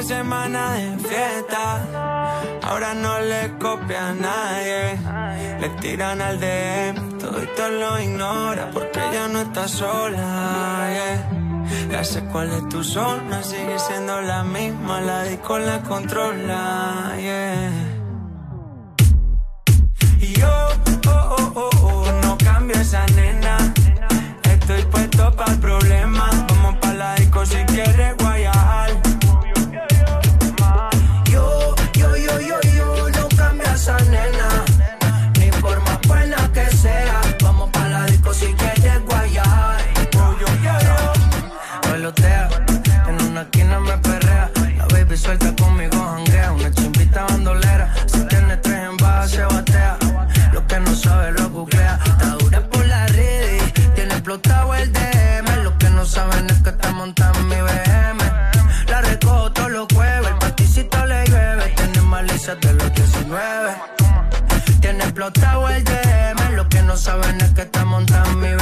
de semana de fiesta. Ahora no le copia a nadie. Le tiran al DM, todo esto lo ignora porque ella no está sola. Ya sé cuál es tu zona, sigue siendo la misma, la disco la controla. Y yo, oh, oh, oh, oh, no cambio esa nena. Estoy puesto para el problema. Vamos para la disco si quieres guayar. suelta conmigo janguea. Una chimpita bandolera, si tiene tres envases se batea. Lo que no sabe lo googlea. Está dura por la red, tiene explotado el DM. Lo que no saben es que está montando mi BM. La recojo todos los jueves, el paticito le llueve. Tiene malicia de los 19. Tiene explotado el DM. Lo que no saben es que está montando mi BM.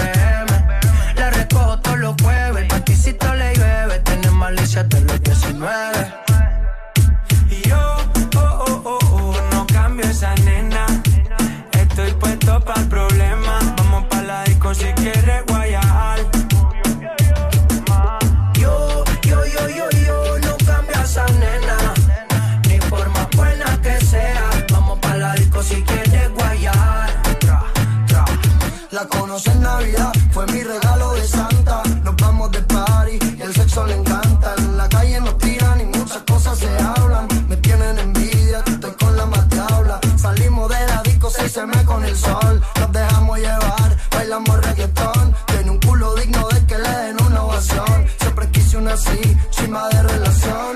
así, chima de relación.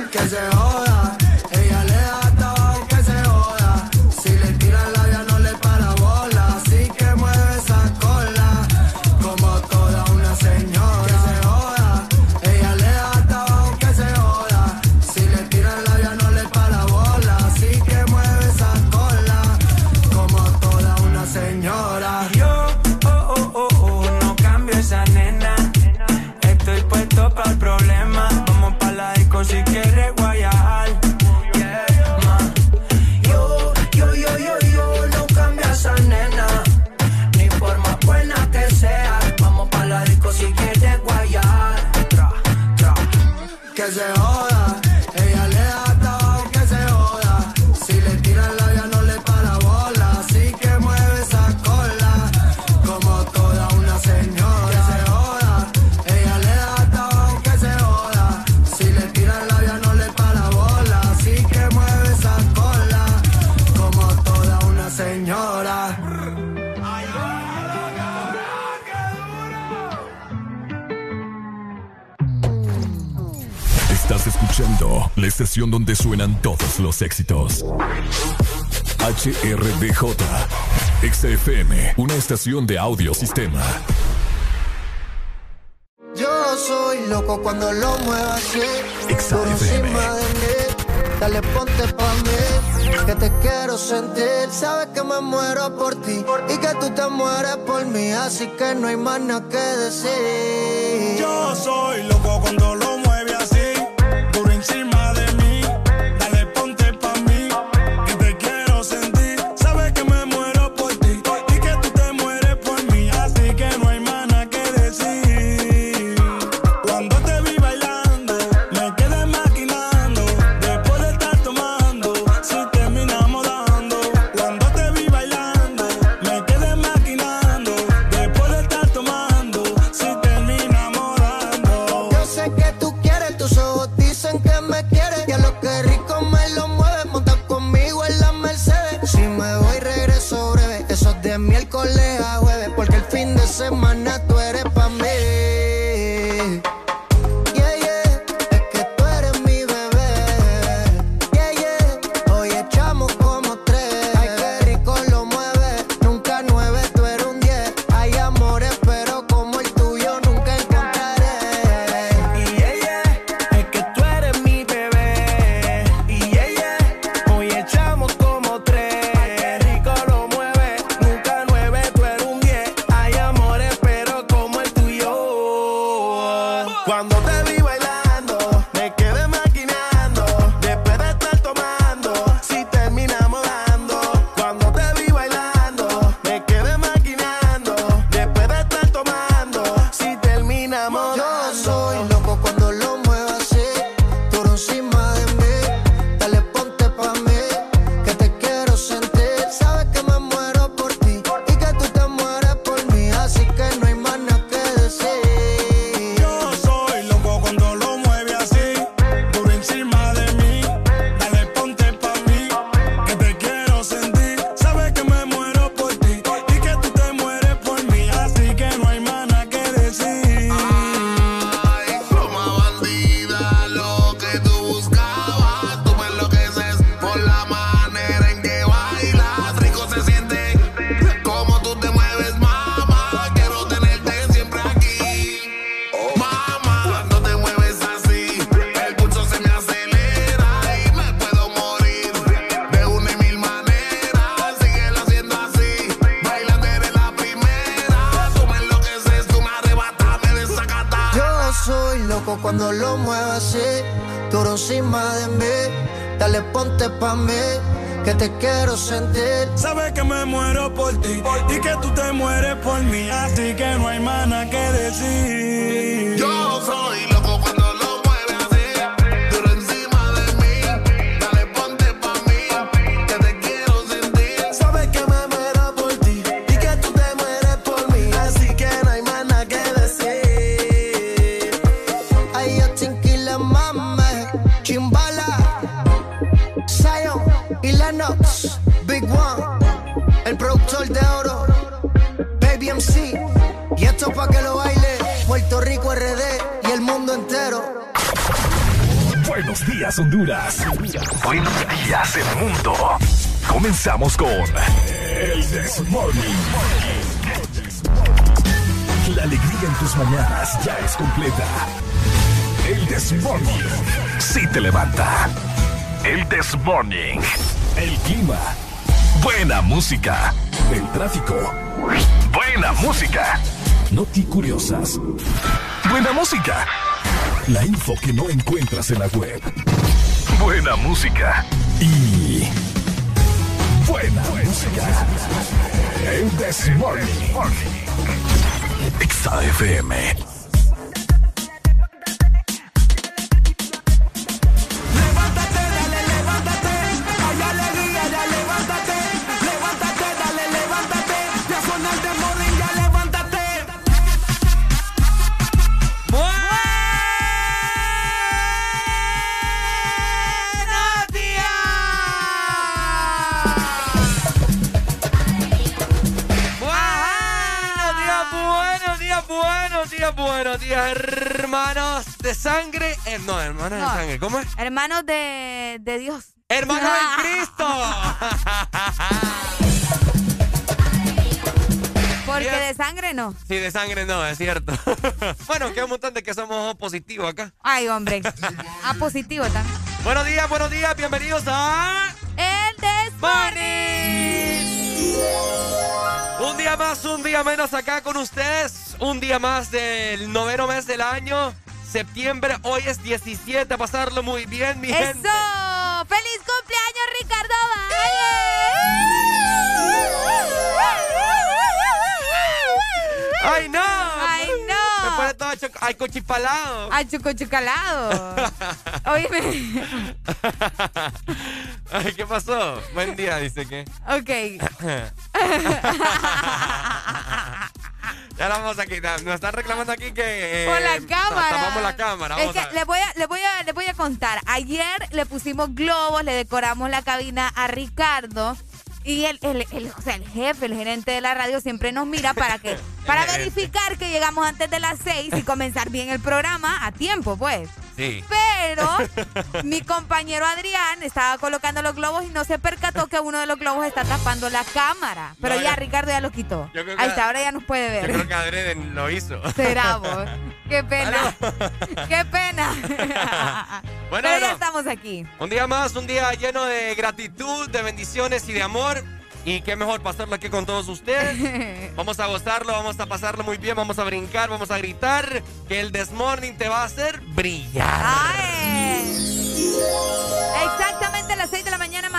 la estación donde suenan todos los éxitos. HRDJ, XFM, una estación de audiosistema. Yo soy loco cuando lo muevo así. XFM. Dale ponte pa' mí, que te quiero sentir. Sabes que me muero por ti y que tú te mueres por mí. Así que no hay más nada que decir. Yo soy loco el tráfico. Buena música. Noti curiosas. Buena música. La info que no encuentras en la web. Buena música. Y. Buena, música. El This XAFM. Sangre. Eh, no, hermanos de sangre, ¿cómo es? Hermanos de, de Dios. ¡Hermanos de Cristo! Porque de sangre no. Sí, de sangre no, es cierto. bueno, que un montón de que somos positivos acá. Ay, hombre. A positivo también. Buenos días, buenos días, bienvenidos a. El Desmorning. Un día más, un día menos acá con ustedes. Un día más del noveno mes del año. Septiembre, hoy es 17. A pasarlo muy bien, mi gente. ¡Eso! ¡Feliz cumpleaños, Ricardo ¡Ay, no! ¡Ay, no! Me pone todo ay, cochipalado. Ay. Oíme. ay, ¿qué pasó? Buen día, dice que. Ok. Ya la vamos a quitar. Nos están reclamando aquí que. Eh, Por la cámara. Tapamos la cámara. es que le voy, a, le, voy a, le voy a contar. Ayer le pusimos globos, le decoramos la cabina a Ricardo. Y el, el, el, o sea, el jefe, el gerente de la radio siempre nos mira para que para verificar que llegamos antes de las seis y comenzar bien el programa a tiempo, pues. Sí. Pero mi compañero Adrián estaba colocando los globos y no se percató que uno de los globos está tapando la cámara. Pero ya, Ricardo ya lo quitó. Ahí está, ahora ya nos puede ver. Yo creo que Adrián lo hizo. Será vos. Qué pena. Qué pena. bueno, Pero ya estamos aquí. Un día más, un día lleno de gratitud, de bendiciones y de amor. Y qué mejor pasarlo aquí con todos ustedes. Vamos a gozarlo, vamos a pasarlo muy bien, vamos a brincar, vamos a gritar. Que el Desmorning te va a hacer brillar. Exactamente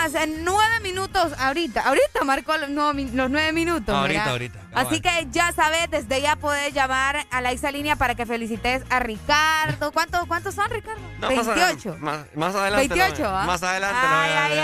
más en 9 minutos ahorita. Ahorita marcó los, los 9 minutos. Ahorita, ahorita. Así que ya sabes, desde ya puedes llamar a la esa línea para que felicites a Ricardo. ¿Cuántos, cuántos son, Ricardo? 28. Más, adelante. 28, ¿ah? Más adelante. Ay, ay,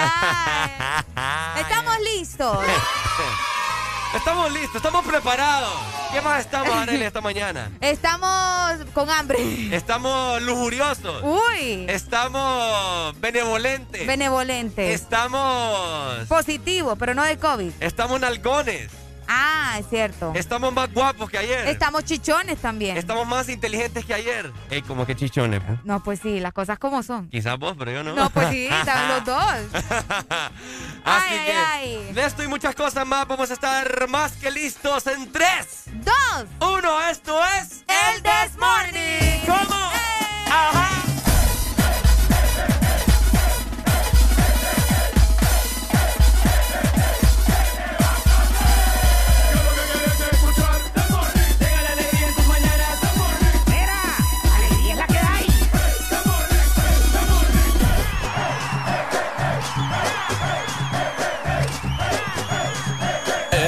ay. Estamos listos. Estamos listos, estamos preparados. ¿Qué más estamos, Arely, esta mañana? Estamos con hambre. Estamos lujuriosos. Uy. Estamos benevolentes. Benevolentes. Estamos... Positivos, pero no de COVID. Estamos nalgones. Ah, es cierto. Estamos más guapos que ayer. Estamos chichones también. Estamos más inteligentes que ayer. Ey, como que chichones. Pues. No, pues sí, las cosas como son. Quizás vos, pero yo no. No, pues sí, están los dos. Así que, ay. de esto y muchas cosas más, vamos a estar más que listos en 3, 2, 1. Esto es El This Morning. ¿Cómo? ¡Eh! Ajá.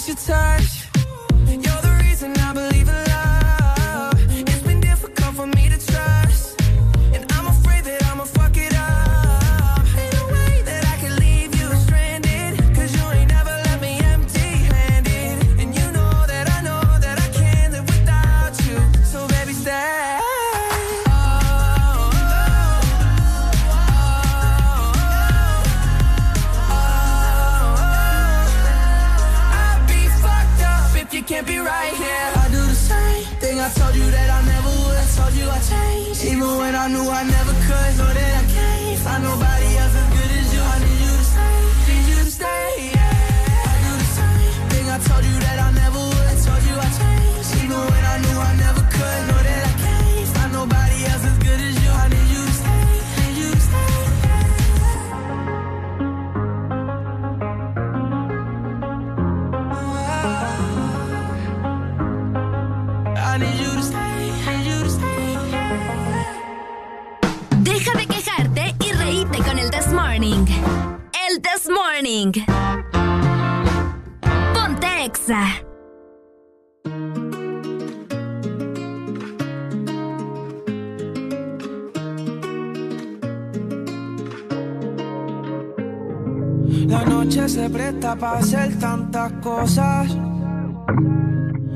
was your touch. I knew I never could, so that I can't. Find nobody This Morning. Pontexa. La noche se presta para hacer tantas cosas.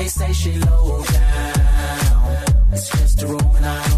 They say she low down. It's just a room and I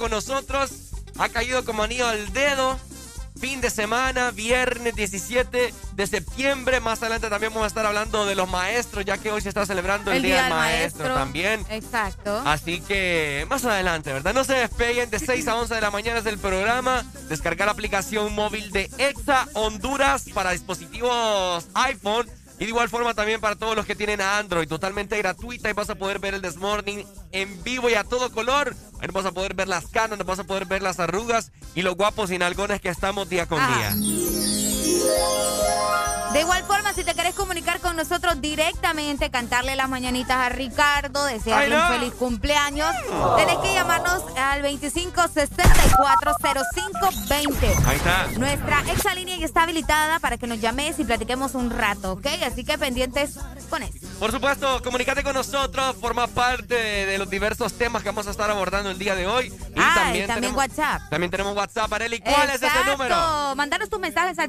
con nosotros. Ha caído como anillo al dedo. Fin de semana, viernes 17 de septiembre. Más adelante también vamos a estar hablando de los maestros, ya que hoy se está celebrando el, Día, del Maestro, también. Exacto. Así que más adelante, ¿verdad? No se despeguen de 6 a 11 de la mañana es el programa. Descargar la aplicación móvil de Exa Honduras para dispositivos iPhone. Y de igual forma también para todos los que tienen Android, totalmente gratuita y vas a poder ver el Desmorning en vivo y a todo color. Ahí vas a poder ver las canas, vas a poder ver las arrugas y los guapos y nalgones que estamos día con Ah. De igual forma, si te querés comunicar con nosotros directamente, cantarle las mañanitas a Ricardo, desearle un feliz cumpleaños, tenés que llamarnos al 25640520. Ahí está. Nuestra exa línea ya está habilitada para que nos llames y platiquemos un rato, ¿ok? Así que pendientes con eso. Por supuesto, comunícate con nosotros, forma parte de, los diversos temas que vamos a estar abordando el día de hoy. Y Ah, también, y también tenemos, WhatsApp. También tenemos WhatsApp, Areli. ¿Cuál es ese número? Mandanos tus mensajes al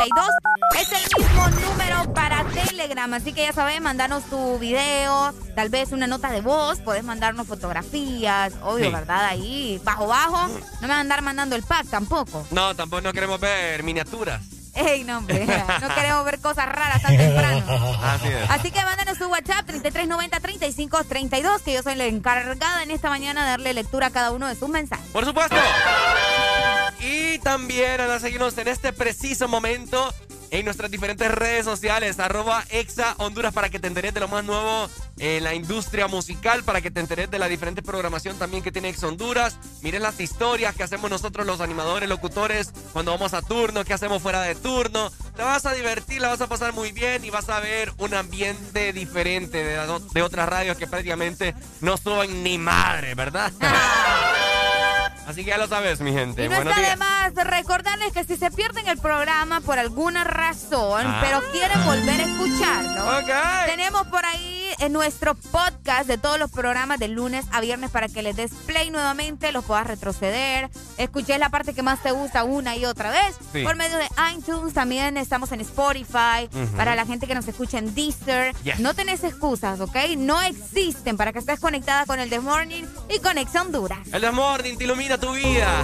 3390-3532. Es el mismo número para Telegram. Así que ya sabes, mandanos tu video, tal vez una nota de voz. Puedes mandarnos fotografías, obvio, Sí. ¿verdad? Ahí, bajo, bajo. No me van a andar mandando el pack tampoco. No, tampoco no queremos ver miniaturas. Ey, no, hombre. No queremos ver cosas raras tan temprano. Así es. Así que mándanos tu WhatsApp 3390-3532, que yo soy la encargada en esta mañana de darle lectura a cada uno de sus mensajes. Por supuesto. Y también a seguirnos en este preciso momento en nuestras diferentes redes sociales, arroba Exa Honduras, para que te enteres de lo más nuevo en la industria musical, para que te enteres de la diferente programación también que tiene Exa Honduras. Miren las historias que hacemos nosotros los animadores, locutores, cuando vamos a turno, que hacemos fuera de turno. Te vas a divertir, la vas a pasar muy bien y vas a ver un ambiente diferente de, de otras radios que prácticamente no suben ni madre, ¿verdad? Así que ya lo sabes, mi gente. Y no Buenos está de días. más recordarles que si se pierden el programa por alguna razón, Ah. pero quieren volver a escucharlo, Ok. tenemos por ahí en nuestro podcast de todos los programas de lunes a viernes para que les des play nuevamente, los puedas retroceder, escuches la parte que más te gusta una y otra vez. Sí. Por medio de iTunes también estamos en Spotify, para la gente que nos escucha en Deezer. Yes. No tenés excusas, ¿ok? No existen para que estés conectada con el The Morning y con Ex Honduras. El Desmorning te ilumina tu vida.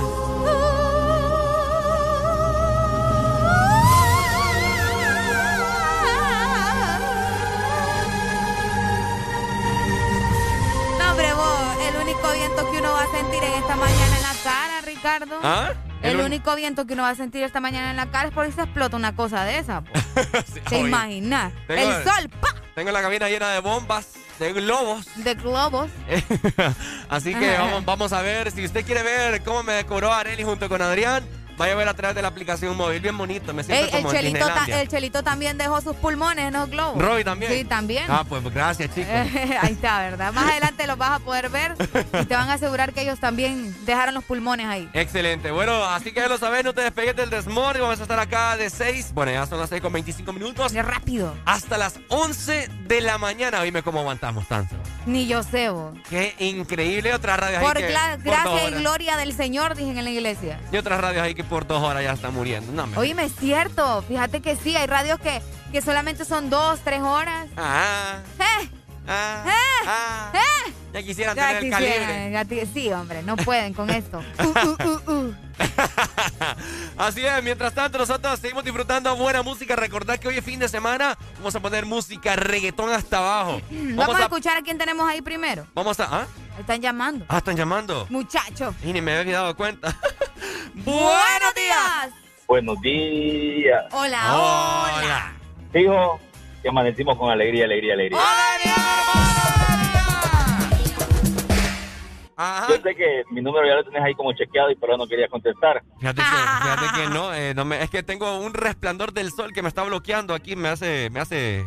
No, hombre, vos, el único viento que uno va a sentir en esta mañana en la cara, Ricardo. ¿Ah? El, único viento que uno va a sentir esta mañana en la cara es por si se explota una cosa de esa. po. ¿Te imaginas? El sol, ¡pa! Tengo la cabina llena de bombas, de globos. De globos. Así que vamos, vamos a ver. Si usted quiere ver cómo me decoró Areli junto con Adrián, vaya a ver a través de la aplicación móvil. Bien bonito, me siento Ey, el, como en chelito ta- el chelito también dejó sus pulmones en los globos. Roy también. Sí, también. Ah, pues gracias, chicos. Ahí está, ¿verdad? Más adelante los vas a poder ver y te van a asegurar que ellos también dejaron los pulmones ahí. Excelente. Bueno, así que ya lo sabes, no te despegues del Desmorning. Vamos a estar acá de 6. Bueno, ya son las 6 con 25 minutos. rápido. Hasta las 11 de la mañana. Dime cómo aguantamos tanto. Ni yo sé, vos. Qué increíble. Otras radios Por ahí que por gracia y gloria del Señor, dije en la iglesia. Y otras radios ahí que por dos horas ya están muriendo. No, me... Oíme, es cierto. Fíjate que sí, hay radios que, que solamente son dos, tres horas. Ah, ¡Eh! Ah, ¡Eh! ah. ¡Eh! Ya quisieran Ya tener el calibre. sí, hombre, no pueden con esto. Uh, uh, uh, uh. Así es, mientras tanto nosotros seguimos disfrutando buena música. Recordad que hoy es fin de semana. Vamos a poner música reggaetón hasta abajo. Vamos, a escuchar a quién tenemos ahí primero. Vamos a... ¿Ah? Están llamando. Ah, están llamando. Muchacho. Y ni me había dado cuenta. Buenos días. Buenos días. Hola, hola. Dijo que amanecimos con alegría, alegría, alegría. Yo sé que mi número ya lo tenés ahí como chequeado y por eso no quería contestar. Fíjate que, fíjate que no, eh, no me- es que tengo un resplandor del sol que me está bloqueando aquí, me hace, me hace,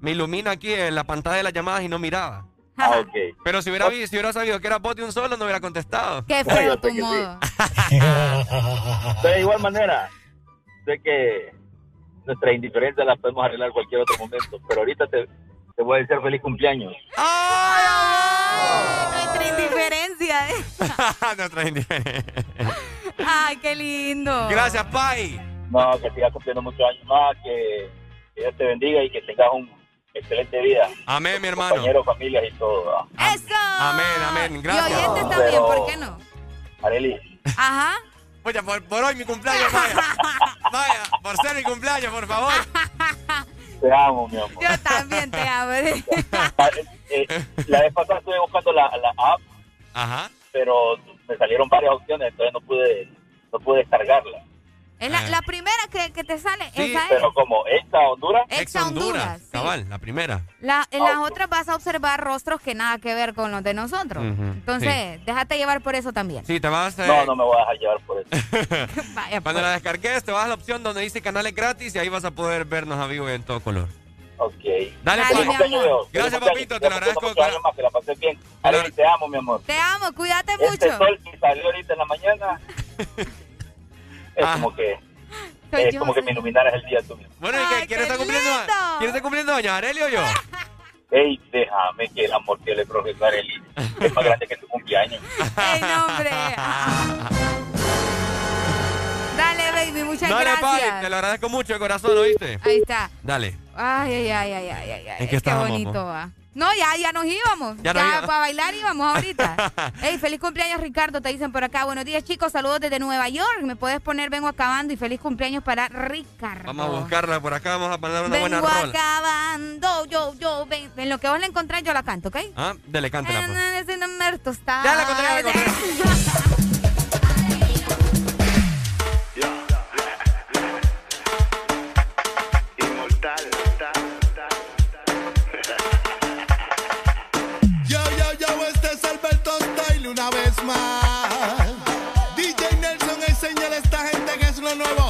me ilumina aquí en la pantalla de las llamadas y no miraba. Ah, ok. Pero si hubiera, si hubiera sabido que era vos de un solo, no hubiera contestado. Qué feo yo tu sí. de igual manera, sé que nuestra indiferencia la podemos arreglar en cualquier otro momento, pero ahorita te, te voy a decir feliz cumpleaños. Nuestra indiferencia, ¿eh? Nuestra indiferencia. Ay, qué lindo. Gracias, Pai. No, que sigas cumpliendo muchos años más, que Que Dios te bendiga y que tengas un excelente vida. Amén, mi hermano. Compañeros, familias y todo. ¿ah? ¡Eso! Amén, amén. Y Gracias. oyentes también, ¿por qué no? Areli, Ajá. Oye, por, por hoy mi cumpleaños. Vaya, por ser mi cumpleaños, por favor. te amo, mi amor. Yo también te amo. Ah, eh, eh, la vez pasada estuve buscando la, la app, Ajá. pero me salieron varias opciones, entonces no pude, no pude descargarla. Es la, la primera que, que te sale, Sí, esa es. Pero como esta Honduras, Ex Honduras, sí. Cabal, la primera. La, en las otras vas a observar rostros que nada que ver con los de nosotros. Entonces, déjate llevar por eso también. Sí, te vas. eh, no, no me voy a dejar llevar por eso. Vaya, Cuando pues. la descargues, te vas a la opción donde dice canales gratis y ahí vas a poder vernos a vivo en todo color. Ok. Dale, Dale, pues. mi amor. Gracias, papito, te lo agradezco. Muchos años más, que la pases bien. Te amo, mi amor. Te amo, cuídate Este mucho. sol que salió ahorita en la mañana es Ah. como que es como que me iluminaras el día tú mismo. Bueno, ¿y qué? ¿Quién está cumpliendo? ¿Quién está cumpliendo, doña Arely o yo? Ey, déjame que el amor que le profesó a Areli es más grande que tu cumpleaños. ¡Ey, no, hombre! Dale, baby, muchas Dale, gracias. te lo agradezco mucho de corazón, ¿oíste? Ahí está. Dale. Ay, ay, ay, ay, ay, ay, ay. ¿En qué Qué estábamos, bonito va. No, ya, ya nos íbamos. Ya para bailar íbamos ahorita. Ey, feliz cumpleaños, Ricardo, te dicen por acá. Buenos días, chicos. Saludos desde Nueva York. Me puedes poner Vengo Acabando y feliz cumpleaños para Ricardo. Vamos a buscarla por acá, vamos a poner una buena Vengo rola. acabando, yo, yo, ven. En lo que vos la encontrás, yo la canto, ¿ok? Ah, dele, cántela. pues. Ya la encontré, ya la encontré. vez más. DJ Nelson enseña a esta gente que es lo nuevo.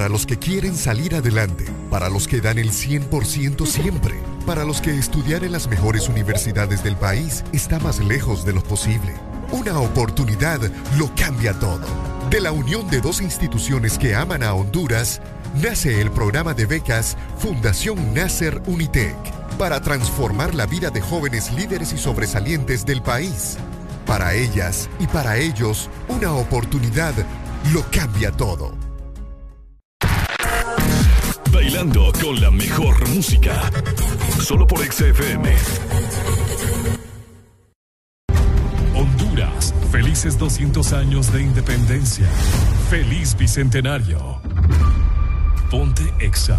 Para los que quieren salir adelante, para los que dan el 100% siempre, para los que estudiar en las mejores universidades del país está más lejos de lo posible. Una oportunidad lo cambia todo. De la unión de dos instituciones que aman a Honduras, nace el programa de becas Fundación Nasser Unitec para transformar la vida de jóvenes líderes y sobresalientes del país. Para ellas y para ellos, una oportunidad lo cambia todo. Bailando con la mejor música. Solo por XFM. Honduras, felices 200 años de independencia. Feliz bicentenario. Ponte Exa.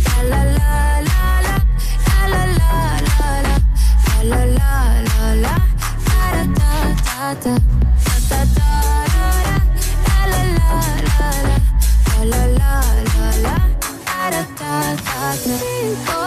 La la la la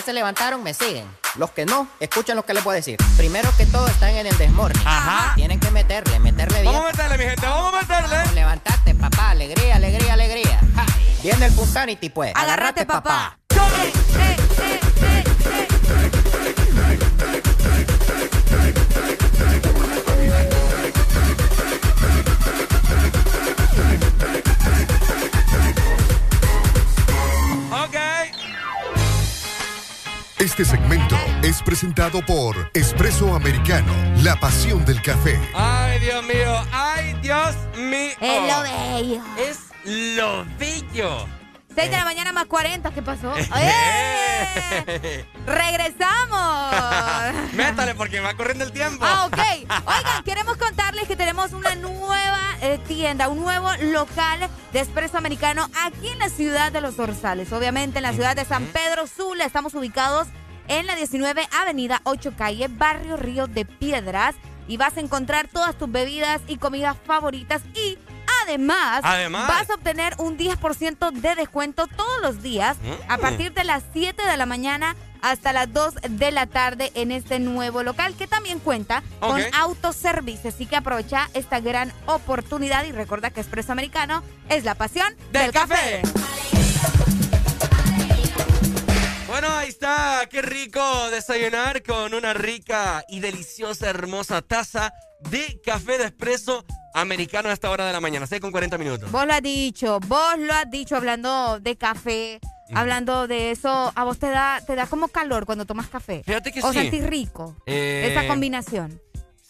ya se levantaron me siguen. Los que no, escuchen lo que les voy a decir. Primero que todo, están en el desmorning. Ajá. Tienen que meterle, meterle bien. Vamos a meterle, mi gente, vamos a meterle. Vamos, levantate, papá. Alegría, alegría, alegría. Ja. Viene el Punsanity, pues. Agárrate, papá. Este segmento es presentado por Espresso Americano, la pasión del café. Ay, Dios mío. Ay, Dios mío. Es lo bello. Es lo bello. 6 de la mañana más 40, ¿qué pasó? ¡Eh! ¡Regresamos! Métale porque va corriendo el tiempo. Ah, ok. Oigan, queremos contarles que tenemos una nueva eh, tienda, un nuevo local de espresso americano aquí en la ciudad de Los Dorsales. Obviamente en la ciudad de San Pedro Sula. Estamos ubicados en la 19 Avenida 8 Calle, Barrio Río de Piedras. Y vas a encontrar todas tus bebidas y comidas favoritas y... Además, Además. vas a obtener un 10% de descuento todos los días a Mm. partir de las 7 de la mañana hasta las 2 de la tarde en este nuevo local que también cuenta con autoservicio. Así que aprovecha esta gran oportunidad y recuerda que Espresso Americano es la pasión del, Del café. Bueno, ahí está. Qué rico desayunar con una rica y deliciosa, hermosa taza de café de espresso americano a esta hora de la mañana. 6 con 40 minutos. Vos lo has dicho, vos lo has dicho hablando de café, hablando de eso. ¿A vos te da, te da como calor cuando tomas café? Fíjate que ¿O sí. sentís rico? Eh, Esa combinación.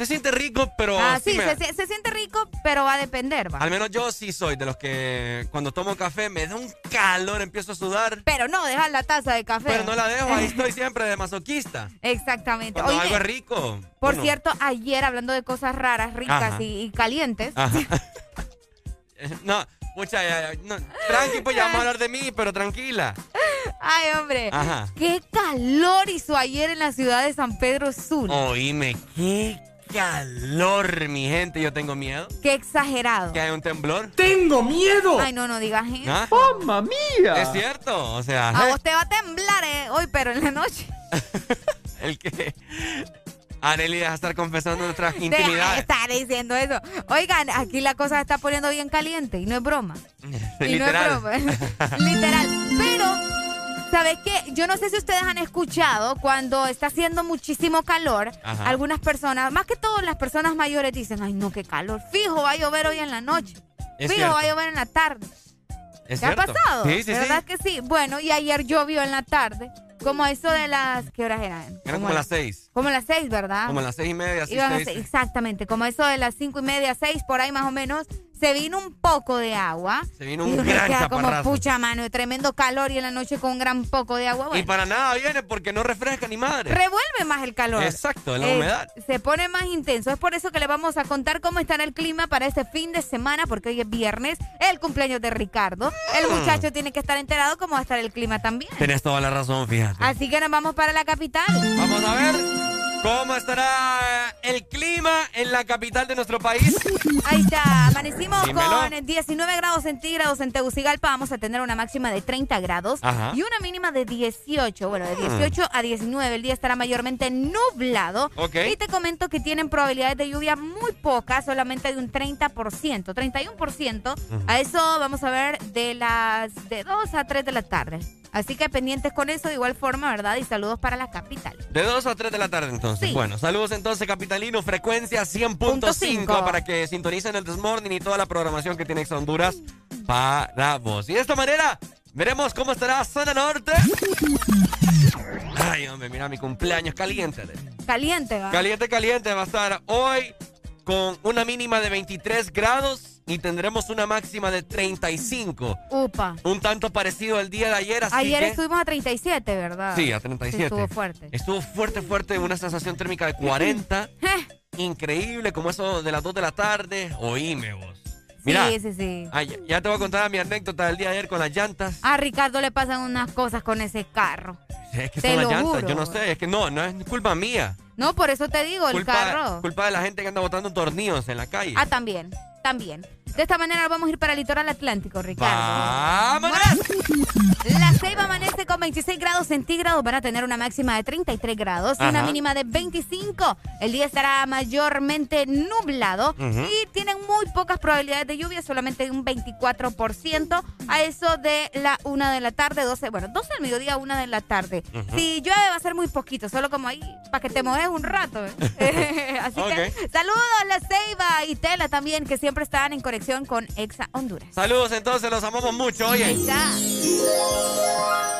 Se siente rico, pero. ah, sí, me- se, se- siente rico, pero va a depender, va. Al menos yo sí soy de los que cuando tomo café me da un calor, empiezo a sudar. Pero no, dejar la taza de café. Pero no la dejo, ahí estoy siempre de masoquista. Exactamente. Cuando Oye, algo es rico. por cierto, ayer hablando de cosas raras, ricas y, y calientes. Ajá. no, mucha, ya, ya, no, tranqui, pues ya vamos a hablar de mí, pero tranquila. Ay, hombre. Ajá. Qué calor hizo ayer en la ciudad de San Pedro Sur. Oíme, qué calor, mi gente. Yo tengo miedo. Qué exagerado. Que hay un temblor. ¡Tengo miedo! Ay, no, no digas eso. ¿Ah? ¡Mamma mía! Es cierto, o sea, A vos te va a temblar eh, hoy, pero en la noche. el que. Arely deja estar confesando nuestras Deja de intimidades. estar diciendo eso. Oigan, aquí la cosa se está poniendo bien caliente y no es broma. Y Literal. no es broma. Literal. Pero, ¿sabes qué? Yo no sé si ustedes han escuchado cuando está haciendo muchísimo calor, Ajá. algunas personas, más que todo las personas mayores dicen, ay no, qué calor. Fijo, va a llover hoy en la noche. Es Fijo, cierto. va a llover en la tarde. Es ¿Te ha pasado? Sí, sí, ¿Verdad sí. que sí? Bueno, y ayer llovió en la tarde, como eso de las... ¿Qué horas eran? Eran como las seis. Como las seis, ¿verdad? Como las seis y media, seis. ser- exactamente, como eso de las cinco y media, seis, por ahí más o menos, se vino un poco de agua. Se vino y un uno gran queda como pucha mano, tremendo calor y en la noche con un gran poco de agua. Y para nada viene porque no refresca ni madre. revuelve más el calor. Exacto, la Eh, humedad. Se pone más intenso. Es por eso que le vamos a contar cómo estará el clima para este fin de semana, porque hoy es viernes, el cumpleaños de Ricardo. El Mm. muchacho tiene que estar enterado cómo va a estar el clima también. Tenés toda la razón, fíjate. Así que nos vamos para la capital. Vamos a ver cómo estará el clima en la capital de nuestro país. Ahí está, amanecimos Dímelo. con 19 grados centígrados en Tegucigalpa, vamos a tener una máxima de 30 grados Ajá. y una mínima de 18, bueno, de Hmm. 18 a 19, el día estará mayormente nublado Ok. y te comento que tienen probabilidades de lluvia muy pocas, solamente de un 30%, 31%, Ujú. a eso vamos a ver de las de 2 a 3 de la tarde. Así que pendientes con eso de igual forma, ¿verdad? Y saludos para la capital. De 2 a 3 de la tarde entonces. Sí. Bueno, saludos entonces capitalino, frecuencia 100.5 .5. para que sintonicen el Desmorning y toda la programación que tiene Exa Honduras para vos. Y de esta manera veremos cómo estará Zona Norte. Ay, hombre, mira mi cumpleaños caliente. Caliente, ¿va? Caliente, caliente va a estar hoy con una mínima de 23 grados y tendremos una máxima de 35. Upa. Un tanto parecido al día de ayer, así Ayer que... estuvimos a 37, ¿verdad? Sí, a 37. Sí, estuvo fuerte. Estuvo fuerte, fuerte, una sensación térmica de 40. Increíble, como eso de las 2 de la tarde. Oíme vos. Mira, Sí, sí, sí. ah, ya, te voy a contar mi anécdota del día de ayer con las llantas. A Ricardo le pasan unas cosas con ese carro. Es que te son las lo llantas, juro. yo no sé, es que no, no es culpa mía. No, por eso te digo, el culpa, carro. culpa de la gente que anda botando tornillos en la calle. Ah, también, también. De esta manera vamos a ir para el litoral atlántico, Ricardo. ¡Vámonos! La Ceiba amanece con 26 grados centígrados. Van a tener una máxima de 33 grados y una mínima de 25. El día estará mayormente nublado y tienen muy pocas probabilidades de lluvia, solamente un 24%. A eso de la 1 de la tarde, 12, bueno, 12 del mediodía, 1 de la tarde. Si llueve va a ser muy poquito, solo como ahí, para que te mojes un rato. ¿eh? Así que saludos La Ceiba y Tela también, que siempre están en conexión con Exa Honduras. Saludos entonces, los amamos mucho, oye. Ahí está.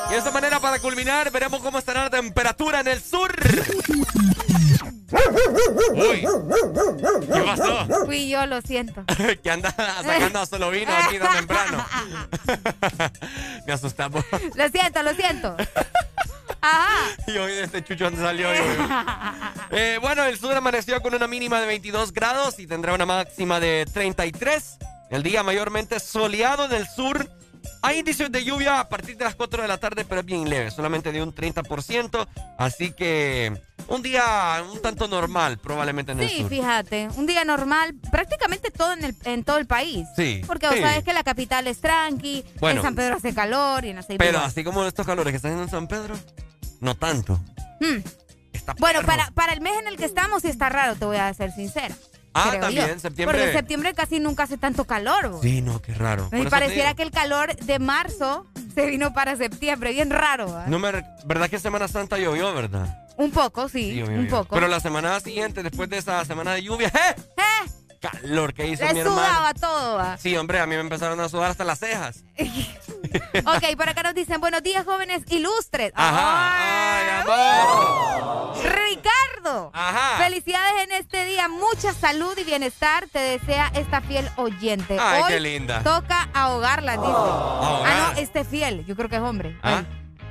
Y de esta manera, para culminar, veremos cómo estará la temperatura en el sur. Uy, ¿qué pasó? Fui yo, lo siento. que anda sacando solo vino aquí tan temprano. Me asustamos. Lo siento, lo siento. Ajá. Y hoy este chucho salió. Eh, bueno, el sur amaneció con una mínima de 22 grados y tendrá una máxima de 33. El día mayormente soleado en el sur. Hay indicios de lluvia a partir de las 4 de la tarde, pero es bien leve, solamente de un 30%. Así que un día un tanto normal, probablemente en el Sí, sur. fíjate, un día normal, prácticamente todo en, el, en todo el país. Sí, Porque vos sí. sabes que la capital es tranqui, Bueno. en San Pedro hace calor y en la Ceiba Pero igual. así como estos calores que están en San Pedro, no tanto. Hmm. Bueno, para, para el mes en el que estamos sí está raro, te voy a ser sincera. Ah, también, yo. septiembre. Porque en septiembre casi nunca hace tanto calor. bo. Sí, no, qué raro. Te pareciera que el calor de marzo se vino para septiembre, bien raro. ¿ah? No me, ¿Verdad que Semana Santa llovió, verdad? Un poco, sí, un poco. Pero la semana siguiente, después de esa semana de lluvia, ¡eh! ¡Eh! Calor que hizo Le mi hermano. sudaba todo. ¿ah? Sí, hombre, a mí me empezaron a sudar hasta las cejas. Ok, por acá nos dicen, buenos días, jóvenes ilustres. Ajá. Ay, amor. Ricardo. Ajá. Felicidades en este día, mucha salud y bienestar te desea esta fiel oyente. Ay, Hoy qué linda. toca ahogarla, dice. Ahogar. Ah, no, este fiel, yo creo que es hombre. ¿Ah?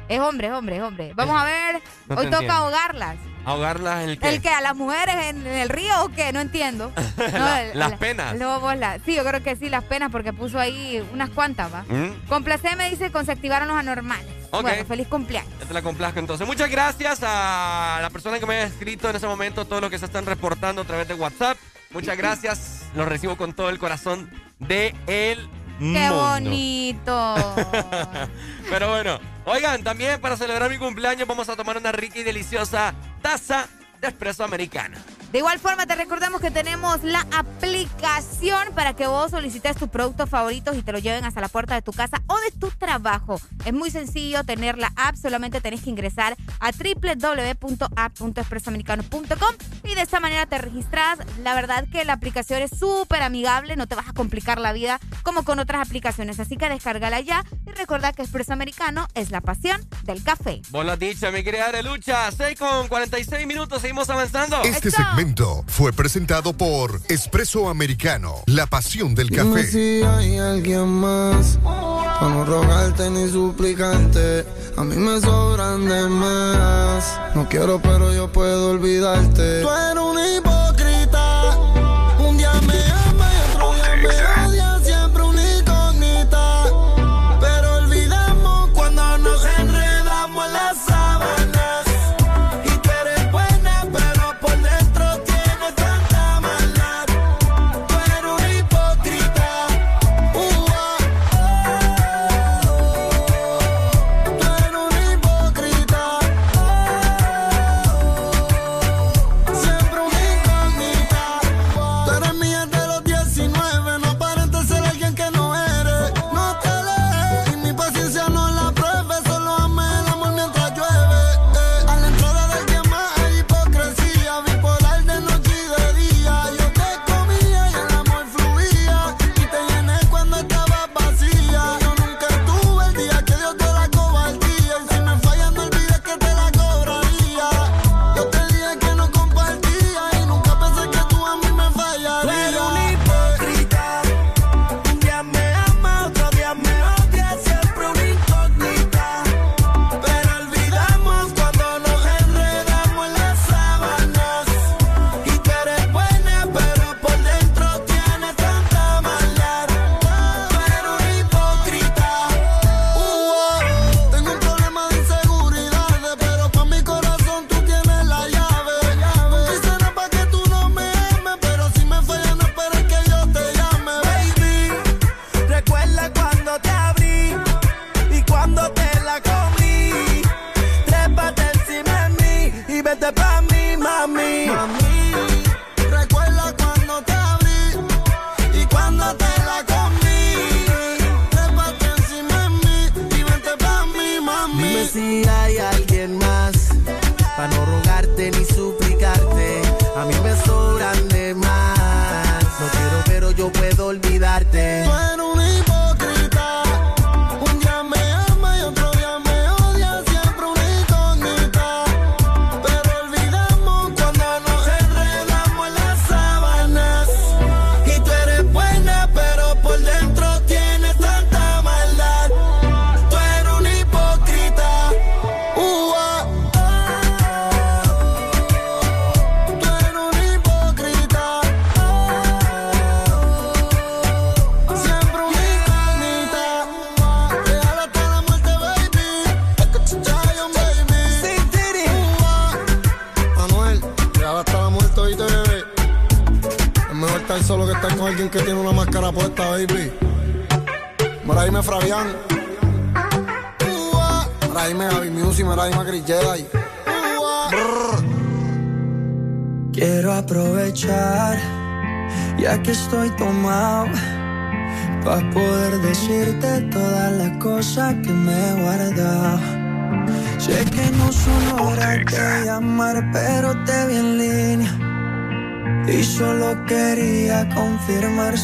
Es hombre, es hombre, es hombre. Vamos a ver, No hoy toca entiendo. ahogarlas. ¿Ahogarlas el qué? ¿El que ¿A las mujeres en, en el río o qué? No entiendo. No, La- el- las la- penas. la- sí, yo creo que sí, las penas, porque puso ahí unas cuantas, ¿va? ¿Mm? Complaceme dice con se activaron los anormales. Ok. Bueno, feliz cumpleaños. Ya te la complazco entonces. Muchas gracias a la persona que me ha escrito en ese momento, todo lo que se están reportando a través de WhatsApp. Muchas gracias. Los recibo con todo el corazón de el ¡Qué mundo. bonito! Pero bueno, oigan, también para celebrar mi cumpleaños vamos a tomar una rica y deliciosa taza de espresso americana. De igual forma, te recordamos que tenemos la aplicación para que vos solicites tus productos favoritos y te lo lleven hasta la puerta de tu casa o de tu trabajo. Es muy sencillo tener la app, solamente tenés que ingresar a www.app.expresoamericano.com y de esta manera te registras. La verdad que la aplicación es súper amigable, no te vas a complicar la vida como con otras aplicaciones, así que descárgala ya y recuerda que Expreso Americano es la pasión del café. Vos lo has dicho, mi querida Arelucha. 6 con 46 minutos, seguimos avanzando. Este segmento fue presentado por Espresso Americano, la pasión del Dime café. si hay alguien más para no rogarte ni suplicarte. A mí me sobran de más. No quiero, pero yo puedo olvidarte. Tú eres un hipócrita.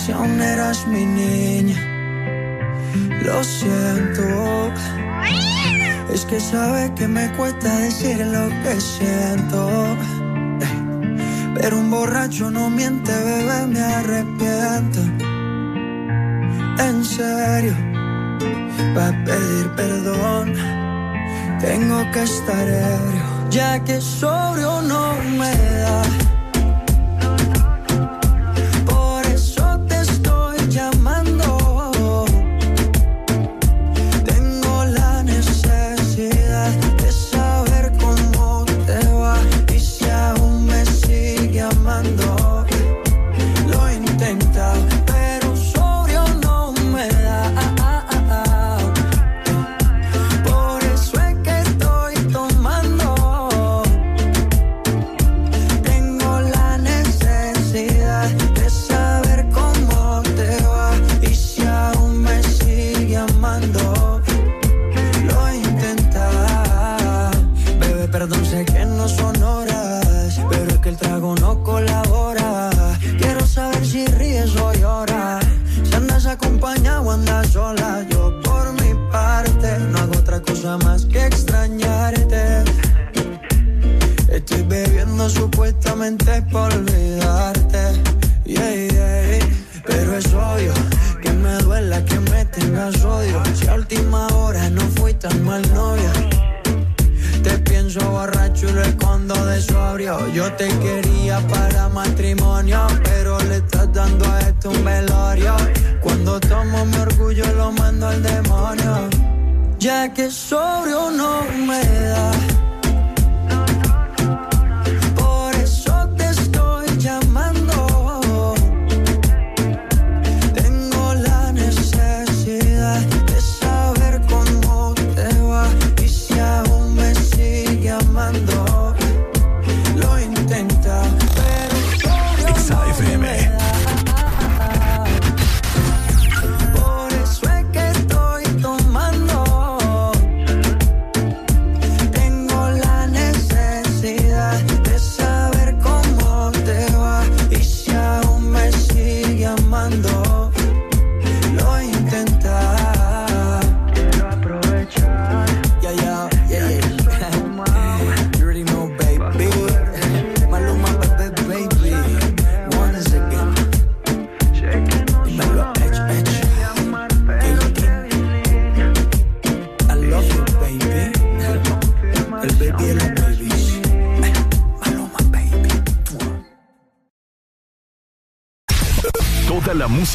show me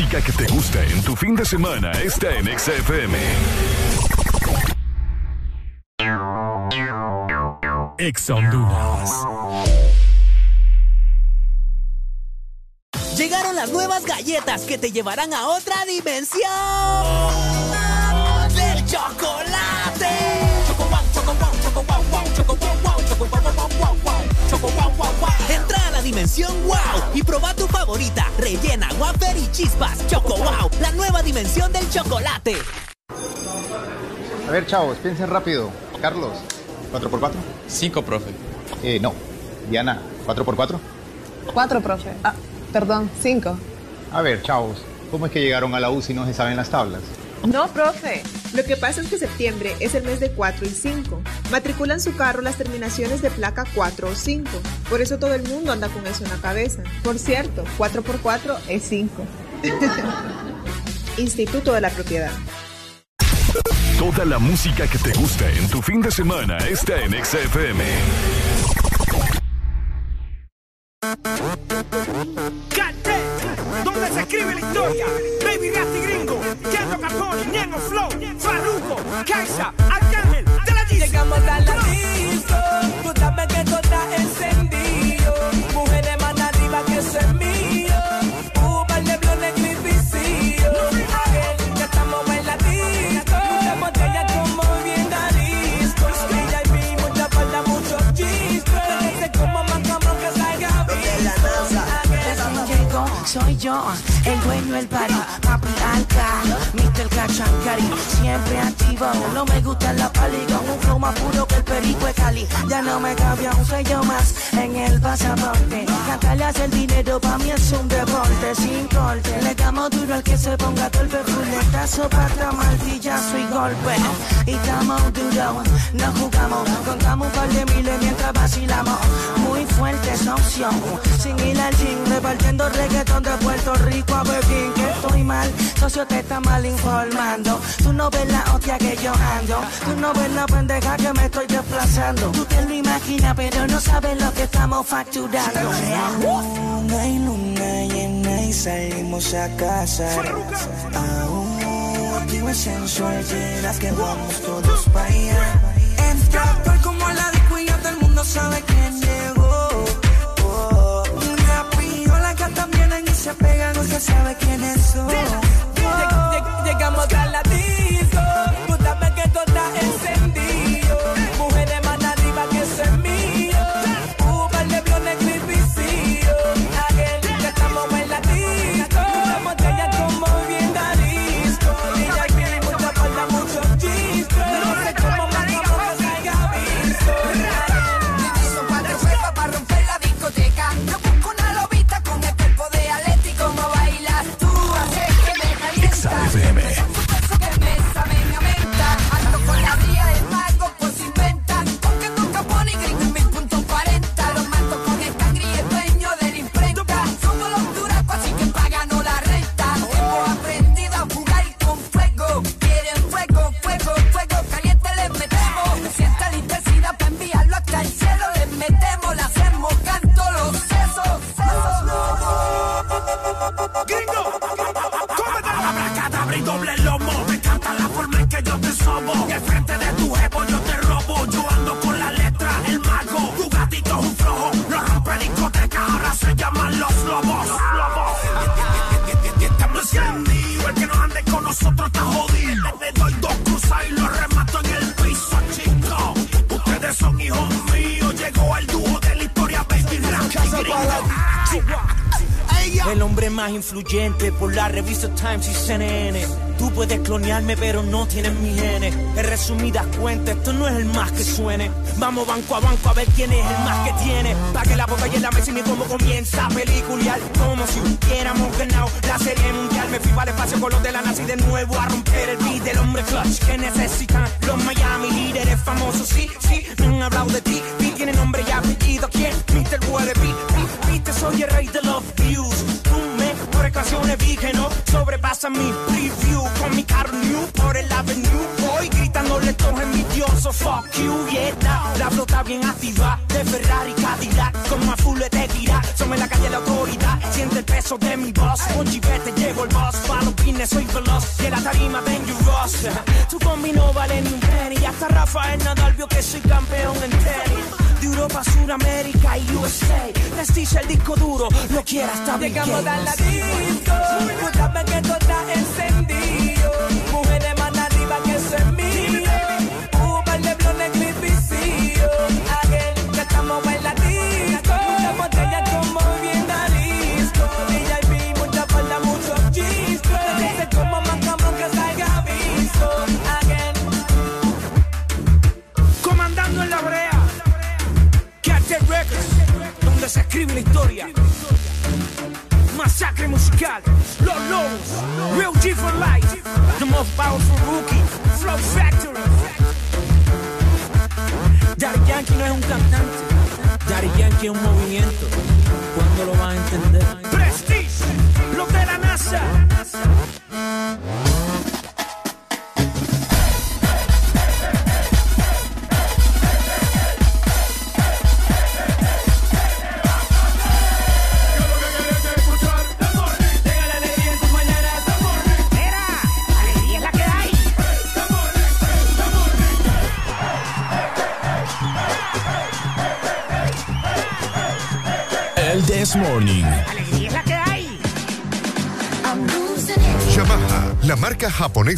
música que te gusta en tu fin de semana está en XFM. Ex Honduras. Llegaron las nuevas galletas que te llevarán a otra dimensión. Chispas. Choco wow, la nueva dimensión del chocolate. A ver, chavos, piensen rápido. Carlos, ¿4x4? 5, profe. Eh, no. Diana, ¿4x4? Cuatro, profe. Ah, perdón, cinco. A ver, chavos, ¿cómo es que llegaron a la U si no se saben las tablas? No, profe. Lo que pasa es que septiembre es el mes de 4 y 5. Matriculan su carro las terminaciones de placa 4 o 5. Por eso todo el mundo anda con eso en la cabeza. Por cierto, 4 por 4 es 5. Instituto de la Propiedad. Toda la música que te gusta en tu fin de semana está en XFM. Duro al que se ponga golpe, fuletazo, pata, martillazo y golpe, y estamos duros, no jugamos, contamos un par de miles mientras vacilamos, muy fuerte esa opción, sin ir al gym, repartiendo reggaetón de Puerto Rico a Pekín, que estoy mal, socio te está mal informando, tú no ves la hostia que yo ando, tú no ves la pendeja que me estoy desplazando, tú te lo imaginas pero no sabes lo que estamos facturando. Luna y luna llena salimos a casa. Aún activo y sensual, llenas que vamos todos para allá. Entra, estoy como la disco y ya todo el mundo sabe quién llegó. Oh, rápido las gatas vienen y se pegan, no se sabe quiénes son. Lleg- Llegamos a por la revista Times y CNN. Tú puedes clonearme, pero no tienes mi genes. En resumidas cuentas, esto no es el más que suene. Vamos banco a banco a ver quién es el más que tiene. Pa' que la botella en la mesa y combo comienza a. Como si hubiéramos ganado la serie mundial. Me fui para el espacio con los de la y de nuevo a romper el beat del hombre clutch que necesitan los Miami líderes famosos. Sí, sí, me han hablado de ti. Tiene nombre y apellido. ¿Quién? Mr. Wallaby. Viste, soy el rey de me que no sobrepasa mi preview con mi carro new por el avenue. Voy gritándole todos envidiosos. Fuck you, yeah. now. La flota bien activa de Ferrari Cadillac. Como a full te tira. Somos la calle la autoridad. Siente el peso de mi voz. Con chivete llevo el boss. Pa' los pines soy veloz. Y en la tarima dangerous. Tu combi no vale ni un penny. Hasta Rafael Nadal vio que soy campeón en tenis. De Europa, Suramérica y USA. Les dice el disco duro. Lo quiera hasta Bill Llegamos a la disco, tú sabes que todo está encendido. Es un movimiento.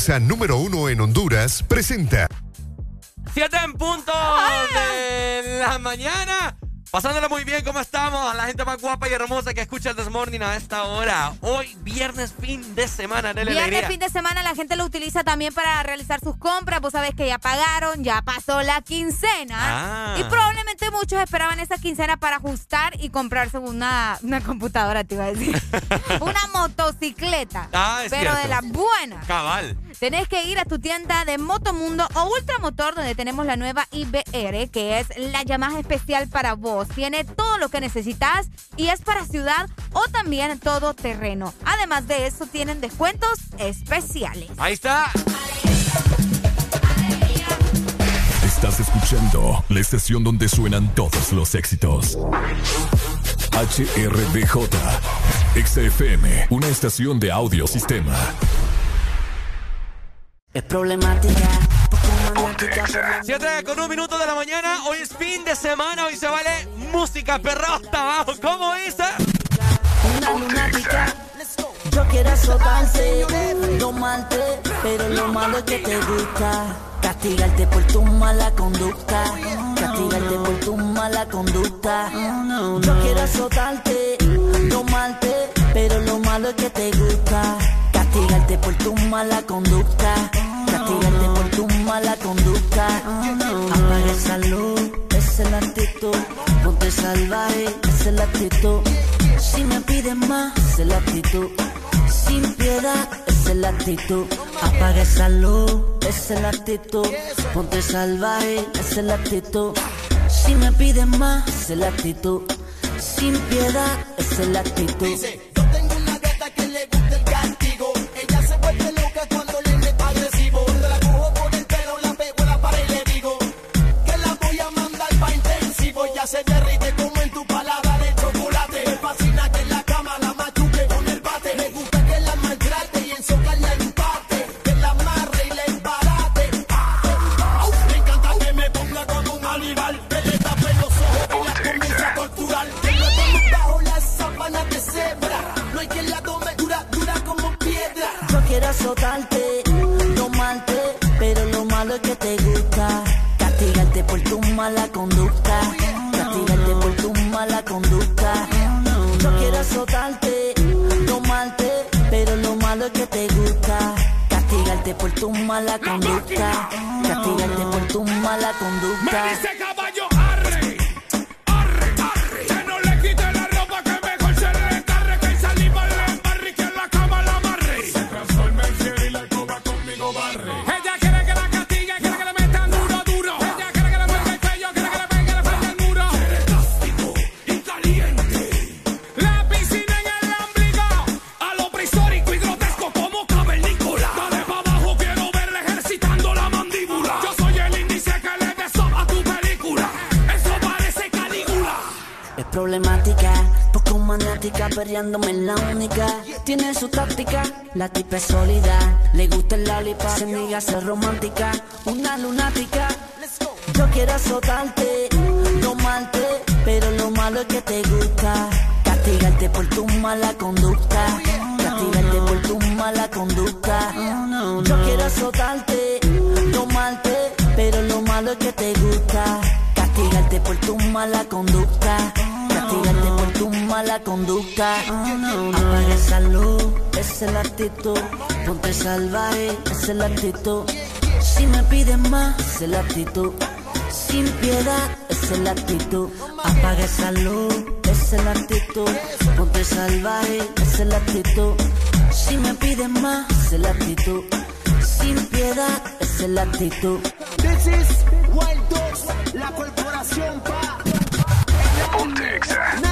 Número uno en Honduras, presenta. Siete en punto de la mañana. Pasándola muy bien, ¿cómo estamos? A la gente más guapa y hermosa que escucha el Desmorning a esta hora. Hoy, viernes, fin de semana, Dele Viernes, alegría. fin de semana, la gente lo utiliza también para realizar sus compras. Vos sabés que ya pagaron, ya pasó la quincena. Ah. Y probablemente muchos esperaban esa quincena para ajustar y comprarse una, una computadora, te iba a decir. una motocicleta. Ah, es pero cierto. de las buenas. Cabal. Tenés que ir a tu tienda de Motomundo o Ultramotor, donde tenemos la nueva IBR, que es la Yamaha especial para vos. Tiene todo lo que necesitas y es para ciudad o también todo terreno. Además de eso, tienen descuentos especiales. Ahí está. Estás escuchando la estación donde suenan todos los éxitos. HRBJ, XFM, una estación de audio sistema. Es problemática. Siete con un minuto de la mañana. Hoy es fin de semana. Hoy se vale música perrota. Vamos, ¿cómo es? eh? Una lunática. Yo quiero azotarte, domarte, pero lo malo es que te gusta. Castigarte por tu mala conducta. Castigarte por tu mala conducta. Yo quiero azotarte, domarte, pero lo malo es que te gusta. Castigarte por tu mala conducta. Castigarte por tu mala conducta. Apaga esa luz, es la actitud. Ponte salvaje, es la actitud. Si me pides más, es la actitud. Sin piedad, es la actitud. Apaga esa luz, es la actitud. Ponte salvaje, es la actitud. Si me pides más, es la actitud. Sin piedad, es la actitud. Ya se derrite como en tu palabra de chocolate. Me fascina que en la cama la machuque con el bate. Me gusta que la maltrate y en soca la. Que la amarre y la embarate. Au, Me encanta que me ponga con un animal. Que le los ojos y la comience a torturar. Tome bajo la sábana de cebra. No hay quien la tome dura, dura como piedra. Yo quiero azotarte, domarte, pero lo malo es que te gusta. Castigarte por tu mala conducta. Mala conducta. Yo quiero azotarte, domarte, pero lo malo es que te gusta. Castigarte por tu mala conducta. Castigarte por tu mala conducta. Maniática, perreándome en la única. Tiene su táctica, la tipa es sólida. Le gusta el lollipop, se niega a ser romántica. Una lunática, yo quiero azotarte, domarte, pero lo malo es que te gusta. Castigarte por tu mala conducta. Castigarte por tu mala conducta. Yo quiero azotarte, domarte, pero lo malo es que te gusta. Castigarte por tu mala conducta. Castigarte por tu mala conducta. Apaga esa luz, esa es la actitud. Ponte salvaje, esa es la actitud. Si me pides más, esa es la actitud. Sin piedad, es esa es la actitud. Apaga esa luz, esa es la actitud. Ponte salvaje, esa es la actitud. Si me pides más, esa es la actitud. Sin piedad, esa es la actitud. This is Wild Dogs, la corporación pa. Ponte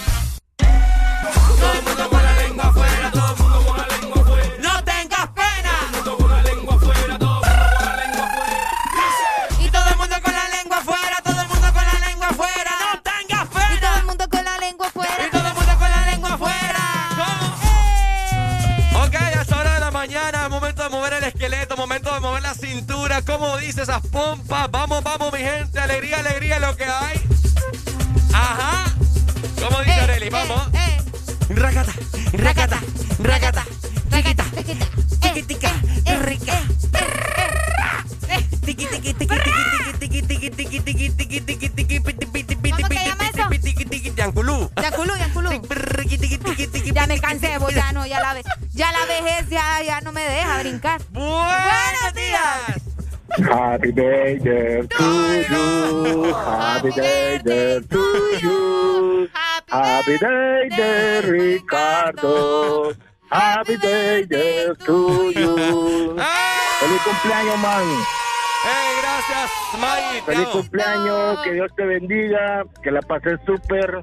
Feliz cumpleaños, que Dios te bendiga, que la pases súper.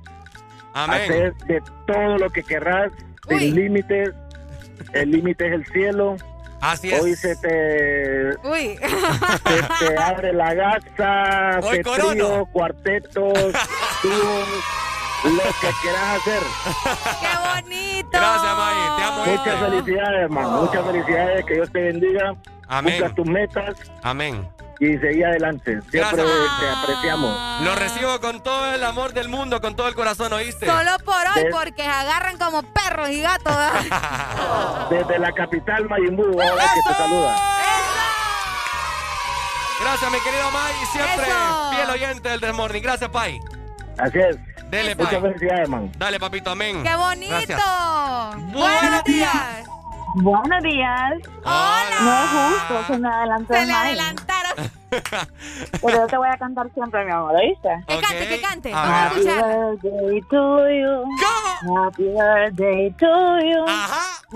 Amén. Hacer de todo lo que querrás, sin límites. El límite es el cielo. Así es. Hoy se te, Uy. se te abre la gasa, Hoy trío, cuartetos, dúos, lo que quieras hacer. ¡Qué bonito! Gracias, May. Te amo. Muchas felicidades, hermano. Muchas felicidades. Que Dios te bendiga. Amén. Cumpla tus metas Amén. Y seguí adelante. Siempre Gracias. te apreciamos. Lo recibo con todo el amor del mundo, con todo el corazón, ¿oíste? Solo por hoy, porque se agarran como perros y gatos. Desde la capital Mayimbu, ahora que te saluda. Gracias, mi querido May. Siempre Eso. fiel oyente del Desmorning. Gracias, Pai. Así es. Dele, Muchas Pai. felicidades, hermano. Dale, papito, amén. ¡Qué bonito! Gracias. Buenos días. Buenos días. Hola. No es justo, se me adelantó Se le adelantaron. Pero yo te voy a cantar siempre, mi amor, ¿oíste? Que cante, que cante. Vamos a escuchar. birthday to you. Happy birthday to you.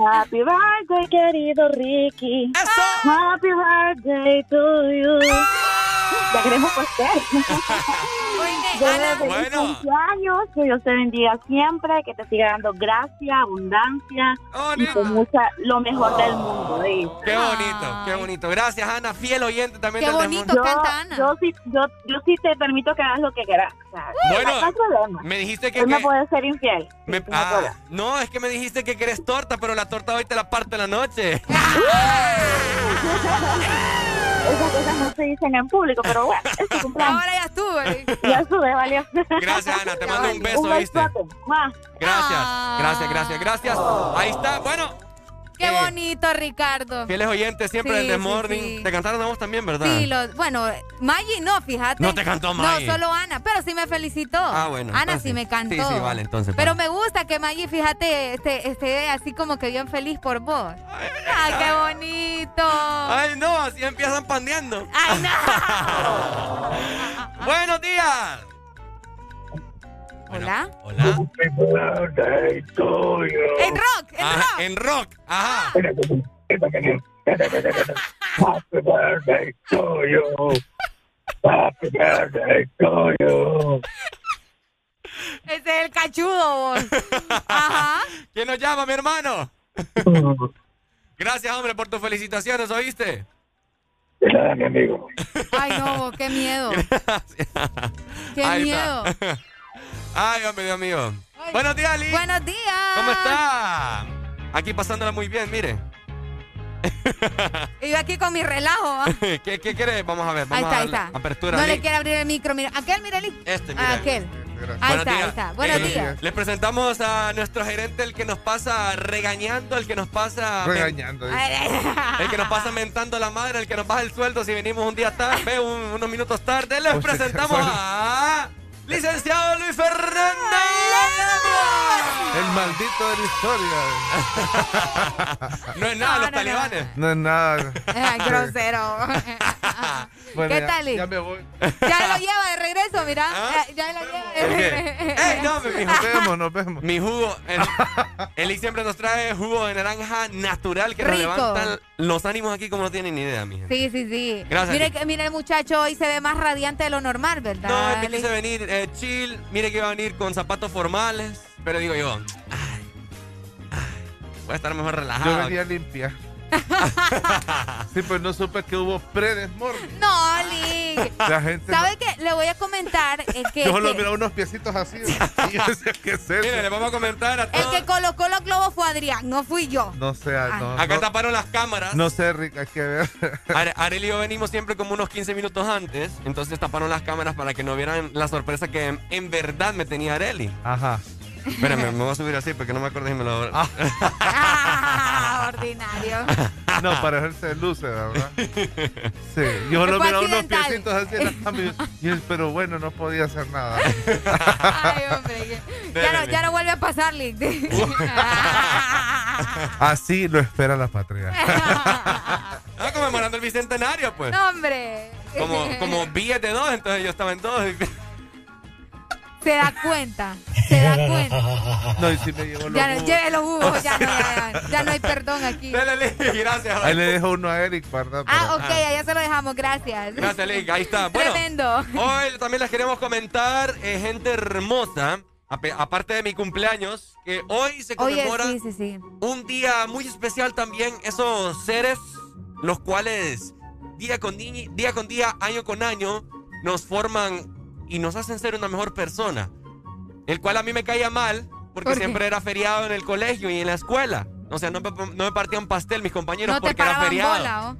Happy birthday, querido Ricky. Happy birthday to you. Ya queremos pastel. Desde Bueno. cumpleaños, que Dios te bendiga siempre, que te siga dando gracia, abundancia Oh, y con mucha, lo mejor del mundo. ¿oíste? Qué bonito, qué bonito. Gracias, Ana, fiel oyente también Qué del bonito Desmorning. canta Ana. Yo sí, yo, yo sí te permito que hagas lo que quieras. O sea, Bueno, no hay problema. Me dijiste que... Él me que- puede ser infiel. me- Sí, ah, no, es que me dijiste que querés torta, pero la torta hoy te la parte en la noche. Esas cosas no se dicen en público, pero bueno, es tu cumpleaños. Ahora ya Ya valió. Gracias, Ana, te mando un beso, Un ¿viste? Gracias, Ah. gracias, gracias, gracias. Ahí está, bueno, Qué Eh, bonito, Ricardo. fieles oyentes siempre Sí, del The sí, Morning. sí. Te cantaron a vos también, ¿verdad? Sí, lo, bueno, Maggie no, fíjate. No te cantó Maggie. No, solo Ana, pero sí me felicitó. Ah, bueno, Ana entonces- sí me cantó. sí, sí, vale, entonces, Pero vale. me gusta que Maggie, fíjate, esté, esté así como que bien feliz por vos. ¡Ay, qué bonito! Ay, no, así empiezan pandeando. ¡Ay, no! Buenos días. ¿Hola? Hola. You. En rock, en Ajá, rock. en rock, ajá. Happy birthday to you. Happy birthday to you. Ese es el cachudo, vos. Ajá. ¿Quién nos llama, mi hermano? Gracias, hombre, por tus felicitaciones, ¿oíste? De nada, mi amigo. Ay, no, qué miedo. Qué Ahí miedo. está. Ay, hombre, Dios mío. Buenos días, Liz. Buenos días. ¿Cómo está? Aquí pasándola muy bien, mire. y yo aquí con mi relajo. ¿ah? ¿Qué, ¿Qué quieres? Vamos a ver. Ahí Vamos está, a ahí está. Apertura. No le quiere abrir el micro, mira. ¿Aquel, Mireli? Este, Ah, mira. aquel. Ahí está, días. ahí está. Buenos Eh, días. Les presentamos a nuestro gerente, el que nos pasa regañando, el que nos pasa... Regañando, El que nos pasa mentando la madre, el que nos baja el sueldo si venimos un día tarde, un- unos minutos tarde. Les Pues, presentamos a... Licenciado Luis Fernando. El maldito de la historia. No es nada, No, los no, talibanes. No es nada. Ay, grosero. Bueno, ¿Qué ya- tal? Ya me voy. Ya lo lleva de regreso, mira. ¿Ah? Ya, ya lo lleva de regreso. ¡Ey, no, mi, mi Nos vemos, nos vemos. Mi jugo. El, Eli siempre nos trae jugo de naranja natural que nos Rico. levantan los ánimos aquí como no tienen ni idea, mi gente. Sí, sí, sí. Gracias, Mire, que- mire, el muchacho hoy se ve más radiante de lo normal, ¿verdad? No, me Liz? quise venir eh, chill. Mire que iba a venir con zapatos formales. Pero digo yo, ay, voy a estar mejor Yo relajado. venía limpia. Sí, pues no supe que hubo pre-desmorning. No, Lick. La gente. ¿Sabe qué? Le voy a comentar eh, que, Yo solo que miraba unos piecitos así. Y yo decía, ¿qué es eso? Mire, le vamos a comentar a el todos. que colocó los globos fue Adrián, no fui yo. No sé, no, Acá no, taparon las cámaras. no sé, Rick, hay que ver. Are- Arely y yo venimos siempre como unos 15 minutos antes, entonces taparon las cámaras para que no vieran la sorpresa que en verdad me tenía Areli. Ajá. Espérame, me voy a subir así porque no me acuerdo si me lo... Ah, ordinario. No, para hacerse luce, ¿verdad? Sí, yo solo miraba unos piecitos así en la cama y yo, pero bueno, no podía hacer nada. Ay, hombre. que- Ya no, ya no vuelve a pasar, Lick. Así lo espera la patria. Ah, conmemorando el bicentenario, pues. no, hombre. Como, como billete de dos, entonces yo estaba en dos. Se da cuenta. Se da cuenta. No, y si me llevo los Ya no, jugos. lleve los jugos, ya no, ya, ya- ya no hay perdón aquí. Dale, Lick, gracias. Ahí le dejo uno a Eric, ¿verdad? Ah, ok, allá se lo dejamos, gracias. Gracias, Lick, ahí está. Bueno, Tremendo. hoy también les queremos comentar, eh, gente hermosa, aparte de mi cumpleaños, que hoy se Oye, conmemora sí, sí, sí. un día muy especial también, esos seres los cuales día con, di- día con día, año con año, nos forman y nos hacen ser una mejor persona. El cual a mí me caía mal porque siempre era feriado en el colegio y en la escuela. O sea, no me, no me partían pastel mis compañeros No porque era feriado. bola, ¿oh?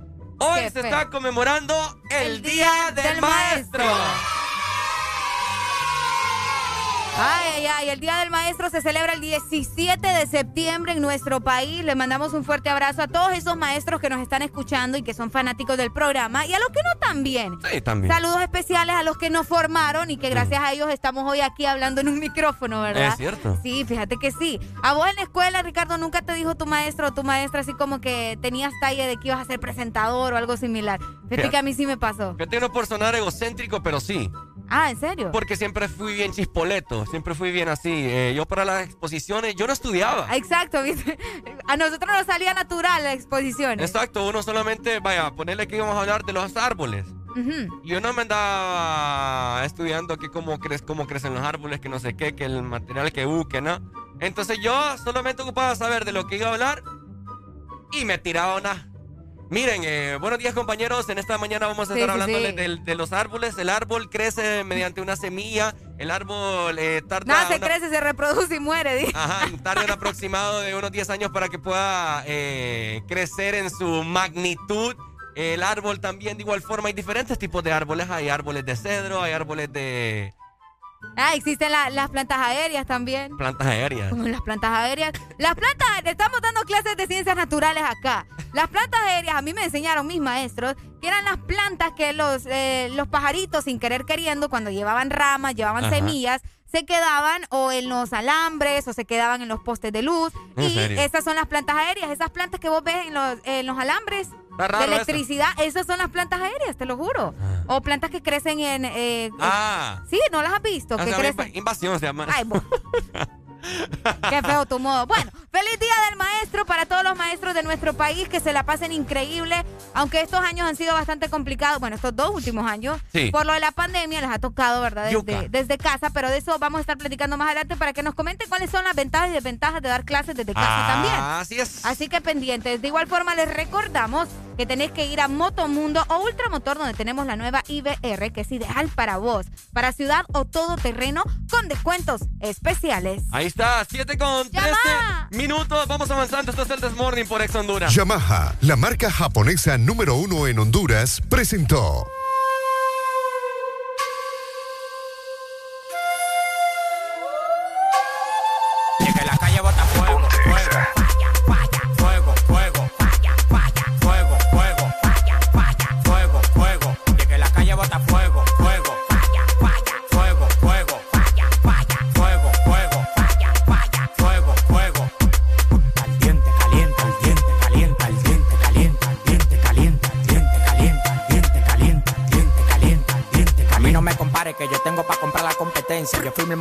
Hoy Qué se feo. está conmemorando el, Día, del, maestro. Ay, ay, ay, el Día del Maestro se celebra el 17 de septiembre en nuestro país. Le mandamos un fuerte abrazo a todos esos maestros que nos están escuchando y que son fanáticos del programa y a los que no también. Sí, también. Saludos especiales a los que nos formaron y que gracias a ellos estamos hoy aquí hablando en un micrófono, ¿verdad? Es cierto. Sí, fíjate que sí. A vos en la escuela, Ricardo, nunca te dijo tu maestro o tu maestra así como que tenías talla de que ibas a ser presentador o algo similar. Fíjate Fíjate. que a mí sí me pasó. Que no por sonar egocéntrico, pero sí. Ah, ¿en serio? Porque siempre fui bien chispoleto, siempre fui bien así. Eh, yo para las exposiciones, yo no estudiaba. Exacto, ¿viste? A nosotros nos salía natural la exposición. Exacto, uno solamente, vaya, ponerle que íbamos a hablar de los árboles. Ujú. Yo no me andaba estudiando que cómo, cre cómo crecen los árboles, que no sé qué, que el material que busque, ¿no? Entonces yo solamente ocupaba saber de lo que iba a hablar y me tiraba una... Miren, eh, buenos días compañeros, en esta mañana vamos a estar sí, hablando sí. De, de los árboles. El árbol crece mediante una semilla, el árbol eh, tarda... Nada, se una- crece, se reproduce y muere. di. Ajá, tarda un aproximado de unos 10 años para que pueda eh, crecer en su magnitud. El árbol también, de igual forma, hay diferentes tipos de árboles. Hay árboles de cedro, hay árboles de Ah, existen la- las plantas aéreas también. plantas aéreas. Como las plantas aéreas. Las plantas, estamos dando clases de ciencias naturales acá. Las plantas aéreas, a mí me enseñaron mis maestros, que eran las plantas que los, eh, los pajaritos, sin querer queriendo, cuando llevaban ramas, llevaban Ajá. semillas, se quedaban o en los alambres o se quedaban en los postes de luz. ¿En y serio? esas son las plantas aéreas, esas plantas que vos ves en los, en los alambres De eso. electricidad, esas son las plantas aéreas, te lo juro. O plantas que crecen en... eh, Ah. Sí, ¿no las has visto? O que sea, crecen... inv- invasión se llama. Ay. Qué feo tu modo. Bueno, feliz día del maestro para todos los maestros de nuestro país, que se la pasen increíble. Aunque estos años han sido bastante complicados, bueno, estos dos últimos años, Sí. por lo de la pandemia les ha tocado, ¿verdad? Desde, desde casa, pero de eso vamos a estar platicando más adelante para que nos comenten cuáles son las ventajas y desventajas de dar clases desde casa Ah, también. Así es. Así que pendientes. De igual forma les recordamos que tenés que ir a Motomundo o Ultramotor donde tenemos la nueva IBR que es ideal para vos, para ciudad o todo terreno con descuentos especiales. Ahí está, 7 con 13 minutos. Vamos avanzando. Esto es el Desmorning por Ex Honduras. Yamaha, la marca japonesa número uno en Honduras, presentó.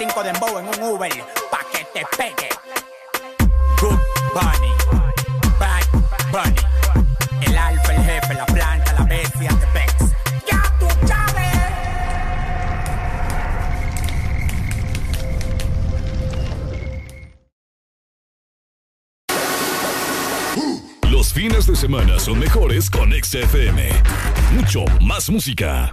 5 de Dembow en un Uber, pa' que te pegue. Good Bunny, Bad Bunny, el alfa, el jefe, la planta, la bestia, the best. Ya tú sabes. Los fines de semana son mejores con XFM. Mucho más música.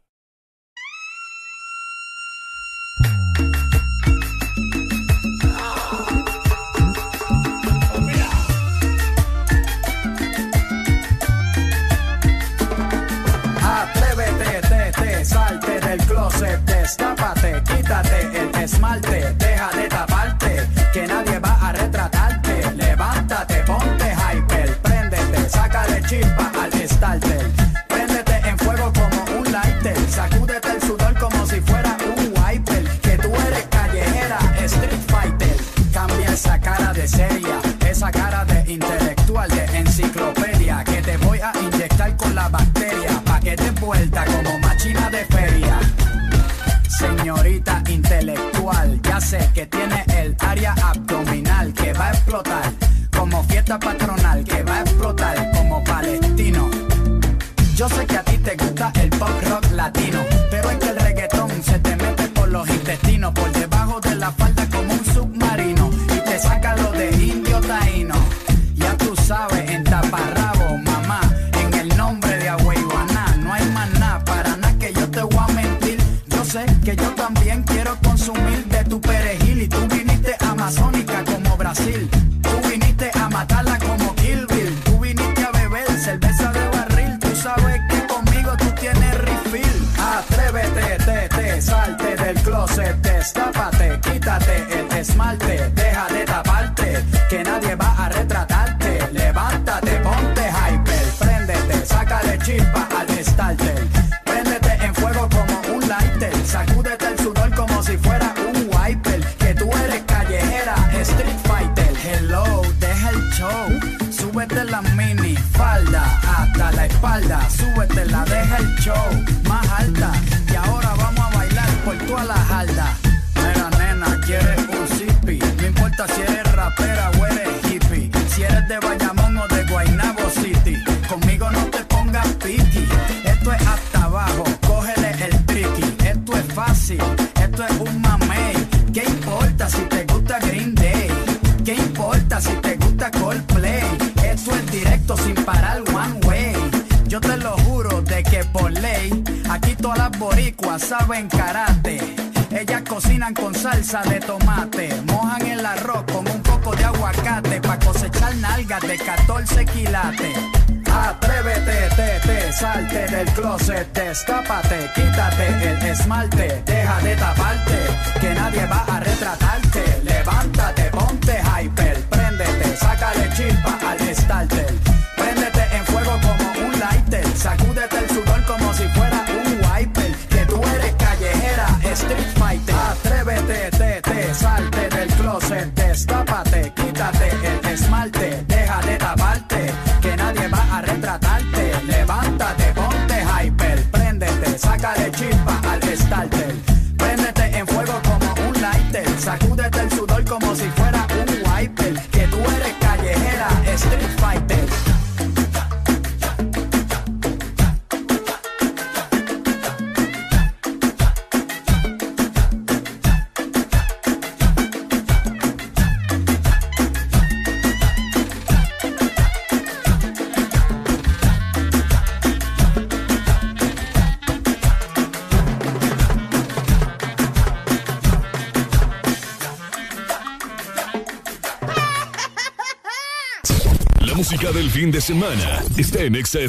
Fin de semana. Está en Exa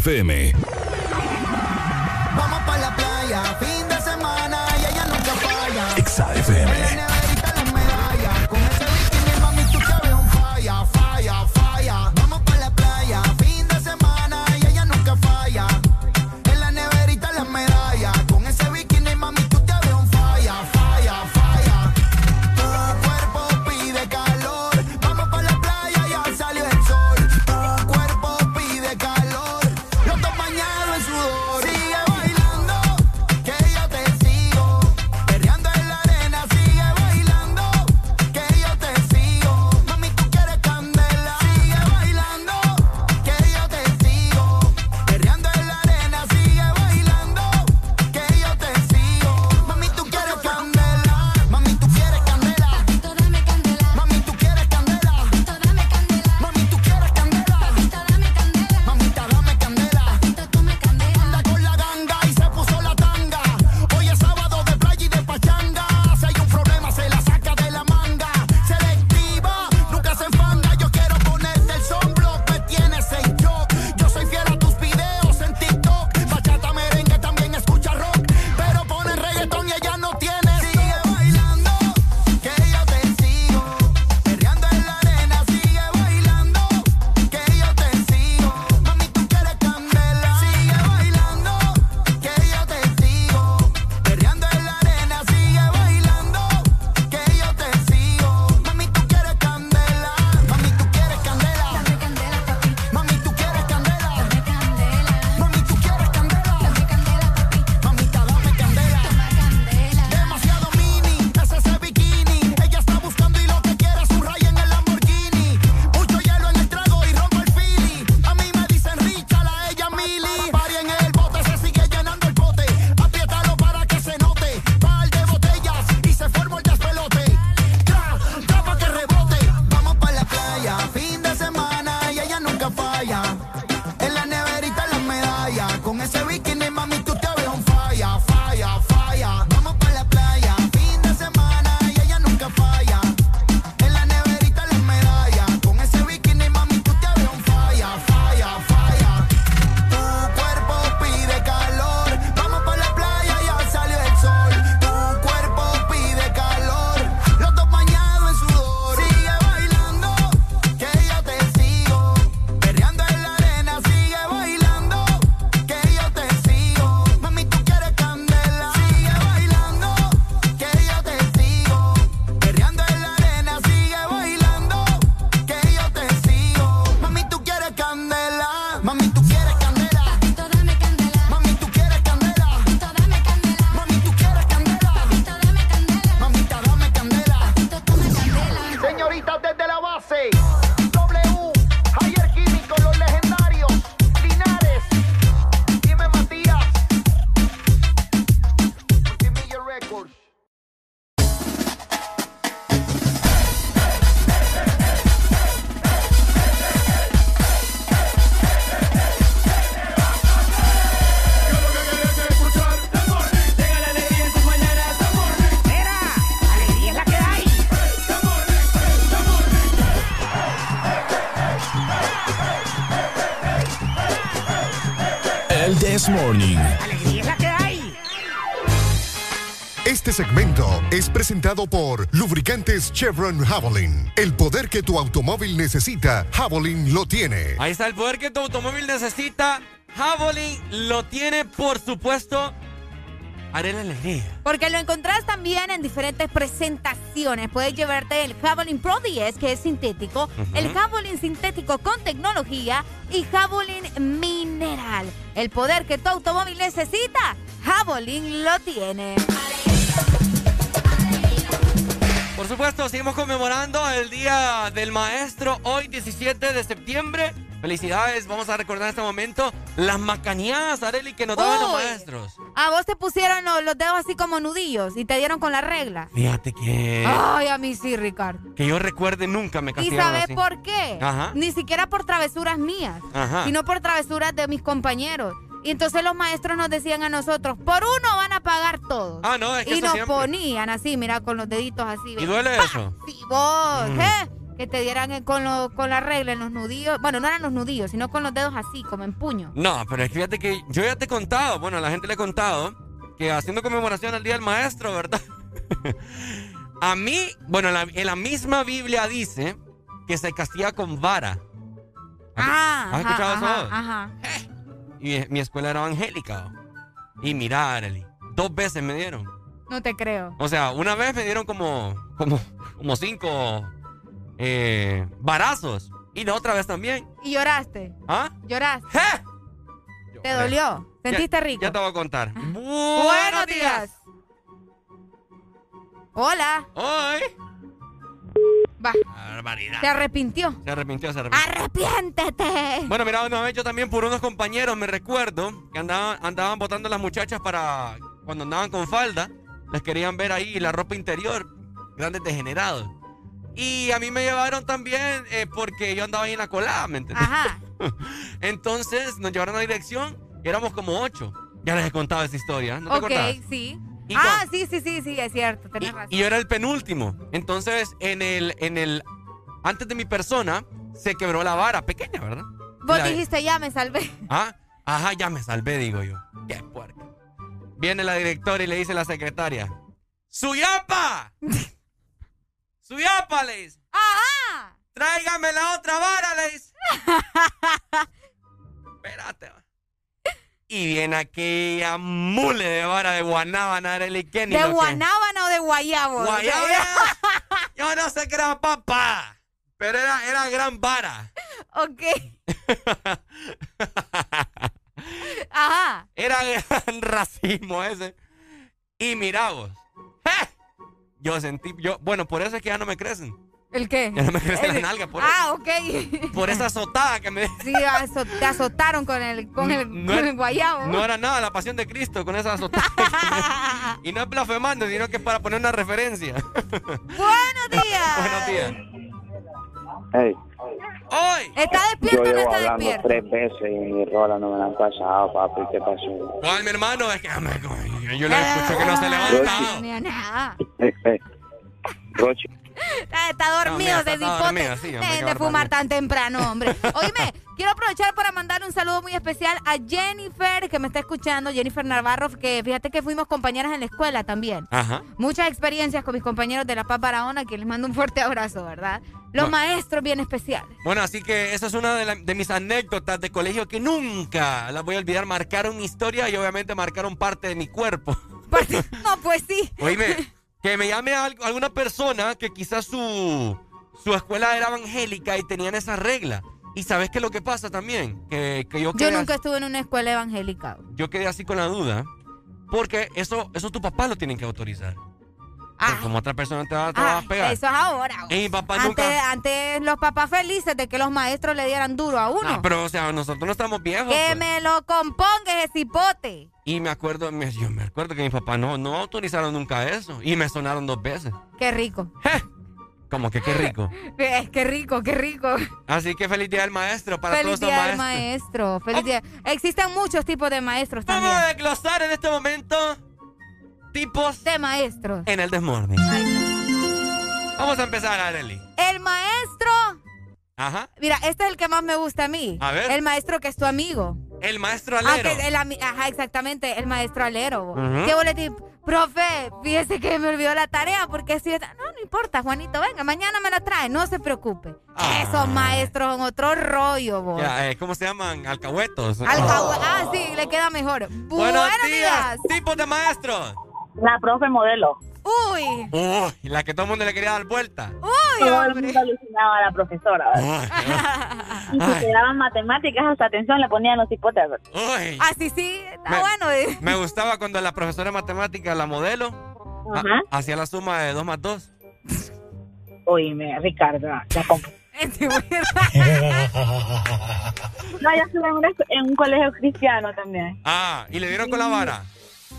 es presentado por Lubricantes Chevron Javelin. El poder que tu automóvil necesita, Javelin lo tiene. Ahí está el poder que tu automóvil necesita. Javelin lo tiene, por supuesto. Haré la alegría. Porque lo encontrás también en diferentes presentaciones. Puedes llevarte el Javelin Pro 10, que es sintético, el Javelin sintético con tecnología y Javelin mineral. El poder que tu automóvil necesita, Javelin lo tiene. Supuesto, seguimos conmemorando el Día del Maestro hoy 17 de septiembre. Felicidades, vamos a recordar en este momento las macaneadas, Areli, que nos daban los maestros. A vos te pusieron los, los dedos así como nudillos y te dieron con la regla. Fíjate que, Ay, a mí sí, Ricardo. que yo recuerde nunca me ¿Y castigaron sabes así. por qué? Ajá. Ni siquiera por travesuras mías, Ajá. sino por travesuras de mis compañeros. Y entonces los maestros nos decían a nosotros, por uno van a pagar todos. Ah, no, es que y eso nos siempre. ponían así, mira, con los deditos así. ¿Y duele eso? Sí, vos, Mm. ¿eh? Que te dieran eh, con, lo- con la regla en los nudillos. Bueno, no eran los nudillos, sino con los dedos así, como en puño. No, pero es que fíjate que yo ya te he contado, bueno, a la gente le he contado, que haciendo conmemoración al Día del Maestro, ¿verdad? a mí, bueno, en la, en la misma Biblia dice que se castiga con vara. Ah, ¿Has escuchado ajá, eso? Ajá. Y mi, escuela era evangélica. Y mira, Arely, dos veces me dieron. No te creo. O sea, una vez me dieron como, como, como cinco eh, varazos. Y la otra vez también. ¿Y lloraste? ¿Ah? ¿Lloraste? ¿Te dolió? ¿Sentiste Ya- rico? Ya te voy a contar. Buenos días. Hola. Hoy. Va. Barbaridad. Se arrepintió. Se arrepintió, se arrepintió. ¡Arrepiéntete! Bueno, mira, una vez yo también por unos compañeros me recuerdo que andaban, andaban botando las muchachas para cuando andaban con falda, les querían ver ahí la ropa interior, grandes degenerados. Y a mí me llevaron también eh, porque yo andaba ahí en la colada, ¿me entiendes? Ajá. Entonces nos llevaron a la dirección y éramos como ocho. Ya les he contado esa historia, ¿no te ok, acordás? sí. ¿Y Ah, sí, sí, sí, sí, es cierto, tenés razón. Y yo era el penúltimo. Entonces, en el, en el, antes de mi persona, se quebró la vara, pequeña, ¿verdad? Vos La- dijiste, ya me salvé. Ah, ajá, ya me salvé, digo yo. Qué puerca. Viene la directora y le dice a la secretaria: ¡Suyapa! ¡Suyapa! Le dice. ¡Ajá! ¡Tráigame la otra vara! Le dice. Espérate. Y viene aquella mule de vara de guanábana, Arely Kenny. ¿De guanábana o de guayabo? Guayabo. Yo no sé qué era papá, pero era, era gran vara. ok. Ajá. Era gran racismo ese. Y mira vos. ¡eh! Yo sentí, yo, bueno, por eso es que ya no me crecen. ¿El qué? Ya no me crecen las El- nalgas, por, Ah, ok. por esa azotada que me... Sí, te azotaron con el, con el, No con era- el guayabo. No era nada la pasión de Cristo con esa azotada. me- y no es blasfemando, sino que es para poner una referencia. Buenos días. Buenos días. Hey, ¡Hoy! ¿Está despierto o no llevo está hablando despierto? tres veces y mi rola no me la han pasado, papi. ¿Qué pasó? ¿Cuál, mi hermano? Es que ah, yo, yo le escucho que no se levanta. Eh, eh. Rochi, Está, está dormido, mira, se está sí, hombre, qué de fumar tan temprano, hombre. Oíme, quiero aprovechar para mandar un saludo muy especial a Jennifer, que me está escuchando, Jennifer Navarro, que fíjate que fuimos compañeras en la escuela también. Ajá. Muchas experiencias con mis compañeros de La Paz Barahona, que les mando un fuerte abrazo, ¿verdad? Los Bueno. maestros bien especiales. Bueno, así que esa es una de, la- de mis anécdotas de colegio que nunca las voy a olvidar. Marcaron mi historia y obviamente marcaron parte de mi cuerpo. No, pues sí. Oíme, que me llame al- alguna persona que quizás su, su escuela era evangélica y tenían esa regla. Y sabes qué es lo que pasa también, que, que yo, Yo nunca estuve en una escuela evangélica. yo quedé así con la duda, porque eso, eso tu papá lo tienen que autorizar. Porque como otra persona te va, te va a Ah, pegar. eso es ahora. Y mi papá Antes, nunca... antes los papás felices de que los maestros le dieran duro a uno. No, pero o sea, nosotros no estamos viejos. que pues. me lo componga ese cipote. Y me acuerdo, me- yo me acuerdo que mi papá no, no autorizaron nunca eso. Y me sonaron dos veces. Qué rico. Como que qué rico. Eh, qué rico, qué rico. Así que feliz día del maestro para Feliz todos los día del maestros. maestro. Feliz día. Existen muchos tipos de maestros Vamos también. a desglosar en este momento tipos de maestros. en el Desmorning. Vamos a empezar, Arely. El maestro. Ajá. Mira, este es el que más me gusta a mí. A ver. El maestro que es tu amigo. El maestro alero. Ah, que el ajá, exactamente, el maestro alero. Ujú. ¿Qué decís? Profe, fíjese que me olvidó la tarea porque si... No, no importa, Juanito, venga, mañana me la trae, no se preocupe. Esos maestros son otro rollo, vos. Ya, eh, ¿Cómo se llaman? Alcahuetos. Alcahue- Ah, sí, le queda mejor. Buenos, Buenos días. Tipos de maestros. La profe modelo. Uy. Uy, la que todo el mundo le quería dar vuelta. Uy, Todo el mundo alucinaba a la profesora. ¿verdad? Y si te daban matemáticas, hasta atención le ponían los. ¿verdad? Uy. Ah, sí, está Me- bueno. eh. Me gustaba cuando la profesora de matemáticas, la modelo, hacía la suma de 2 más 2. Oíme, Ricardo, Este No, yo estuve en, una- en un colegio cristiano también. Ah, y le dieron con la vara.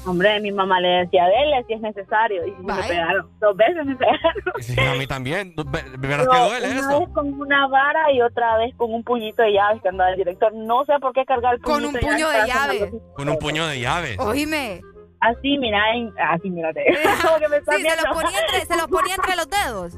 Hombre, mi mamá le decía, dele si es necesario. Y me pegaron. Dos veces me pegaron. Sí, a mí también. Ve- Verás que duele una eso. vez con una vara y otra vez con un puñito de llaves que andaba el director. No sé por qué cargar el Con un puño de llaves. Con un puño de llaves. Oíme. Así, mira, así, mírate. Como que me está Sí, se los ponía entre, se los ponía entre los dedos.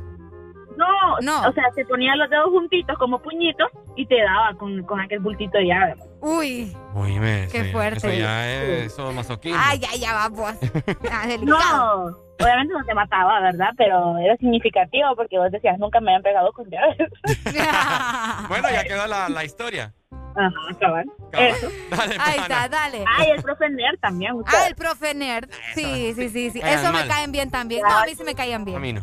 No, No. o sea, se ponían los dedos juntitos como puñitos y te daba con, con aquel bultito de llave. Uy. Uy, me, Qué eso- fuerte. Eso ya es eso masoquismo. Ay, ya, ya va, pues. Ah, delicado. No, obviamente no te mataba, ¿verdad? Pero era significativo porque vos decías, nunca me habían pegado con llaves. Bueno, ya quedó la, la historia. Ajá, cabal. Cabal. Eso. Dale, Ahí está, dale. Ay, el profe Nerd también. usted. Ah, el profe nerd. Sí, sí, sí, sí. Eso me caen bien también. No, a mí sí me caían A bien. mí no.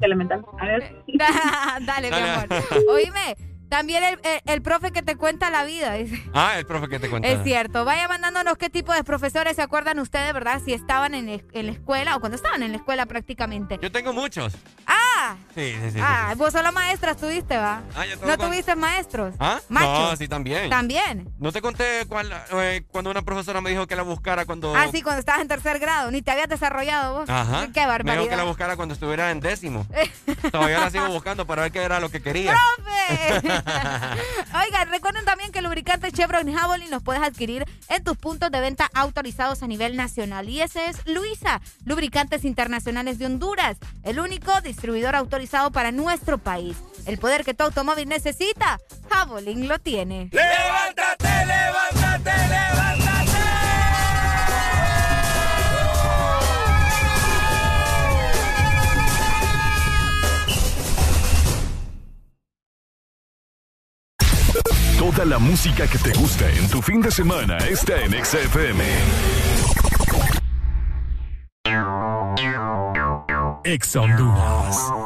Elemental. A ver. Dale, mi amor. Oíme, también el, el- el profe que te cuenta la vida. dice. Ah, el profe que te cuenta. Es cierto. Vaya mandándonos qué tipo de profesores se acuerdan ustedes, ¿verdad? Si estaban en, el- en la escuela o cuando estaban en la escuela prácticamente. Yo tengo muchos. Ah, Sí, sí, sí. sí, ah, sí. vos solo maestras tuviste, ¿va? Ah, yo ¿No con- tuviste maestros? ¿Ah? Machos. No, sí, también. También. ¿No te conté cuál, eh, cuando una profesora me dijo que la buscara cuando... Ah, sí, cuando estabas en tercer grado. Ni te habías desarrollado vos. Ajá. Qué Me dijo que la barbaridad. buscara cuando estuviera en décimo. Todavía la sigo buscando para ver qué era lo que quería. ¡Profe! Oigan, recuerden también que el lubricante Chevron Javelin los puedes adquirir en tus puntos de venta autorizados a nivel nacional. Y ese es Luisa, Lubricantes Internacionales de Honduras, el único distribuidor autorizado para nuestro país. El poder que tu automóvil necesita, Javelin lo tiene. ¡Levántate, levántate, levántate! Toda la música que te gusta en tu fin de semana está en XFM. Ex Honduras.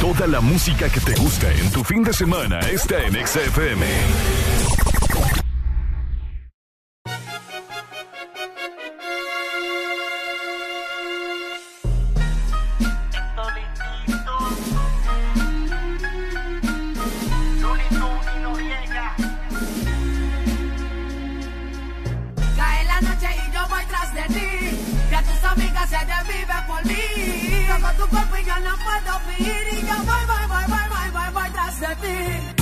Toda la música que te gusta en tu fin de semana está en XFM. Cae la noche y yo voy tras de ti. Ya tus amigas se desviven por mí. Toco tu cuerpo y yo no puedo vivir. Y yo voy, voy, voy, voy, voy, voy, voy.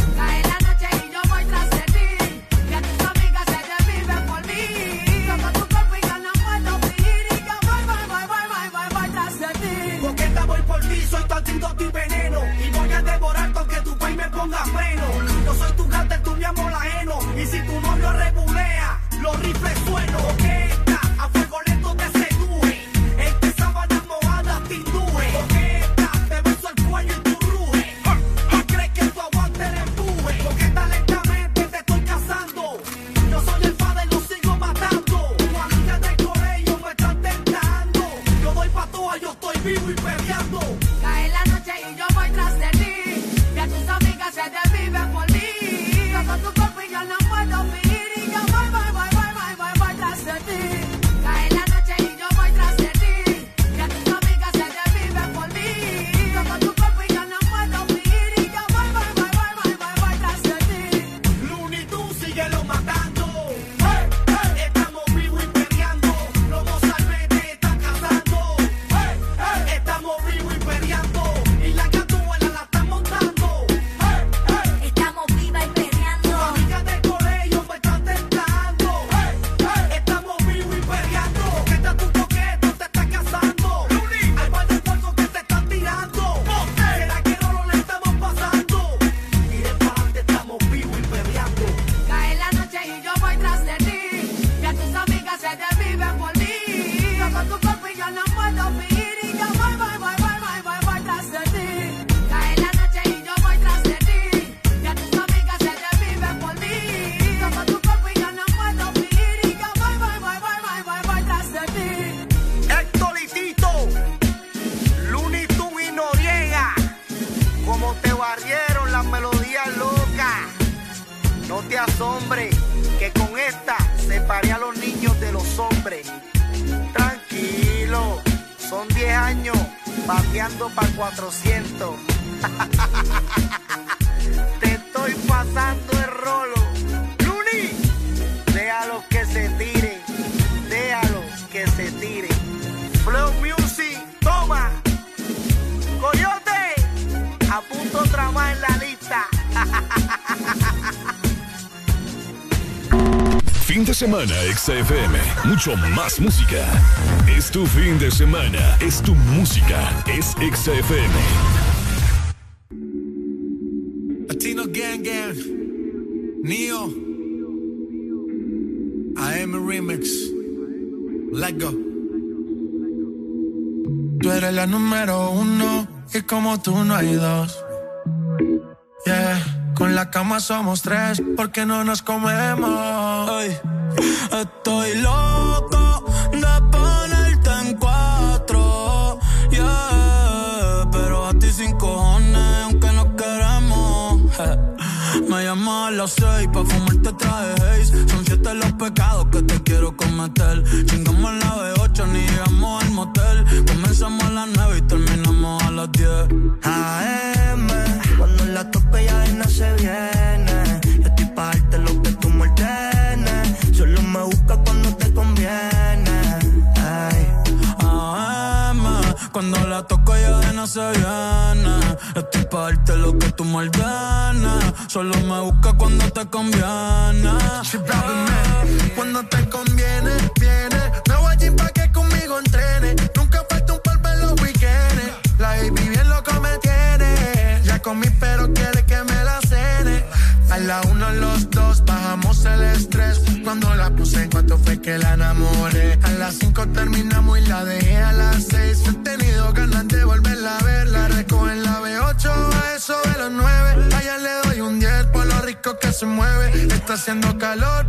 semana, XFM. Mucho más música. Es tu fin de semana. Es tu música. Es XFM. Latino Gang Gang. Neo. I am a remix. Let go. Tú eres la número uno. Y como tú no hay dos. Yeah. Con la cama somos tres, porque no nos comemos. Estoy loco cambiar está haciendo calor.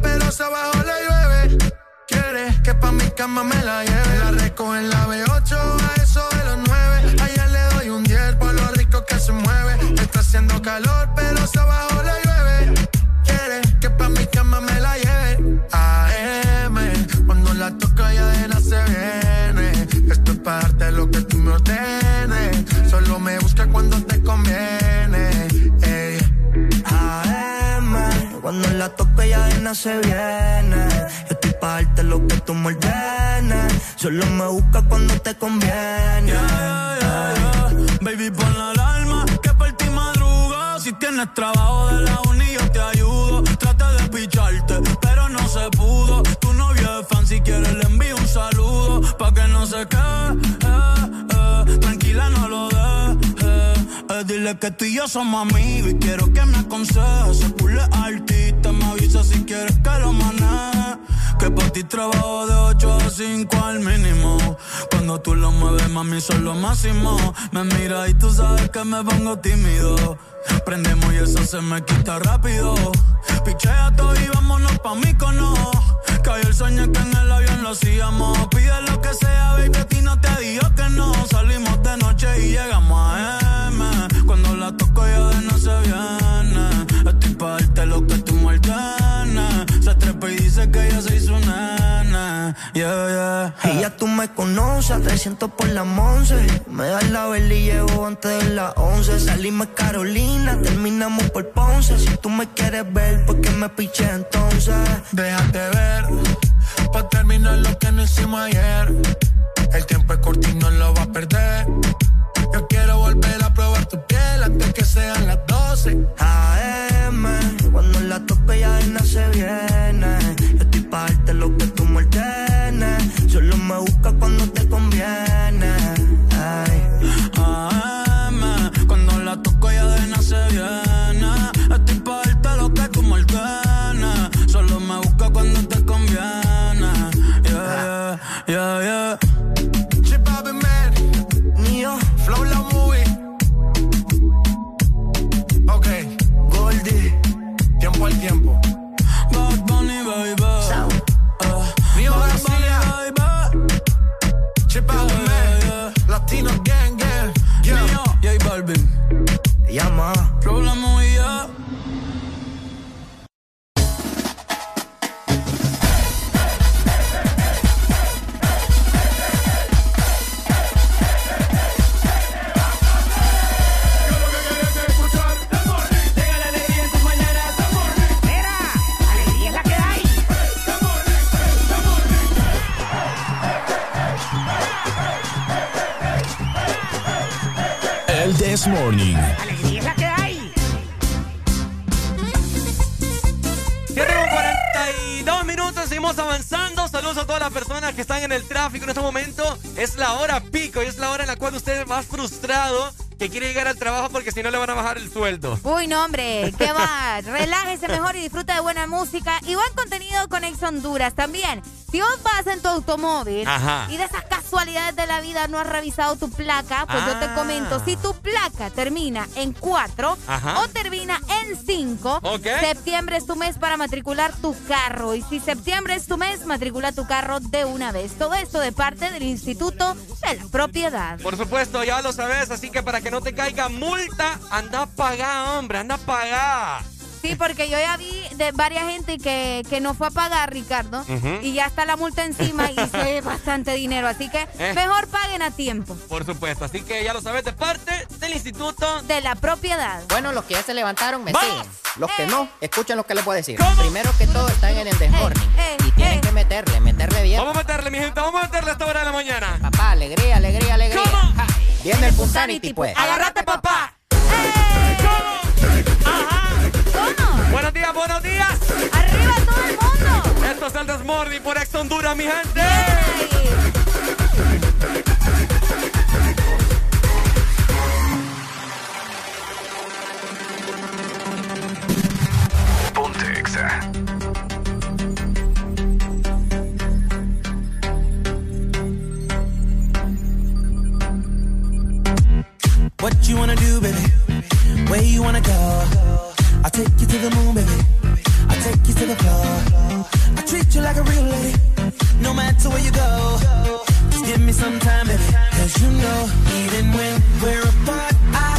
como amigo y quiero que me aconsejes. Se pule artista, me avisa si quieres que lo maneje. Que para ti trabajo de 8 a 5 al mínimo. Cuando tú lo mueves, mami, son lo máximo. Me mira y tú sabes que me pongo tímido. Prendemos y eso se me quita rápido. Pichea todo usa 300 por la once Me da la vela y llevo antes de las 11 Salimos Carolina, terminamos por Ponce. Si tú me quieres ver, ¿por qué me piché entonces? This Morning. ¡Alegría que hay! 7 con 42 minutos, seguimos avanzando. Saludos a todas las personas que están en el tráfico en este momento. Es la hora pico y es la hora en la cual usted es más frustrado que quiere llegar al trabajo porque si no le van a bajar el sueldo. Uy, no, hombre, ¿qué va? Relájese mejor y disfruta de buena música y buen contenido con Ex Honduras también. Si vos vas en tu automóvil Ajá. y de esas casualidades de la vida no has revisado tu placa, pues yo te Ah. comento, si tu placa termina en 4 Ajá. o termina en 5, Ok. septiembre es tu mes para matricular tu carro. Y si septiembre es tu mes, matricula tu carro de una vez. Todo esto de parte del Instituto de la Propiedad. Por supuesto, ya lo sabes, así que para que no te caiga multa, anda a pagar, hombre, anda a pagar. Sí, porque yo ya vi de varias gente que, que no fue a pagar, Ricardo, y ya está la multa encima y se ve bastante dinero. Así que Eh. mejor paguen a tiempo. Por supuesto, así que ya lo sabes, de parte del Instituto de la Propiedad. Bueno, los que ya se levantaron me ¡Vamos! siguen. Los que Eh. no, escuchen lo que les voy a decir. ¿Cómo? Primero que todo están en el desmorning eh, y tienen eh. que meterle, meterle bien. Vamos a meterle, mi gente, vamos a meterle a esta hora de la mañana. Papá, alegría, alegría, alegría. ¿Cómo? Ja, Viene el Punsanity, pues. Agárrate, papá. ¿Cómo? Buenos días, buenos días. ¡Arriba todo el mundo! Esto es el Desmorning por Ex Honduras, mi gente. Ponte Exa. What you wanna do, baby? Where you wanna go? I'll take you to the moon, baby. I'll take you to the floor. I treat you like a real lady, no matter where you go. Just give me some time, baby. Cause you know, even when we're apart, I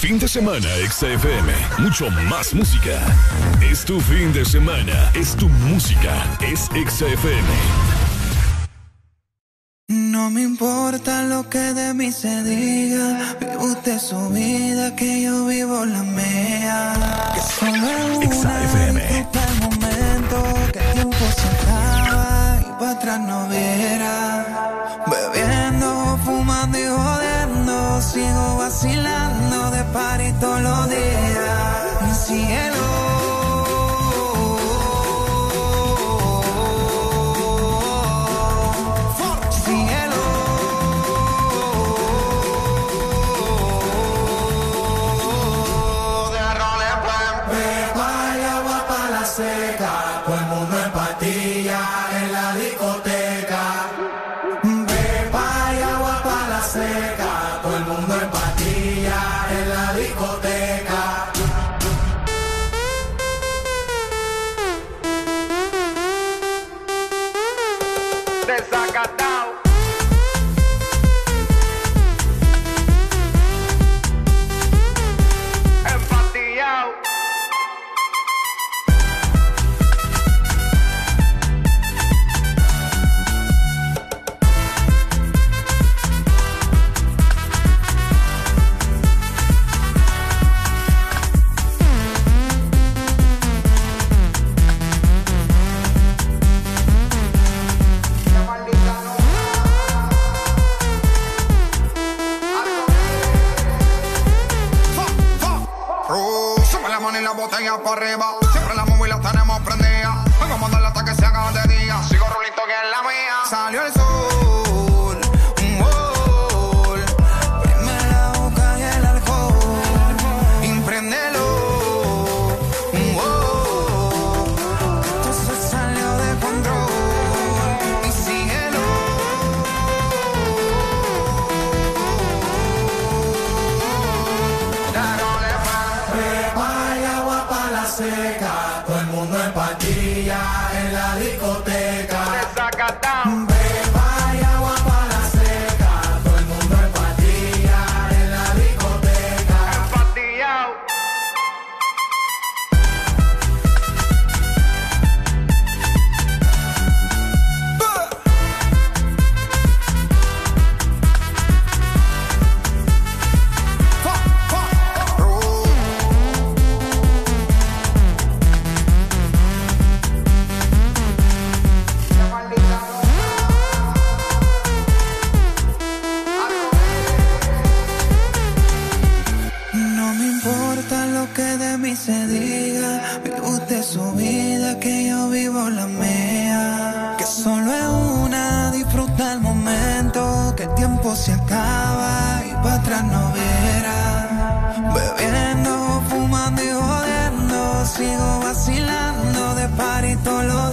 Fin de semana, XFM. Mucho más música. Es tu fin de semana. Es tu música. Es XFM. No me importa lo que de mí se diga, vive usted su vida, que yo vivo la mía. Que solo el momento, que el tiempo se acaba y para atrás no viera. De party todos mí se diga, vive usted su vida, que yo vivo la mía. Que solo es una, disfruta el momento, que el tiempo se acaba y para atrás no viera. Bebiendo, fumando y jodiendo, sigo vacilando de party todos los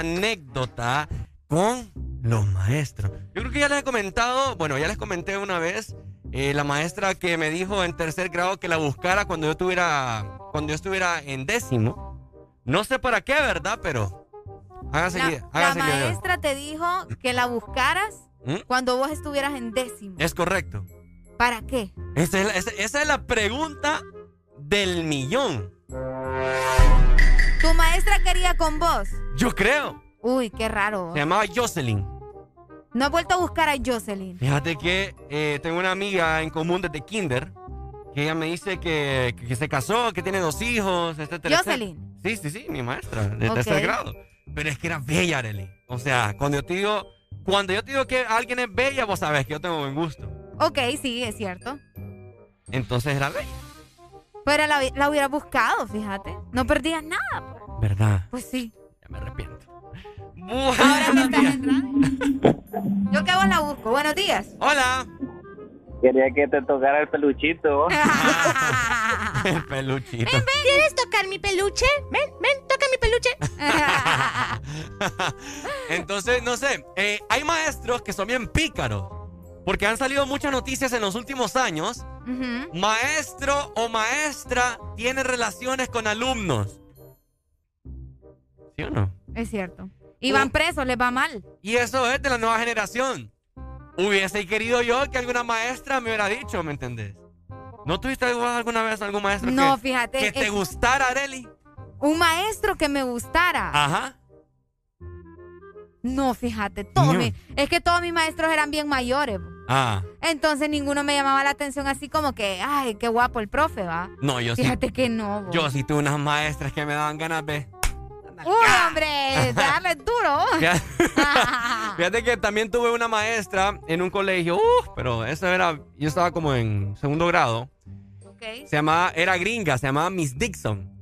Anécdota con los maestros. Yo creo que ya les he comentado, bueno, ya les comenté una vez eh, la maestra que me dijo en tercer grado que la buscara cuando yo tuviera, cuando yo estuviera en décimo. No sé para qué, ¿verdad? Pero hágase, La, la maestra te dijo que la buscaras ¿Mm? cuando vos estuvieras en décimo. Es correcto. ¿Para qué? Esa es, la, esa- esa es la pregunta del millón. ¿Tu maestra quería con vos? Yo creo. Uy, qué raro. Se llamaba Jocelyn. No has vuelto a buscar a Jocelyn. Fíjate que eh, tengo una amiga en común desde Kinder que ella me dice que, que se casó, que tiene dos hijos, etcétera. Jocelyn. Sí, sí, sí, mi maestra, de Ok. tercer grado. Pero es que era bella, Arely. O sea, cuando yo te digo, cuando yo te digo que alguien es bella, vos sabes que yo tengo buen gusto. Ok, sí, es cierto. Entonces era bella, Pero la, la hubiera buscado, fíjate. No perdías nada. ¿verdad? Pues sí. Ya me arrepiento. Ahora que estás en radio. Yo que vos la busco. Buenos días. Hola. Quería que te tocara el peluchito. El peluchito. ¿Quieres tocar mi peluche? Ven, ven, toca mi peluche. Entonces, no sé, eh, hay maestros que son bien pícaros. Porque han salido muchas noticias en los últimos años. Maestro o maestra tiene relaciones con alumnos. ¿Sí o no? Es cierto. Y van presos, les va mal. Y eso es de la nueva generación. Hubiese querido yo que alguna maestra me hubiera dicho, ¿me entendés? ¿No tuviste alguna vez algún maestro No, que, fíjate, que te gustara, Areli? Un maestro que me gustara. Ajá. No, fíjate, todos No. mis- es que todos mis maestros eran bien mayores. Ah, Entonces ninguno me llamaba la atención así como que, ay, qué guapo el profe, va. no, yo sí. Fíjate que no. Yo sí tuve unas maestras que me daban ganas de... Uy, hombre, darle duro. Fíjate que también tuve una maestra en un colegio, uf, pero esa era, yo estaba como en segundo grado. Se llamaba, era gringa, se llamaba Miss Dixon.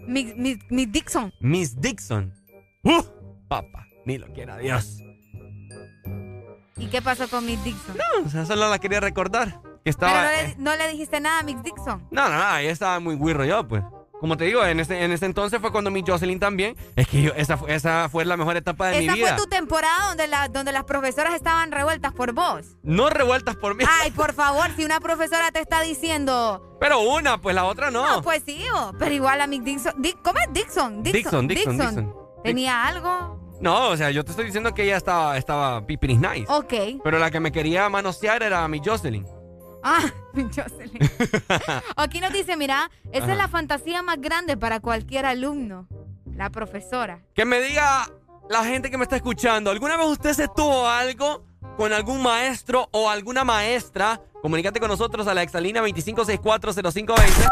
Mi, mi, mi Dixon. Miss Dixon. ¡Uf! Papá, ni lo quiera Dios. ¿Y qué pasó con Miss Dixon? O sea, solo la quería recordar. Que Pero estaba. no le, no le dijiste nada a Miss Dixon. no, no, no, ella estaba muy guirro yo, pues. Como te digo, en ese, en ese entonces fue cuando mi Jocelyn también. Es que yo, esa, fue- esa fue la mejor etapa de Esa mi vida. fue tu temporada donde, la, donde las profesoras estaban revueltas por vos. No revueltas por mí. Ay, por favor, si una profesora te está diciendo. Pero una, pues la otra no. No, pues sí, pero igual a Miss Dixon. Di- ¿Cómo es Dixon? Dixon, Dixon, Dixon. ¿Tenía algo? No, o sea, yo te estoy diciendo que ella estaba, estaba pipiris nice. Ok. Pero la que me quería manosear era mi Jocelyn. Ah, Jocelyn. Aquí nos dice, mira, esa Ajá. es la fantasía más grande para cualquier alumno. La profesora. Que me diga la gente que me está escuchando, ¿alguna vez usted se tuvo algo con algún maestro o alguna maestra? Comunícate con nosotros a la exalina 25640520.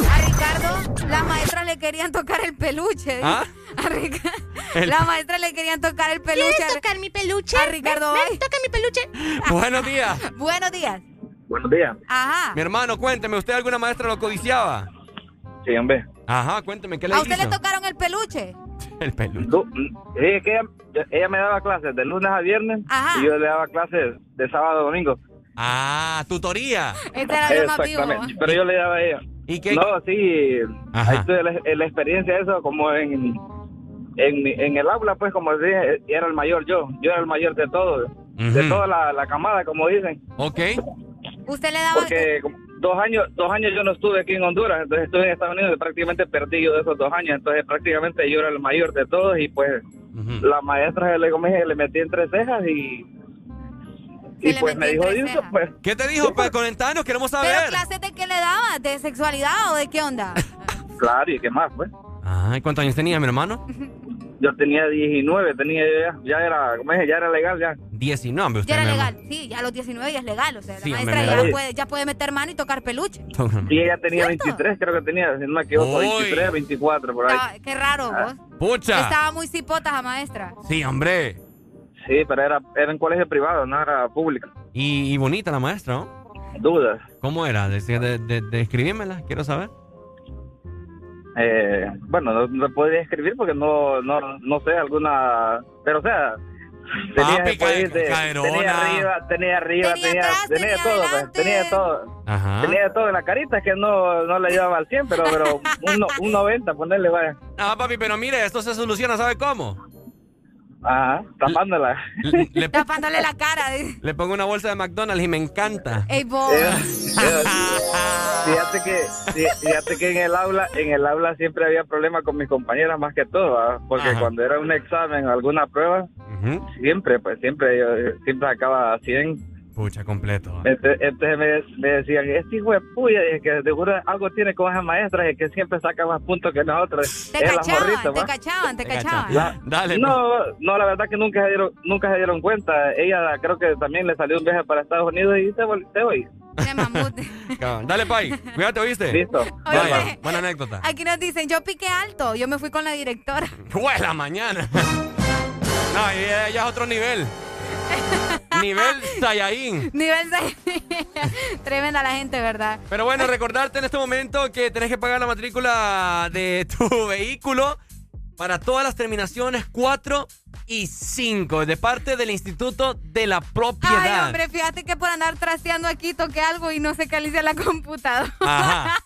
A Ricardo, las maestras le querían tocar el peluche. ¿Ah? A El- Las maestras le querían tocar el peluche. ¿Quieres tocar mi peluche? A Ricardo Ven, toca mi peluche. Buenos días. Buenos días. Buenos días. Ajá. Mi hermano, cuénteme, ¿usted alguna maestra lo codiciaba? Sí, hombre. Ajá, cuénteme, ¿qué le ¿A usted le tocaron el peluche? El peluche. Du- Sí, es que ella, ella me daba clases de lunes a viernes Ajá. y yo le daba clases de sábado a domingo. Ah, tutoría. Este era vivo. Exactamente, pero yo le daba a ella. ¿Y qué? No, sí, Ajá. ahí tuve la, la experiencia de eso como en, en, mi- en el aula, pues como dije, era el mayor yo, yo era el mayor de todo, de toda la, la camada, como dicen. Ok. ¿Usted le daba Porque dos años, dos años yo no estuve aquí en Honduras, entonces estuve en Estados Unidos y prácticamente perdí yo de esos dos años, entonces prácticamente yo era el mayor de todos y pues la maestra le, le metí entre cejas y, y pues me dijo eso, pues ¿Qué te dijo? Pues comentanos, queremos ¿Pero saber. clases de qué le daba? ¿De sexualidad o de qué onda? claro, y qué más, pues. Ay, ¿cuántos años tenía mi hermano? Yo tenía 19, tenía ya, ya era, como dije, ya era legal ya. 19, usted Ya era legal. Sí, ya a los 19 ya es legal. O sea, la Sí, maestra hombre, ya puede, ya puede meter mano y tocar peluche. Y ella tenía 23, creo que tenía, si no me equivoco, Uy. 23, 24, por ahí. Ah, qué raro vos. Pucha. Estaba muy cipota la maestra. Sí, hombre. Sí, pero era, era en colegio privado, no era público. Y, y bonita la maestra, ¿no? Dudas. ¿Cómo era? De, de, de- describímela, quiero saber. Eh, bueno, no, no podría escribir porque no, no, no sé, alguna... Pero, o sea, tenía, Papi, ca- de- caerona. tenía arriba, tenía arriba, tenía, tenía, de todo, pues, tenía de todo. Ajá. Tenía de todo en la carita, es que no, no le ayudaba al 100, pero, pero un, no- un 90, ponerle, vaya. Ah, papi, pero mire, esto se soluciona, ¿sabe cómo? Ajá, tapándola. Le, le- Tapándole la cara. le pongo una bolsa de McDonald's y me encanta. Ey, vos. Eh, eh, Fíjate que, fí- fíjate que en el aula, en el aula siempre había problemas con mis compañeras más que todo, porque Ajá. cuando era un examen o alguna prueba, siempre, pues siempre, yo siempre sacaba 100. Pucha, completo. Entonces, entonces me, me decían, este hijo de puya, que seguro algo tiene con esa maestra, y que siempre saca más puntos que nosotros. Te es la cachaban, morrita, te ¿va? cachaban, te Te cachaban. La- Dale. pues. no, no, la verdad que nunca se dieron, nunca se dieron cuenta. Ella creo que también le salió un viaje para Estados Unidos y se volteó y. Dale, Pai. Cuídate, ¿oíste? listo. Vaya, buena anécdota. Aquí nos dicen, yo piqué alto, yo me fui con la directora. ¡Buena mañana! No, ya, ya es otro nivel. Nivel Saiyajin. Nivel 6. Tremenda la gente, ¿verdad? Pero bueno, recordarte en este momento que tenés que pagar la matrícula de tu vehículo para todas las terminaciones 4 y 5 de parte del Instituto de la Propiedad. Ay, hombre, fíjate que por andar trasteando aquí toqué algo y no se calicia la computadora. Ajá.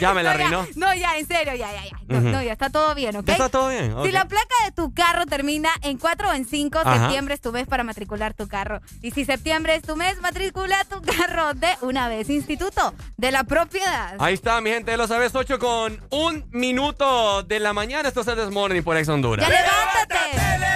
Ya me la no, ya, arruinó. no, ya, en serio, ya, ya, ya. No, ya está todo bien, ¿ok? ¿Ya está todo bien? Si la placa de tu carro termina en 4 o en 5, Ajá. septiembre es tu mes para matricular tu carro. Y si septiembre es tu mes, matricula tu carro de una vez. Instituto de la Propiedad. Ahí está, mi gente, lo sabes, 8 con un minuto de la mañana. Esto es el This Morning por Ex Honduras. ¡Ya levántate! levántate,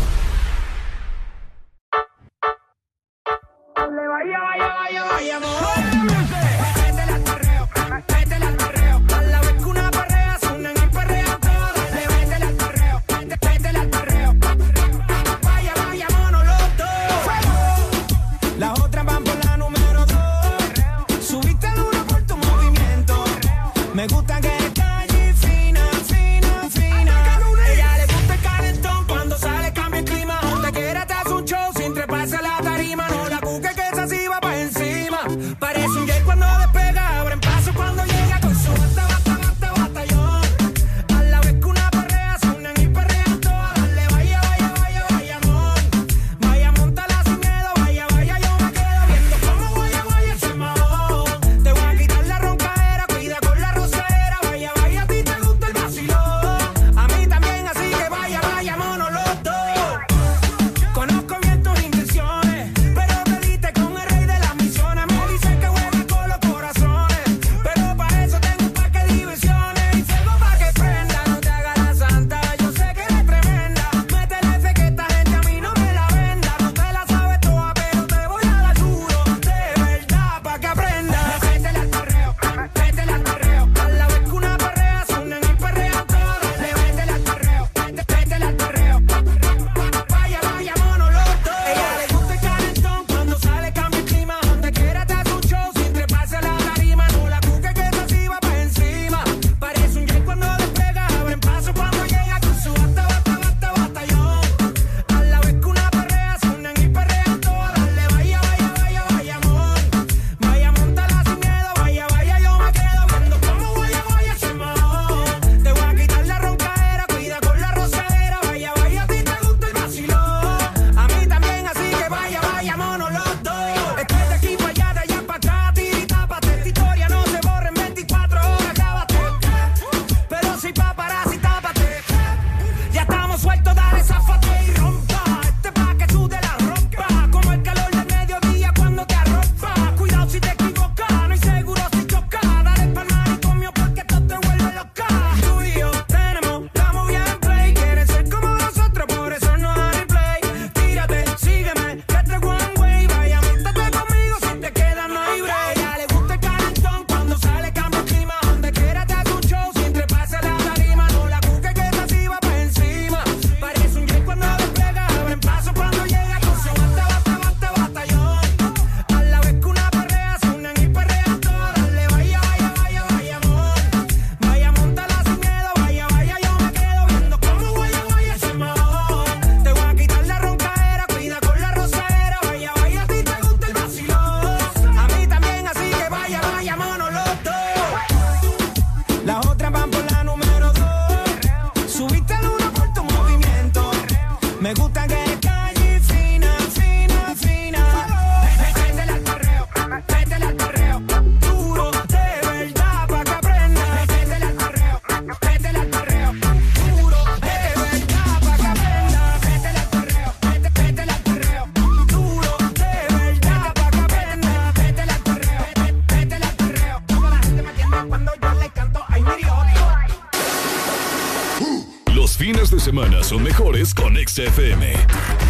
son mejores con XFM.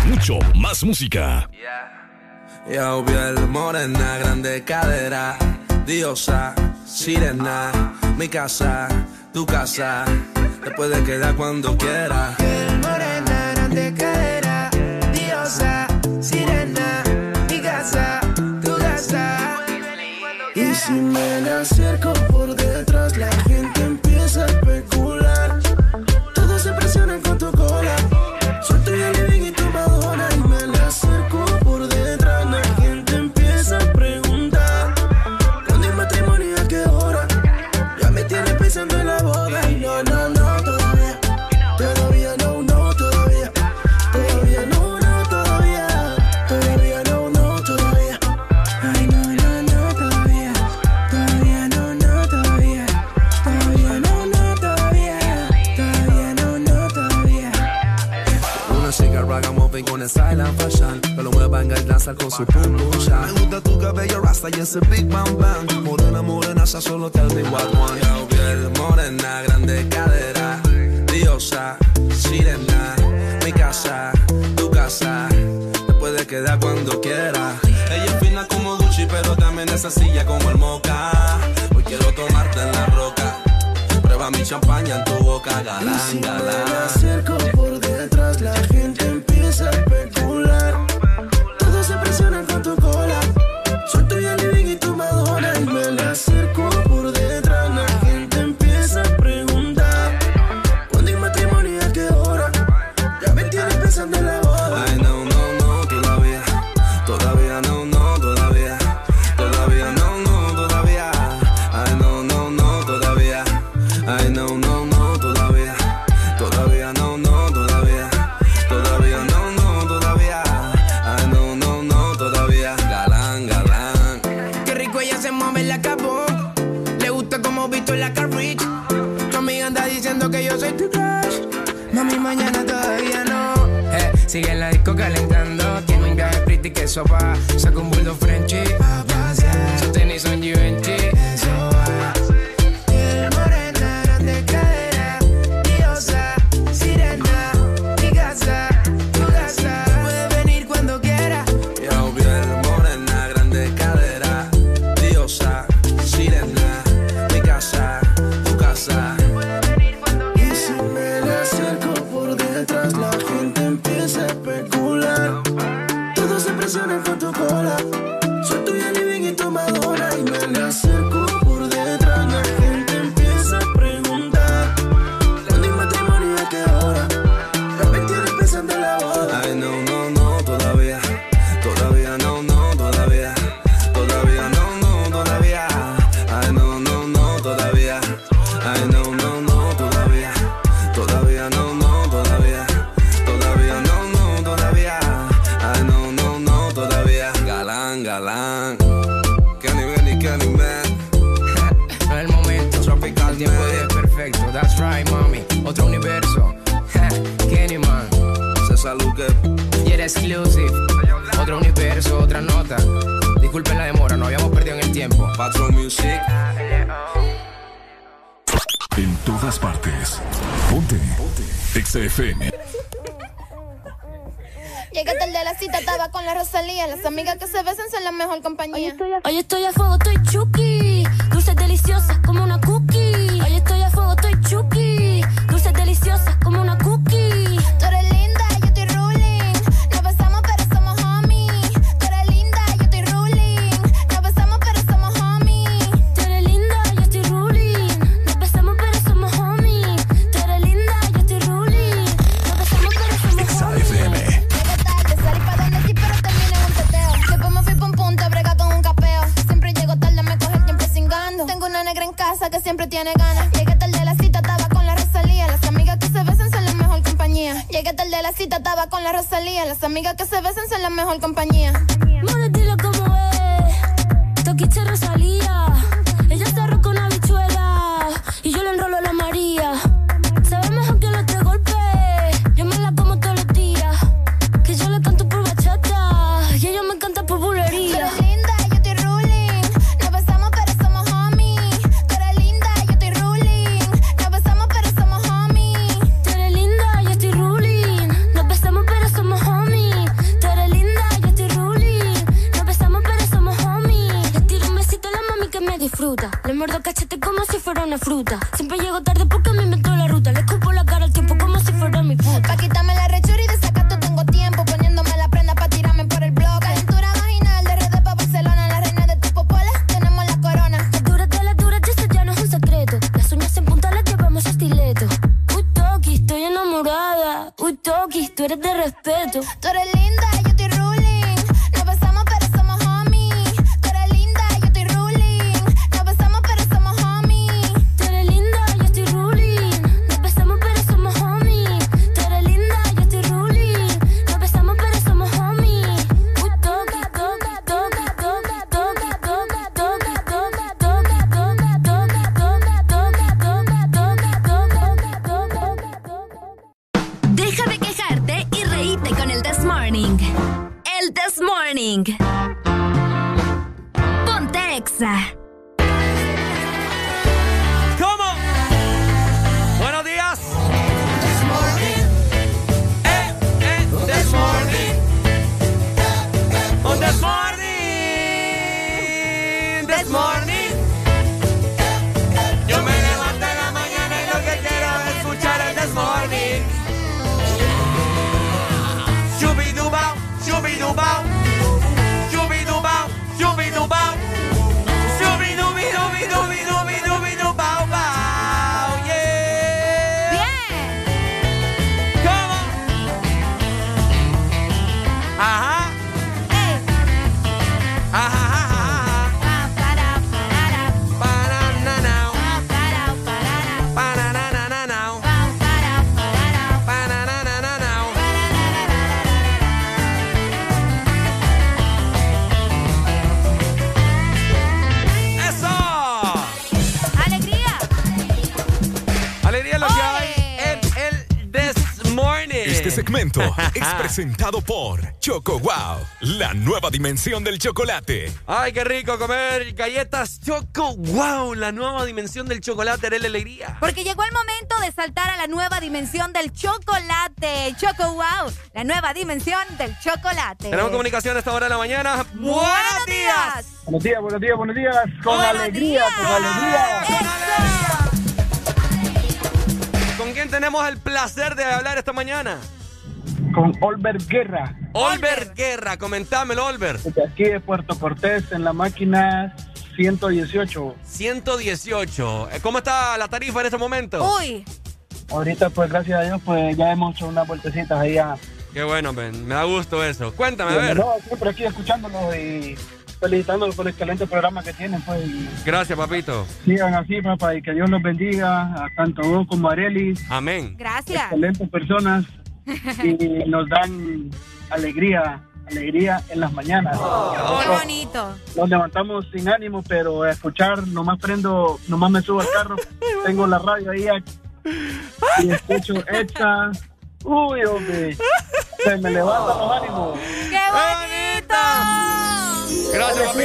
Mucho más música. Yeah. Yo vi el morena, grande cadera, diosa, sirena, mi casa, tu casa, te puedes quedar cuando quieras. El morena, grande cadera. momento es presentado por Choco Wow, la nueva dimensión del chocolate. Ay, qué rico comer galletas Choco Wow, la nueva dimensión del chocolate, era la alegría. Porque llegó el momento de saltar a la nueva dimensión del chocolate. Choco Wow, la nueva dimensión del chocolate. Tenemos comunicación a esta hora de la mañana. Buenos, días. Buenos días, buenos días, buenos días. Con alegría, días. con alegría. Con alegría. ¿Con quién tenemos el placer de hablar esta mañana? Con Olver Guerra. Olver Guerra, comentámelo, Olver. De aquí de Puerto Cortés, en la máquina 118. 118. Eh, ¿Cómo está la tarifa en este momento? Uy. Ahorita, pues, gracias a Dios, pues ya hemos hecho unas vueltecitas ahí a. Qué bueno, ben. me da gusto eso. Cuéntame, a ver. No, siempre aquí escuchándolos y felicitándolos por el excelente programa que tienen, pues. Gracias, papito. Sigan así, papá, y que Dios los bendiga a tanto vos como a Areli. Amén. Gracias. Excelentes personas y nos dan alegría, alegría en las mañanas. Oh, ¡Qué bonito! Nos levantamos sin ánimo, pero a escuchar, nomás prendo, nomás me subo al carro, tengo la radio ahí y escucho esta. ¡Uy, hombre! Se me levantan los ánimos. ¡Qué bonito! Gracias,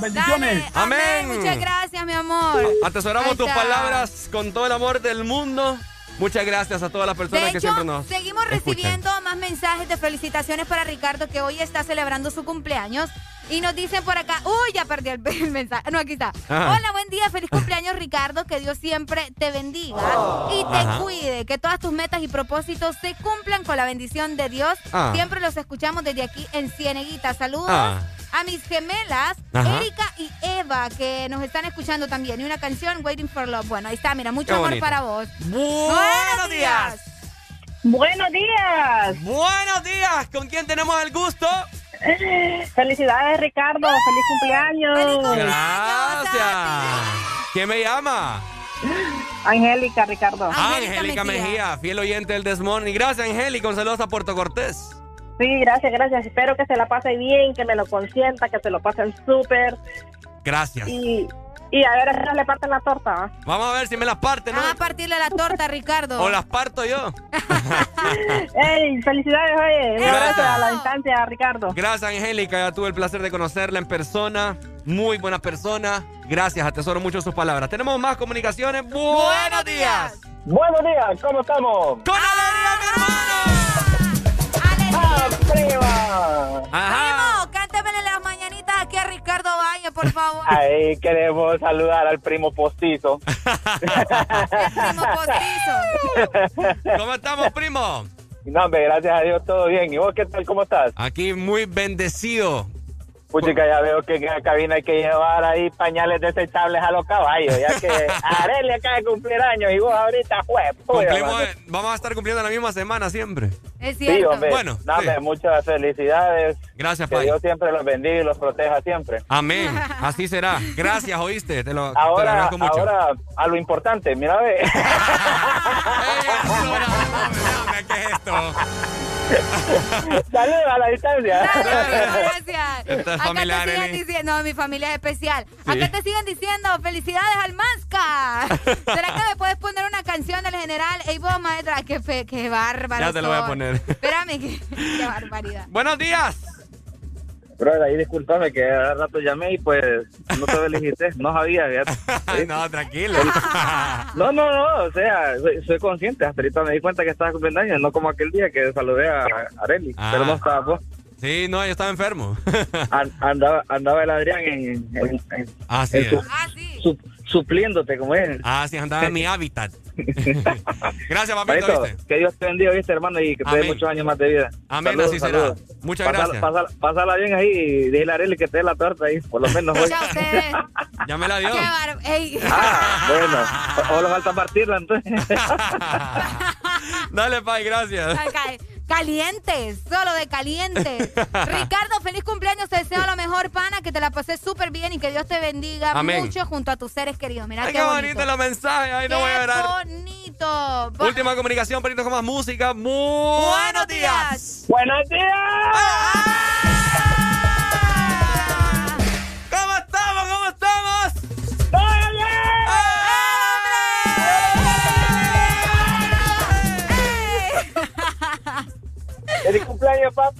Bendiciones. Amén. amén. Muchas gracias, mi amor. Atesoramos tus palabras con todo el amor del mundo. Muchas gracias a todas las personas De que hecho, siempre nos seguimos escuchan. recibiendo más mensajes de felicitaciones para Ricardo que hoy está celebrando su cumpleaños. Y nos dicen por acá, uy, ya perdí el, el mensaje. No, aquí está. Ajá. Hola, buen día, feliz cumpleaños Ricardo, que Dios siempre te bendiga y te Ajá. cuide, que todas tus metas y propósitos se cumplan con la bendición de Dios. Ah. Siempre los escuchamos desde aquí en Cieneguita. Saludos Ah. A mis gemelas, Ajá. Erika y Eva, que nos están escuchando también. Y una canción, Waiting for Love. Bueno, ahí está, mira, mucho Qué amor bonito. para vos. Buenos días. Buenos días. Buenos días. ¿Con quién tenemos el gusto? Felicidades, Ricardo. Feliz cumpleaños. Gracias. ¿Quién me llama? Angélica, Ricardo. Angélica Mejía, fiel oyente del Desmorning. Gracias, Angélica. Un saludo a Puerto Cortés. Sí, gracias, gracias. Espero que se la pase bien, que me lo consienta, que se lo pasen súper. Gracias. Y, y a ver si le parten la torta. ¿va? Vamos a ver si me las parte, ¿no? Vamos a partirle la torta, Ricardo. O las parto yo. ¡Ey! ¡Felicidades, oye! Un Gracias. abrazo a la distancia, Ricardo. Gracias, Angélica. Ya tuve el placer de conocerla en persona. Muy buena persona. Gracias, atesoro mucho sus palabras. Tenemos más comunicaciones. Buenos días. Buenos días, ¿cómo estamos? ¡Con alegría, mi hermano! ¡Ah, prima! Primo, cántemele las mañanitas aquí a Ricardo Valle, por favor. Ahí queremos saludar al primo postizo. Primo postizo. ¿Cómo estamos, primo? No, hombre, gracias a Dios todo bien. ¿Y vos qué tal? ¿Cómo estás? Aquí muy bendecido. Puchica, ya veo que en la cabina hay que llevar ahí pañales desechables a los caballos, ya que Arely acaba de cumplir años y vos ahorita, pues, eh, vamos a estar cumpliendo la misma semana siempre. Es Sí, hombre. Bueno, No, hombre, muchas felicidades. Gracias, Que Pai. Dios siempre los bendiga y los proteja siempre. Amén. Así será. Gracias, oíste. Te lo, te lo Ahora, agradezco mucho. ahora a lo importante, mira, ve. ¿Qué es esto? Saludos a la distancia. Gracias. Acá te siguen diciendo, no, mi familia es especial. Sí. Acá te siguen diciendo, felicidades al Masca. ¿Será que me puedes poner una canción del general? Ey, vos, maestra, qué, fe, qué bárbaro. Ya te lo voy a poner. Espérame, qué, qué barbaridad. Buenos días. Bro, ahí discúlpame que hace rato llamé y pues no te felicité, no sabía. Ay, no, tranquilo. No, no, no, o sea, soy, soy consciente, hasta ahorita me di cuenta que estaba cumpliendo años, no como aquel día que saludé a Areli, Ah. pero no estaba vos. Sí, no, yo estaba enfermo. An- andaba, andaba el Adrián en, en- en- Así en es. su- su- supliéndote como es. Ah, sí, andaba en mi hábitat. Gracias, papito, que Dios te bendiga, viste, hermano, y que te dé muchos años más de vida. Amén, así será. Muchas gracias. Pásala, pásala bien ahí y dile a Areli que te dé la torta ahí, por lo menos hoy. Ya ustedes. Ya me la dio. Qué bar- Ey. Ah, bueno, o, o le falta partirla entonces. Dale, Pai, gracias. Ay, ca- Calientes, solo de calientes. Ricardo, feliz cumpleaños. Te deseo lo mejor, pana. Que te la pases súper bien y que Dios te bendiga Amén. mucho junto a tus seres queridos. Mira Ay, qué, qué bonito los mensajes. Ay, no voy a llorar. bonito. Va- Última comunicación, perito con más música. Muy buenos días. ¡Buenos días! ¿Cómo Feliz cumpleaños, papá.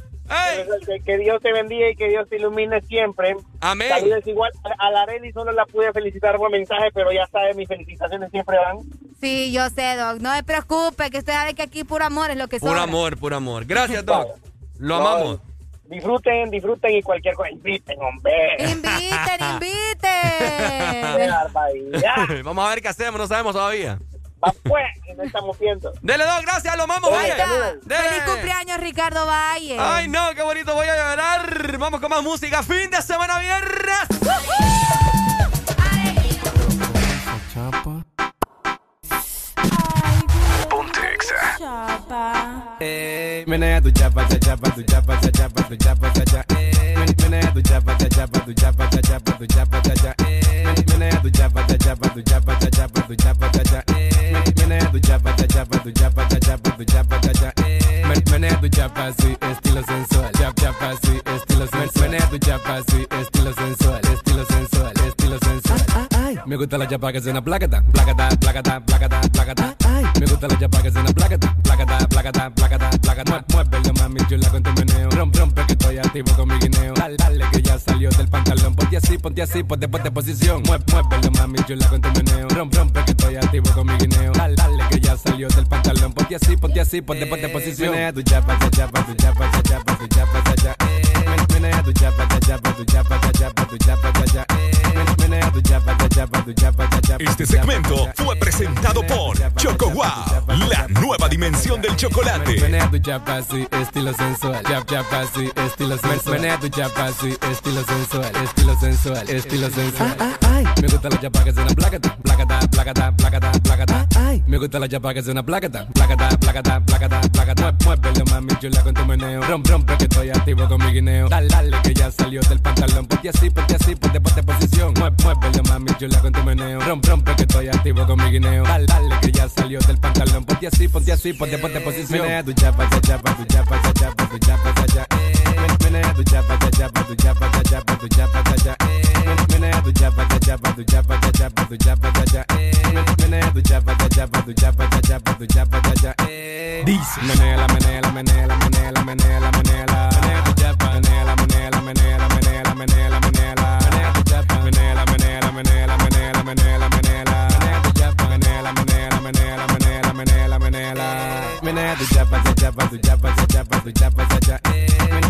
Que, que Dios te bendiga y que Dios te ilumine siempre. Amén. Saludos igual a la Areli, solo la pude felicitar por mensaje, pero ya sabes, mis felicitaciones siempre van. Sí, yo sé, Doc. No se preocupe, que usted sabe que aquí puro amor es lo que Puro sobra. amor, puro amor. Gracias, Doc. Lo No, amamos. Disfruten, disfruten y cualquier cosa. Inviten, hombre. Inviten, inviten. Vamos a ver qué hacemos, no sabemos todavía. Pues, y no estamos viendo. Dele, Doc, gracias, lo está. Dele. Feliz cumpleaños, Ricardo Valle. Ay, no, qué bonito, voy a llorar. Vamos con más música. Fin de semana viernes. Eh, menea tu chapa, cha chapa, tu chapa, cha chapa, tu chapa, cha cha. Eh, men- menea tu chapa, cha chapa, tu chapa, cha chapa, tu chapa, cha cha. Eh, men- menea tu chapa, cha chapa, tu chapa, cha chapa, tu chapa, cha cha. Eh, tu chapa, cha chapa, tu chapa, cha chapa, tu chapa, cha cha. Eh, men- menea tu chapa así, estilo sensual. Chap, chapa así, estilo sensual. Menea tu chapa así, estilo sensual, estilo sensual, estilo sensual. Me gusta la chapa que suena placata, placata, placata, placata, placata. Ay, me gusta la chapa que suena placata, placata, placata, placata, placata. Muévelo mami chula con tu meneo. Rompe, rompe que estoy activo con mi guineo. Dale, dale que ya salió del pantalón. Ponte así, ponte así, ponte, ponte posición. Mueve, muévelo mami chula con tu meneo. Rompe, rompe que estoy activo con mi guineo. Dale, dale ya salió del pantalón. Ponte así, ponte así, ponte, ponte posición. Menea tu chapa, cha, chapa, tu chapa, cha, chapa, tu chapa, Menea tu chapa, cha, chapa, tu chapa, cha, chapa, tu chapa, cha, cha. Men- Menea tu chapa, cha, chapa, tu chapa, cha, chapa, Este segmento fue presentado por Choco Wow, la nueva dimensión del chocolate. Menea tu chapa estilo sensual. Chap, chapa estilo sensual. Menea tu chapa estilo sensual. Estilo sensual, estilo sensual. Me gusta la chapa que suena placata, placata, placata, placata, placata. Me gusta la chapa que suena placata, placata, placata, placata, placata. Muévelo mami chula con tu meneo. Rompe, rompe que estoy activo con mi guineo. Dale, dale que ya salió del pantalón. Ponte así, ponte así, ponte, ponte posición. Mueve, muévelo mami chula con tu meneo. Rompe, rompe que estoy activo con mi guineo. Dale, dale que ya salió del pantalón. Ponte así, ponte así, ponte, ponte posición. Menea tu chapa, cha, chapa, tu chapa, cha, chapa, tu chapa, cha, cha. Men- Menea tu chapa, cha, chapa, tu chapa, cha, chapa, tu chapa, cha, cha. Men- Menea tu chapa, cha, chapa, tu chapa, cha, chapa, tu chapa, cha, cha. Men- Menea tu chapa, cha, chapa, tu chapa, cha, chapa, tu chapa, cha, cha. Dice. Menela, menela, menela, menela, menela, menela. Menea tu chapa. Menela, menela, menela, menela, menela, menela. Menea menela.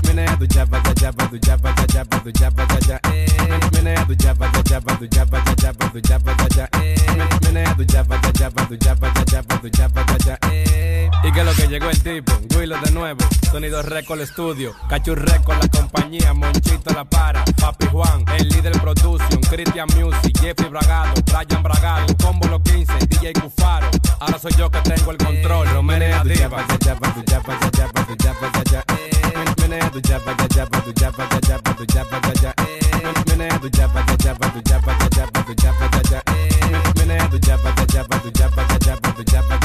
Menea tu chapa, cha, chapa, tu chapa, cha, chapa, tu chapa, cha, cha. Men- Menea tu chapa, cha, chapa, tu chapa, cha, chapa, tu chapa, cha, cha. Men- Menea tu chapa, cha, chapa, tu chapa, cha, chapa, tu lo que llegó el tipo, Willow de nuevo, Sonido Record Studio, Cachu Record la compañía, Monchito la para, Papi Juan, el líder production, Christian Music, Jeffrey Bragado, Brian Bragado, Combo los 15, DJ Cufaro, ahora soy yo que tengo el control, Diva. Tu tu Menea tu tu tu Menea tu tu tu tu tu tu chapa,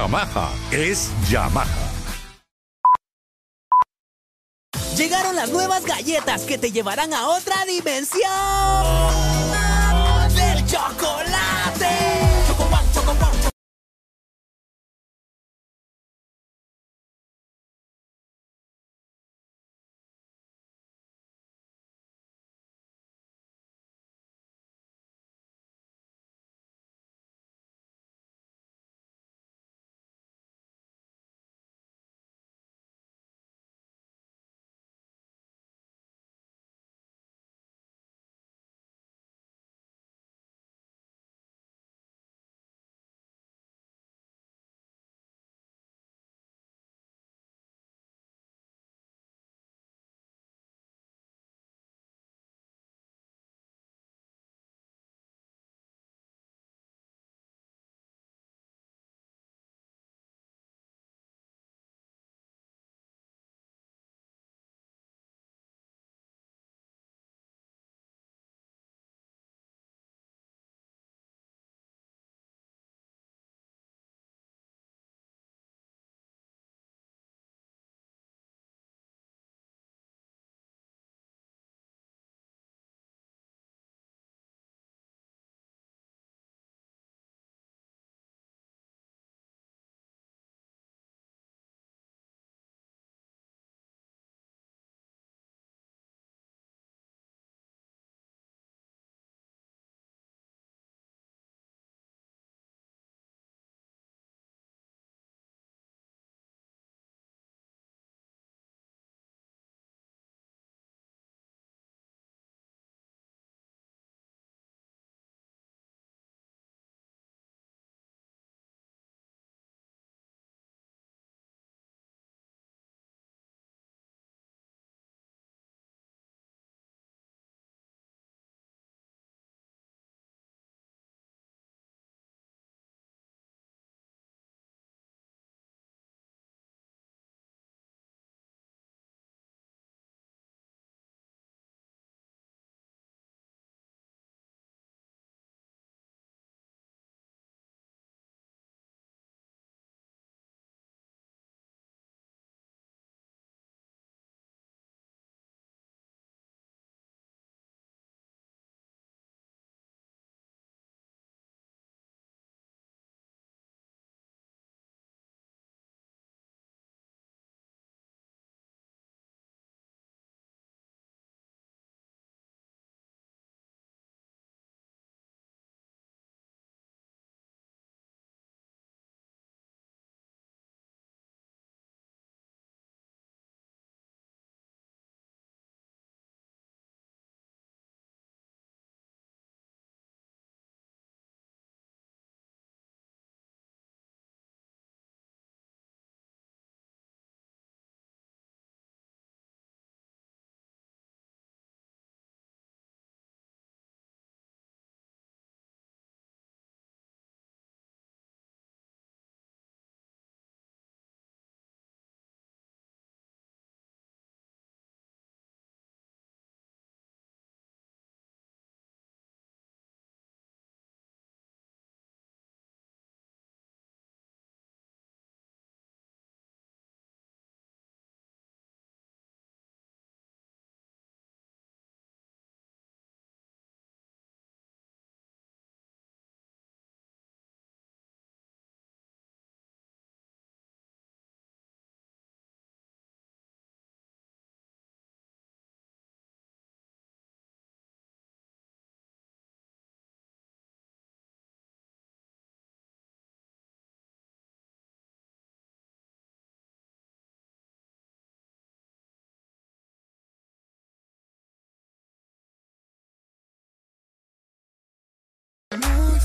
Yamaha es Yamaha. Llegaron las nuevas galletas que te llevarán a otra dimensión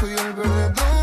soy el verdadero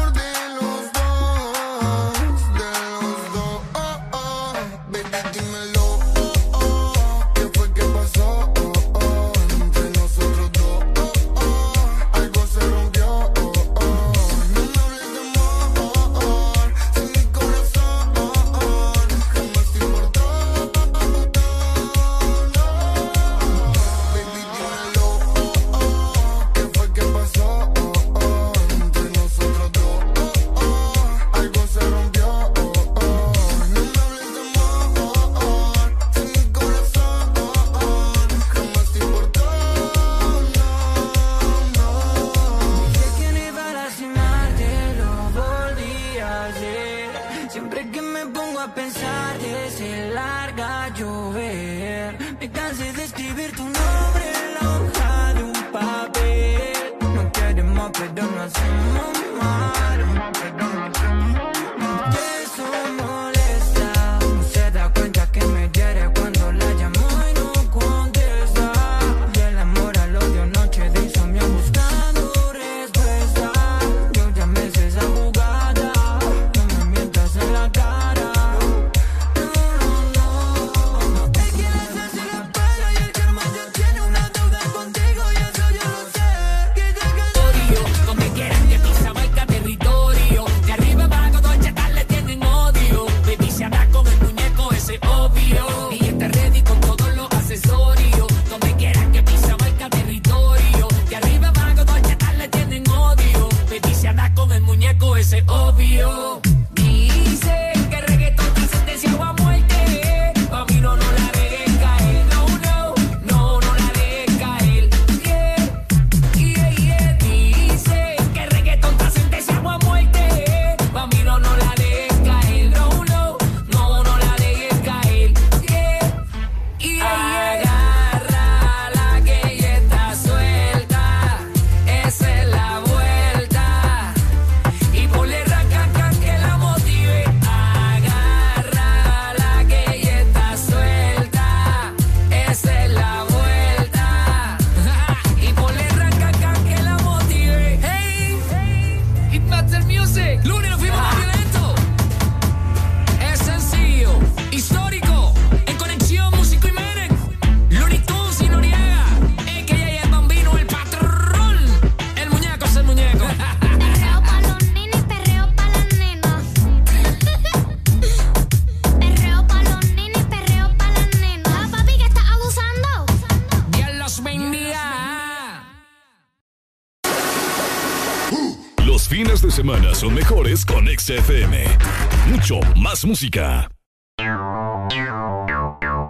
música.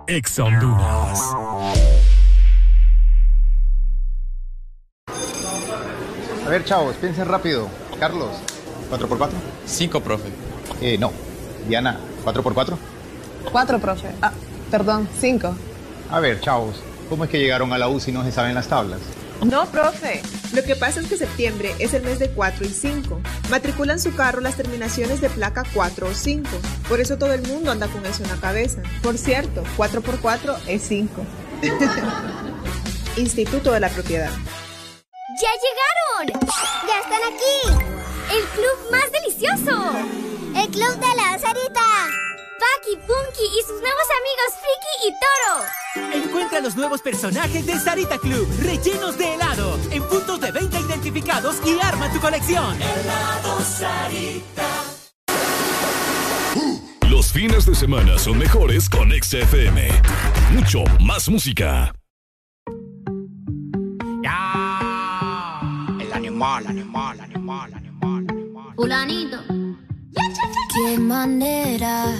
Ex Honduras. A ver, chavos, piensen rápido. Carlos. ¿4x4? 5, profe. Eh, no. Diana, ¿4x4? 4, profe. Ah, perdón, 5. A ver, chavos, ¿cómo es que llegaron a la U si no se saben las tablas? No, profe. Lo que pasa es que septiembre es el mes de 4 y 5. Matriculan su carro las terminaciones de placa 4 o 5. Por eso todo el mundo anda con eso en la cabeza. Por cierto, 4x4 es 5. Instituto de la Propiedad. ¡Ya llegaron! ¡Ya están aquí! ¡El club más delicioso! ¡El club de la Sarita! Bucky, Punky y sus nuevos amigos Friki y Toro. Encuentra los nuevos personajes de Sarita Club, rellenos de helado, en puntos de venta identificados y arma tu colección. Helado Sarita. Mm, los fines de semana son mejores con XFM. Mucho más música. Ya. El animal, animal, animal, animal, animal. Fulanito. Qué manera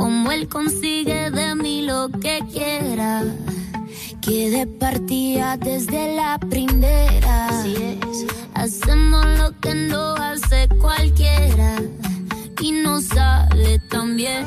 como él consigue de mí lo que quiera. Quede partida desde la primera. Así. Hacemos lo que no hace cualquiera y no sale tan bien.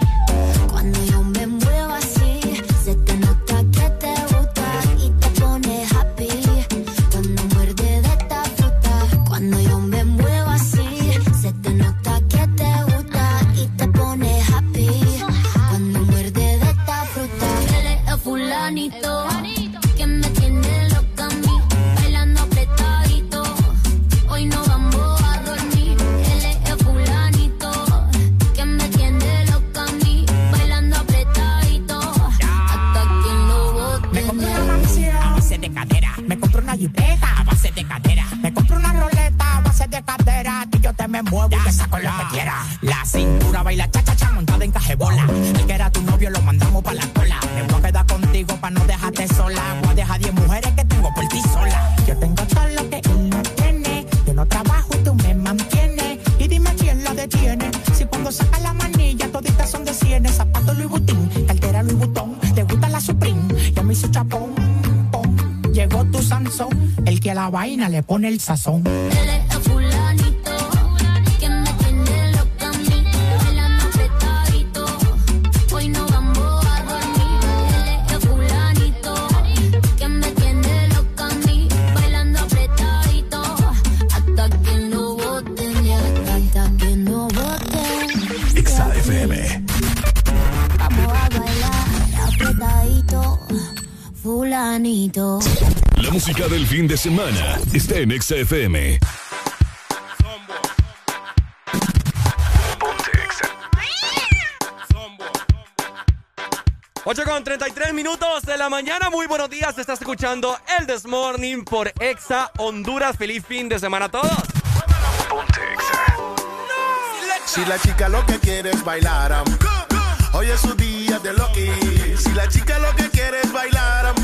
Vaina le pone el sazón. Fin de semana está en Exa FM. 8 con 33 minutos de la mañana. Muy buenos días. Estás escuchando el This Morning por Exa Honduras. Feliz fin de semana a todos. Si la chica lo que quiere es bailar, hoy es su día de Loki. Si la chica lo que quiere es bailar,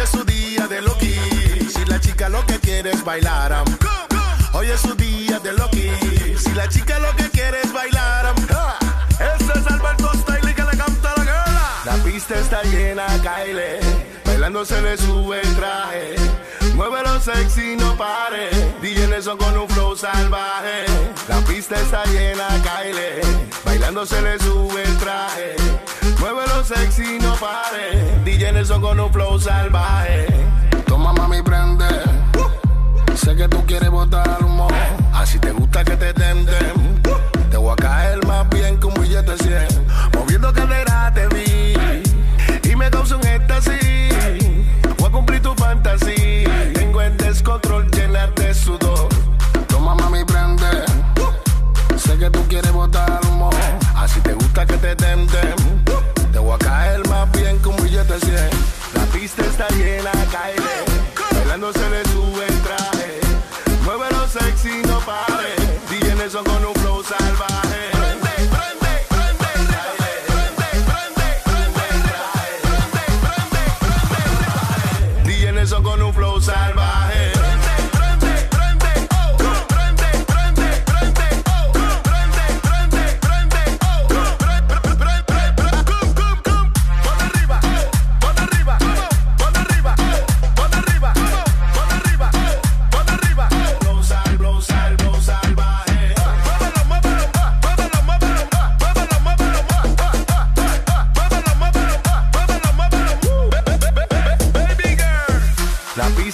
hoy es su día de Loki. Si la chica lo que quiere es bailar, hoy es su día de Loki. Si la chica lo que quiere es bailar, ese es Alberto Style que le canta la girla. La pista está llena, Kyle, bailando se le sube el traje. Muévelo sexy, no pare. DJ Nelson con un flow salvaje. La pista está llena, Kyle. Bailando se le sube el traje. Muévelo sexy, no pare. DJ Nelson con un flow salvaje. Toma mami, prende. Sé que tú quieres botar humo. Así te gusta que te tenden. Te voy a caer más bien que un billete 100. Moviendo cadera te vi. Y me causa un éxtasis. Voy a cumplir tu fantasía. Tengo el descontrol, llenarte de sudor. Toma mami, prende. Sé que tú quieres botar humo. Así te gusta que te tenten.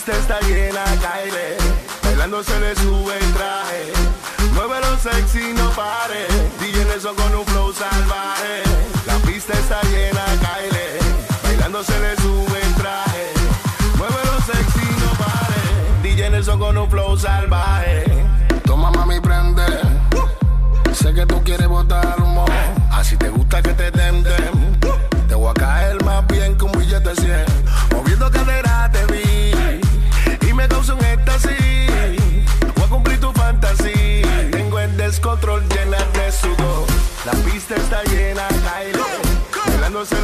Pista está llena, Kyle. Bailando se le sube el traje. Muévelo sexy, no pare. DJ Nelson con un flow salvaje. La pista está llena, Kyle. Bailando se le sube el traje. Muévelo sexy, no pare. DJ Nelson con un flow salvaje. Toma mami, prende. Sé que tú quieres botar humo. Así te gusta que te tenten. La pista está llena, Kyle. Bailando se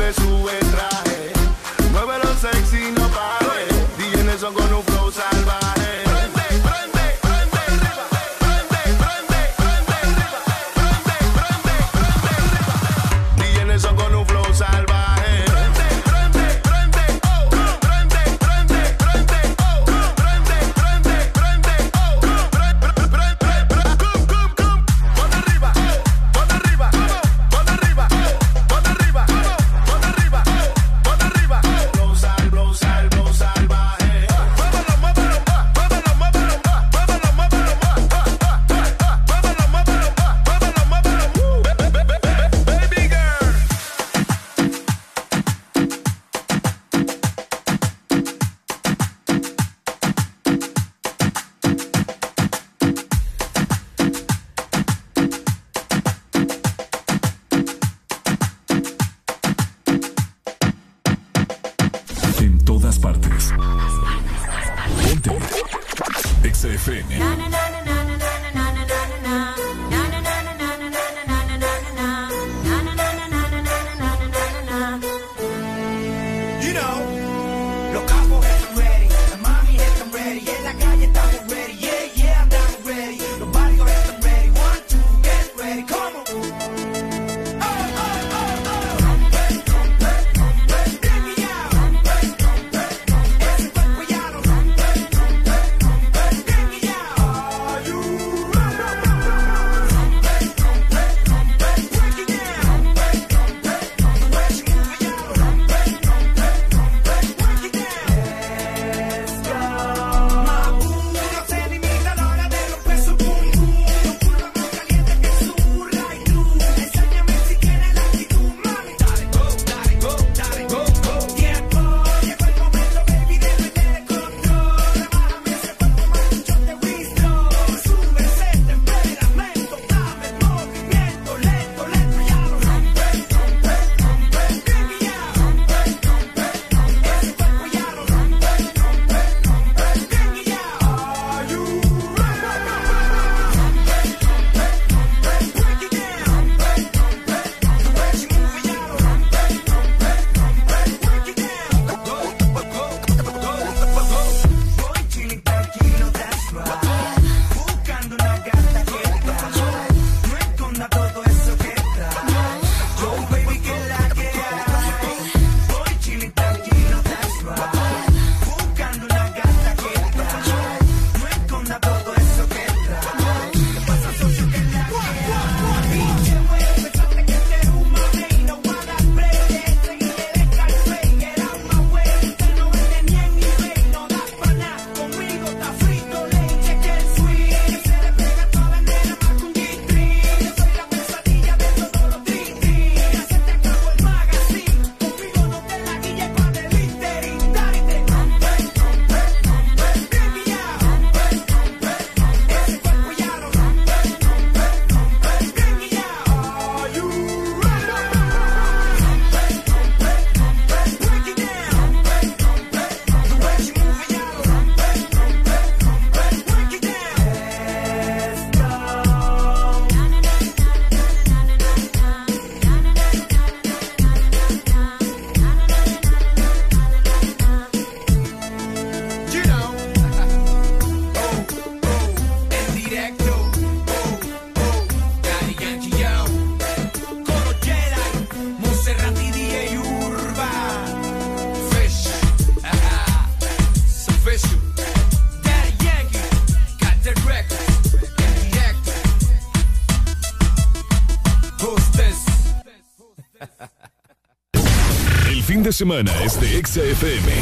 semana es de XFM.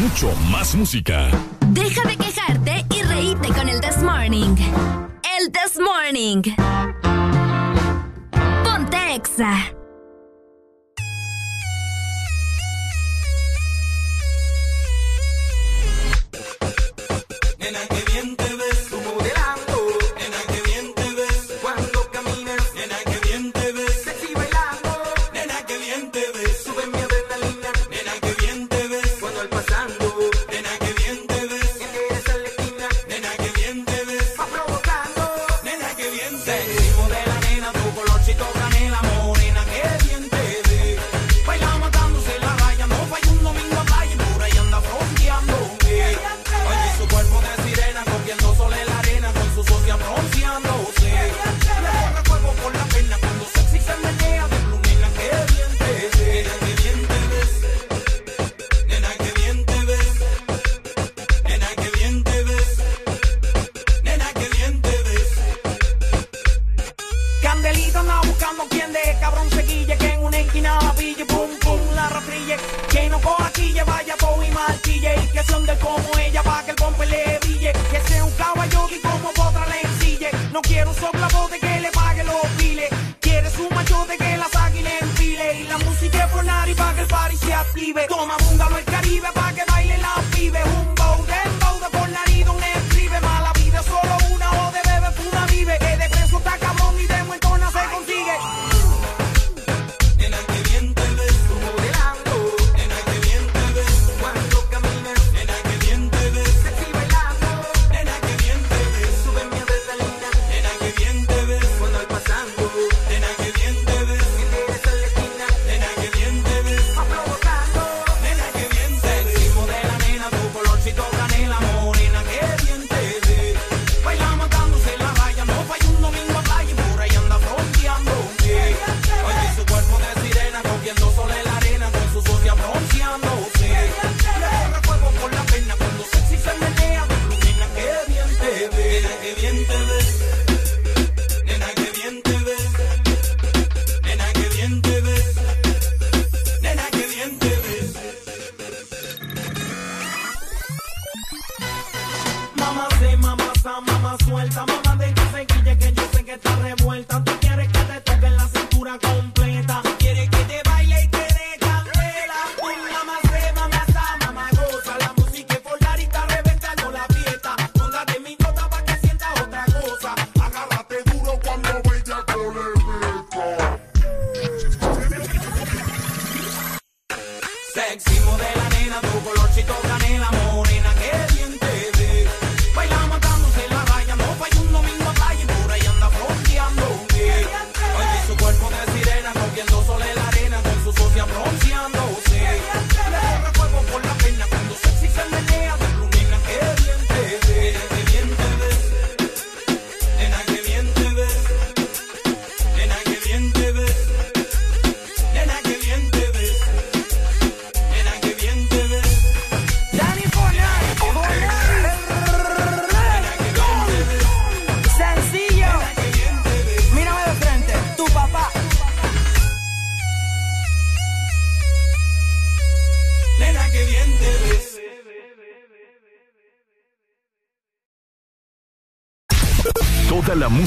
Mucho más música. Deja de quejarte y reíte con el This Morning. El This Morning. Ponte Exa.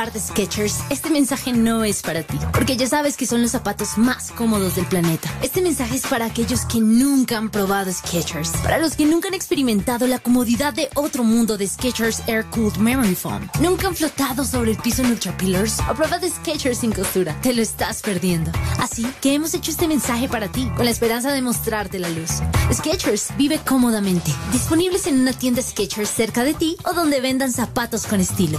par de Skechers, este mensaje no es para ti, porque ya sabes que son los zapatos más cómodos del planeta. Este mensaje es para aquellos que nunca han probado Skechers, para los que nunca han experimentado la comodidad de otro mundo de Skechers Air Cooled Memory Foam, nunca han flotado sobre el piso en Ultra Pillars o probado Skechers sin costura. Te lo estás perdiendo. Así que hemos hecho este mensaje para ti, con la esperanza de mostrarte la luz. Skechers vive cómodamente, disponibles en una tienda Skechers cerca de ti o donde vendan zapatos con estilo.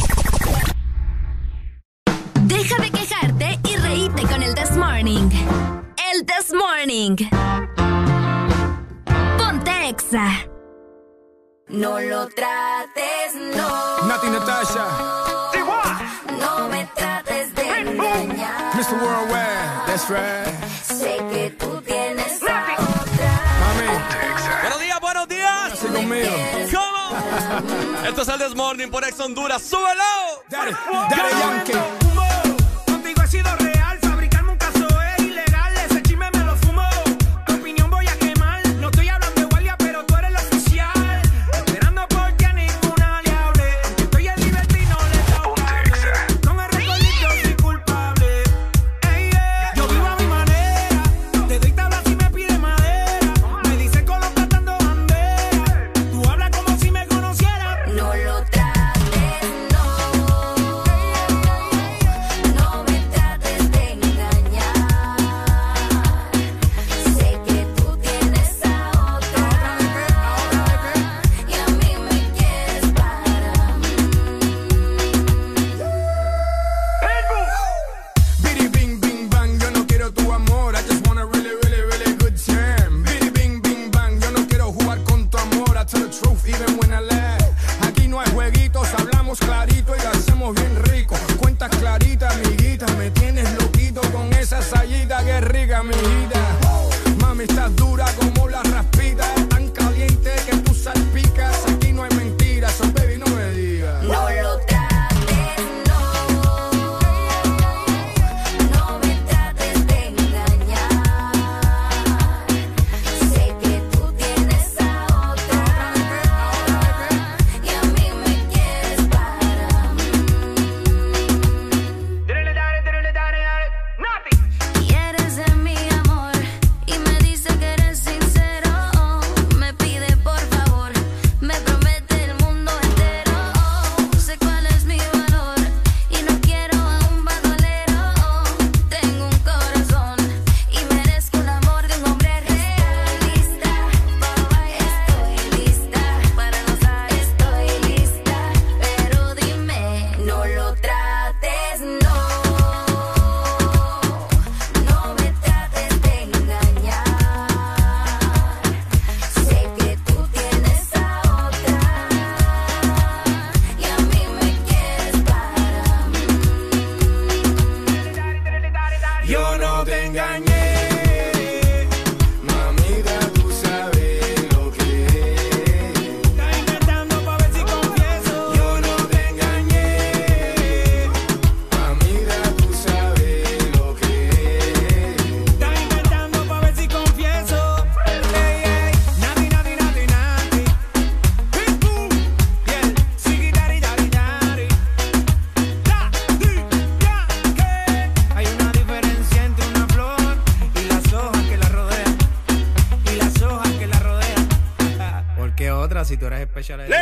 Honduras. ¡Súbele! shout out.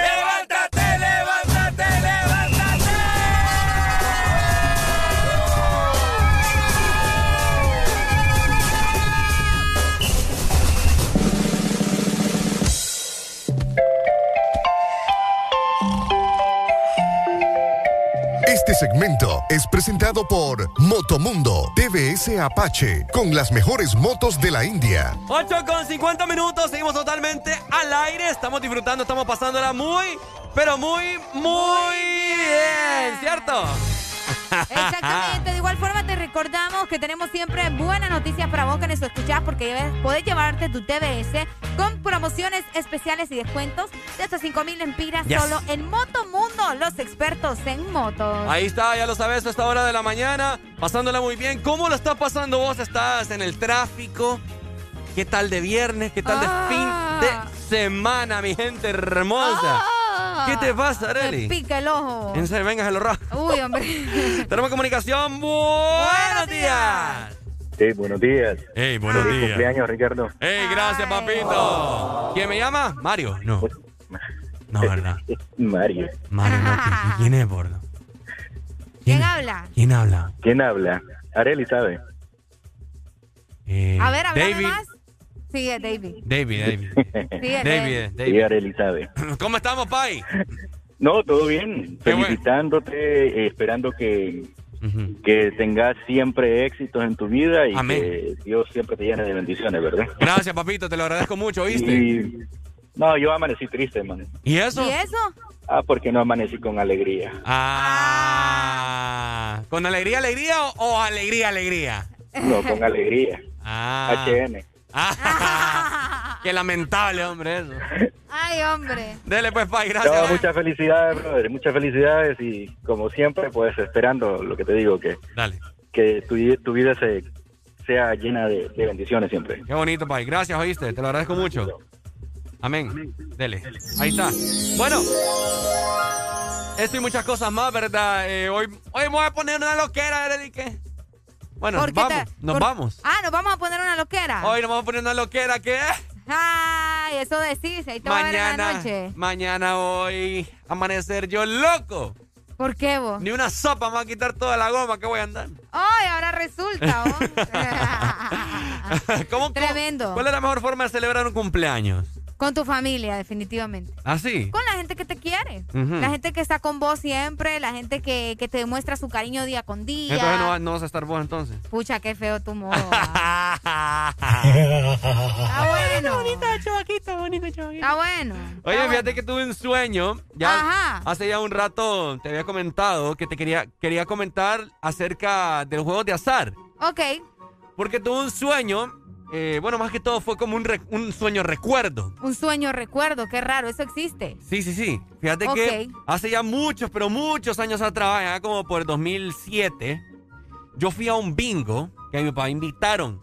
Presentado por Motomundo TVS Apache con las mejores motos de la India. 8 con 50 minutos, seguimos totalmente al aire, estamos disfrutando, estamos pasándola muy, pero muy, muy bien, ¿cierto? Exactamente, de igual forma te recordamos que tenemos siempre buenas noticias para vos que nos escuchás porque podés llevarte tu TBS con promociones especiales y descuentos de hasta 5 mil empiras Yes. solo en Motomundo, los expertos en motos. Ahí está, ya lo sabes, a esta hora de la mañana, pasándola muy bien. ¿Cómo lo estás pasando vos? ¿Estás en el tráfico? ¿Qué tal de viernes? ¿Qué tal de Ah. fin de semana, mi gente hermosa? ¿Qué te pasa, Me Areli? pica el ojo. En serio, venga, se lo rajo. Uy, hombre. Tenemos comunicación. Buenos días. Sí, buenos días. Hey, buenos Feliz días. cumpleaños, Ricardo. Hey, gracias, papito. ¿Quién me llama? Mario. No. No, ¿verdad? Mario. Mario, no. ¿Quién, quién es, Bordo? ¿Quién habla? ¿Quién habla? ¿Quién habla? Areli sabe. Eh, A ver, David. más. Sigue, David. David, David. Sigue, David, David. Sí, Areli sabe. ¿Cómo estamos, Pai? No, todo bien. Felicitándote, eh, esperando que, que tengas siempre éxitos en tu vida y Amén. que Dios siempre te llene de bendiciones, ¿verdad? Gracias, papito, te lo agradezco mucho, ¿viste? Y- no, yo amanecí triste, man. ¿Y eso? ¿Y eso? Ah, porque no amanecí con alegría. Ah. ¿Con alegría, alegría o, o alegría, alegría? No, con alegría. Ah. HN. Qué lamentable, hombre, eso. Ay, hombre. Dele, pues, Pai, gracias. No, muchas felicidades, brother. Muchas felicidades y como siempre, pues esperando lo que te digo, que, Dale. que tu, tu vida se, sea llena de, de bendiciones siempre. Qué bonito, Pai. Gracias, oíste. Te lo agradezco mucho. Amén. Dele. Ahí está. Bueno. Esto y muchas cosas más, ¿verdad? Eh, hoy, hoy me voy a poner una loquera, ¿qué? Bueno, ¿Por nos te- vamos. Nos por- vamos. Ah, nos vamos a poner una loquera. Hoy nos vamos a poner una loquera, ¿qué? Ay, eso decís, ahí te va a ver en la Mañana, noche. mañana voy a amanecer yo loco. ¿Por qué vos? Ni una sopa me va a quitar toda la goma que voy a andar. Ay, ahora resulta, vos. ¿Cómo, Tremendo. ¿Cuál es la mejor forma de celebrar un cumpleaños? Con tu familia, definitivamente. ¿Ah, sí? Con la gente que te quiere. La gente que está con vos siempre, la gente que, que te demuestra su cariño día con día. Entonces no, va- no vas a estar vos entonces. Pucha, qué feo tu modo. ah. Está bueno. bonito, chavaquito, bonito, chavaquito. Está bueno. Oye, fíjate que tuve un sueño. Ya Ajá. hace ya un rato te había comentado que te quería, quería comentar acerca del juego de azar. Ok. Porque tuve un sueño. Eh, bueno, más que todo fue como un, sueño recuerdo. Un sueño recuerdo, qué raro, eso existe. Sí, sí, sí. Fíjate que hace ya muchos, pero muchos años atrás, ya como por 2007, yo fui a un bingo que a mi papá invitaron.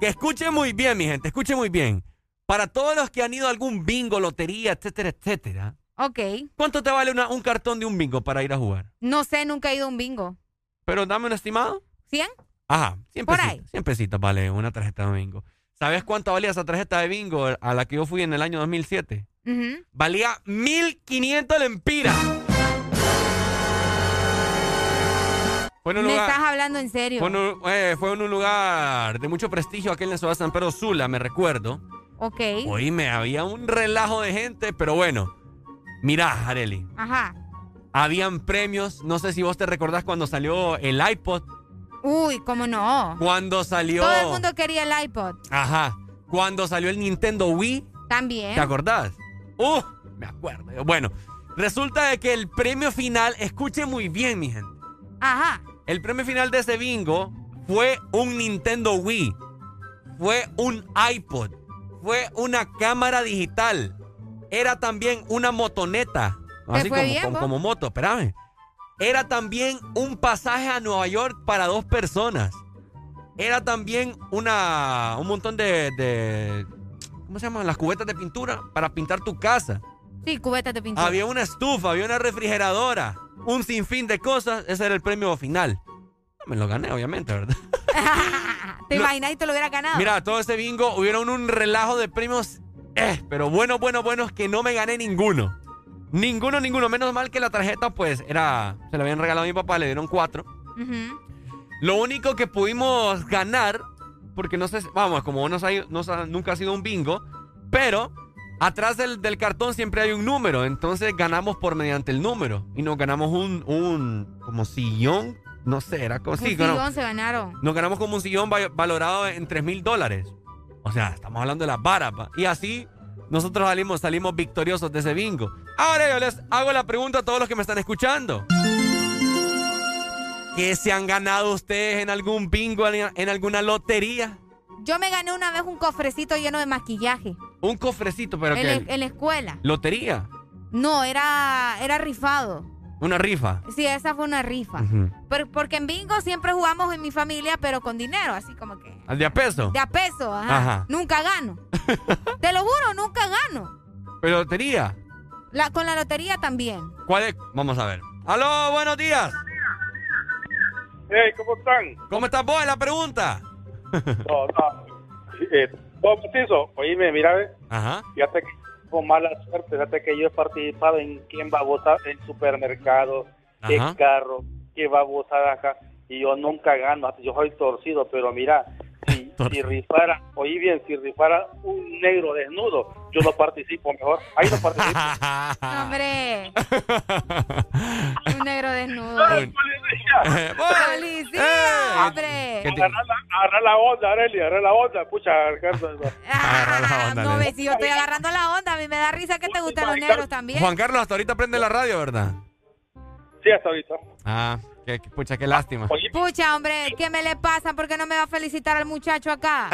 Que escuchen muy bien, mi gente, escuchen muy bien. Para todos los que han ido a algún bingo, lotería, etcétera, etcétera. Ok. ¿Cuánto te vale una- un cartón de un bingo para ir a jugar? No sé, nunca he ido a un bingo. Pero dame un estimado. ¿100? Ajá, 100 Por pesitos. ahí. 100 pesitos vale una tarjeta de bingo. ¿Sabes cuánto valía esa tarjeta de bingo a la que yo fui en el año 2007? Ujú. Valía 1500 lempiras. Fue en un Me lugar- estás hablando en serio. Fue en, un, eh, fue en un lugar de mucho prestigio aquí en la ciudad de San Pedro Sula, me recuerdo. Ok. Oíme, había un relajo de gente, pero bueno. Mirá, Areli, Ajá. habían premios. No sé si vos te recordás cuando salió el iPod. Uy, ¿cómo no? Cuando salió. Todo el mundo quería el iPod. Ajá. Cuando salió el Nintendo Wii. También. ¿Te acordás? Uh, me acuerdo. Bueno, resulta de que el premio final, escuche muy bien, mi gente. Ajá. El premio final de ese bingo fue un Nintendo Wii, fue un iPod, fue una cámara digital, era también una motoneta, ¿Te así fue como, bien, como, como moto, espérame. Era también un pasaje a Nueva York para dos personas. Era también una un montón de, de ¿cómo se llaman? Las cubetas de pintura para pintar tu casa. Sí, cubetas de pintura. Había una estufa, había una refrigeradora, un sinfín de cosas. Ese era el premio final. No me lo gané, obviamente, ¿verdad? ¿Te Lo- imaginas y te lo hubiera ganado? Mira, todo ese bingo hubieron un relajo de premios, eh, pero bueno, bueno, buenos que no me gané ninguno. Ninguno, ninguno. Menos mal que la tarjeta, pues, era. Se la habían regalado a mi papá, le dieron cuatro. Lo único que pudimos ganar, porque no sé, vamos, como no, sa- no nunca ha sido un bingo, pero atrás del, del cartón siempre hay un número, entonces ganamos por mediante el número. Y nos ganamos un, un como sillón, no sé, era como... Un sí, sillón se ganaron. nos ganamos como un sillón va- valorado en 3 mil dólares. O sea, estamos hablando de las varas. Y así nosotros salimos, salimos victoriosos de ese bingo. Ahora yo les hago la pregunta a todos los que me están escuchando. ¿Qué se han ganado ustedes en algún bingo, en, alguna lotería? Yo me gané una vez un cofrecito lleno de maquillaje. Un cofrecito, pero en, la- en la escuela. Lotería. No, era, era rifado. Una rifa. Sí, esa fue una rifa. Pero, porque en bingo siempre jugamos en mi familia, pero con dinero, así como que. ¿Al de a peso? De a peso, ajá. Ajá. Nunca gano. Te lo juro, nunca gano. ¿Pero lotería? La, con la lotería también. ¿Cuál es? Vamos a ver. ¡Aló, buenos días! Hey, ¿cómo están? ¿Cómo estás vos? Es la pregunta. No, no. Eh, vos, Preciso, oíme, mira, ve, Ajá. fíjate que con mala suerte, fíjate que yo he participado en quién va a votar en supermercado, en Ajá. carro, quién va a votar acá, y yo nunca gano, yo soy torcido, pero mira, si, si rifara, oí bien, si rifara un negro desnudo, yo no participo mejor, ahí no participo. Hombre. Un negro desnudo. ¡Policía, hombre! Agarra la, agarra la onda, Arely, agarra la onda, escucha, Ricardo. Ah, no, ves, si yo estoy agarrando la onda, a mí me da risa que te gustan los negros también. Juan Carlos, hasta ahorita prende la radio, ¿verdad? Sí, hasta ahorita. Ah, qué, qué- pucha, qué lástima. Pucha, hombre, ¿qué me le pasa? ¿Por qué no me va a felicitar al muchacho acá?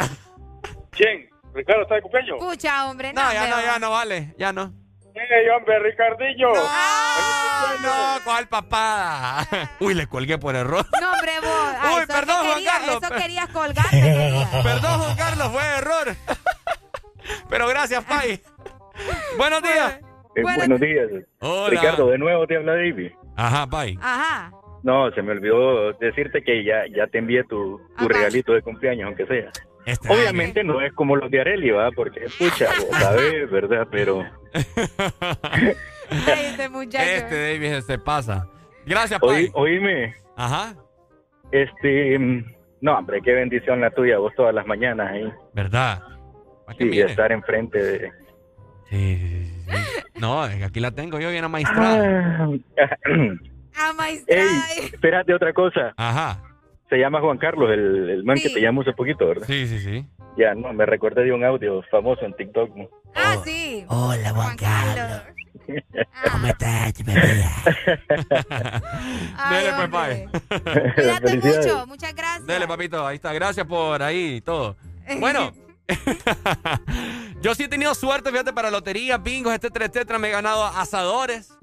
¿Quién? ¿Ricardo está de cumpleaños? Pucha, hombre, no. No, ya hombre, no, ya no vale, ya no. ¡Ey, hombre, Ricardillo! ¡No, no! ¿Cuál papada? Uy, le colgué por error. No, hombre, vos. Ay, Uy, perdón, Juan querías, Carlos. Eso querías colgarte, querías. Perdón, Juan Carlos, fue error. Pero gracias, Pai. Buenos días. Eh, buenos días. Hola. Ricardo, de nuevo te habla David. Ajá, Pai. Ajá. No, se me olvidó decirte que ya, ya te envié tu, tu regalito de cumpleaños, aunque sea. Este Obviamente no es como los de Areli, ¿va? Porque, pucha, vos sabés, ¿verdad? Pero este muchacho. Este David se pasa. Gracias, oí, Pai. oíme, Ajá. este... mm, No, hombre, qué bendición la tuya, vos todas las mañanas ahí. ¿Verdad? ¿Para qué Sí, estar enfrente de... Sí, sí, sí. No, es que aquí la tengo yo bien amaestrada. Ey, espérate otra cosa. Ajá. Se llama Juan Carlos, el, el man que te llamó hace poquito, ¿verdad? Sí, sí, sí. Ya, no, me recordé de un audio famoso en TikTok. ¿no? Ah, sí. Hola, Juan Carlos. ¿Cómo estás, Dele, pues. Cuídate mucho. Muchas gracias. Dele, papito, ahí está. Gracias por ahí y todo. Bueno, yo sí he tenido suerte, fíjate, para loterías, bingos, etcétera, etcétera. Me he ganado asadores.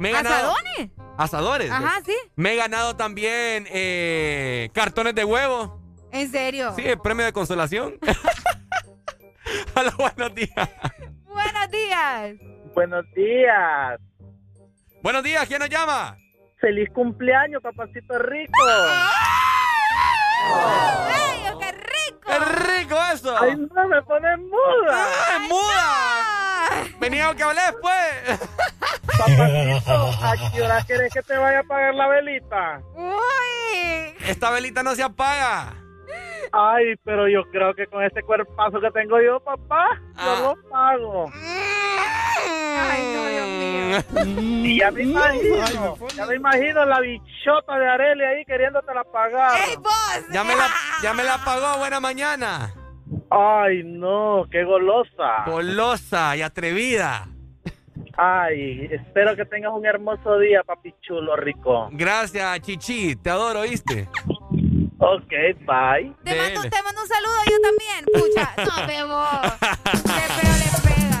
Me he ganado, ¿Asadones? Asadores. Ajá, sí. Me he ganado también eh, cartones de huevo. ¿En serio? Sí, el premio de consolación. Hola, buenos días. Buenos días. Buenos días. Buenos días, ¿quién nos llama? Feliz cumpleaños, papacito rico. ¡Ay, qué rico! ¡Qué rico eso! Ay, no, me pones muda. ¡Ay, muda! Venía que hablé pues. Papacito, ¿a qué hora querés que te vaya a pagar la velita? ¡Uy! Esta velita no se apaga. Ay, pero yo creo que con este cuerpazo que tengo yo, papá, Ah. yo lo pago. Ay, no, Dios mío. Y ya me imagino, ya me imagino la bichota de Areli ahí queriéndotela pagar. ¡Ey, vos! Ya me la, ya me la pagó, buena mañana. Ay, no, qué golosa. Golosa y atrevida. Ay, espero que tengas un hermoso día, papi chulo rico. Gracias, Chichi. Te adoro, ¿oíste? Ok, bye. Te mando, Dele. te mando un saludo yo también. Pucha, no, bebo. Qué feo le pega.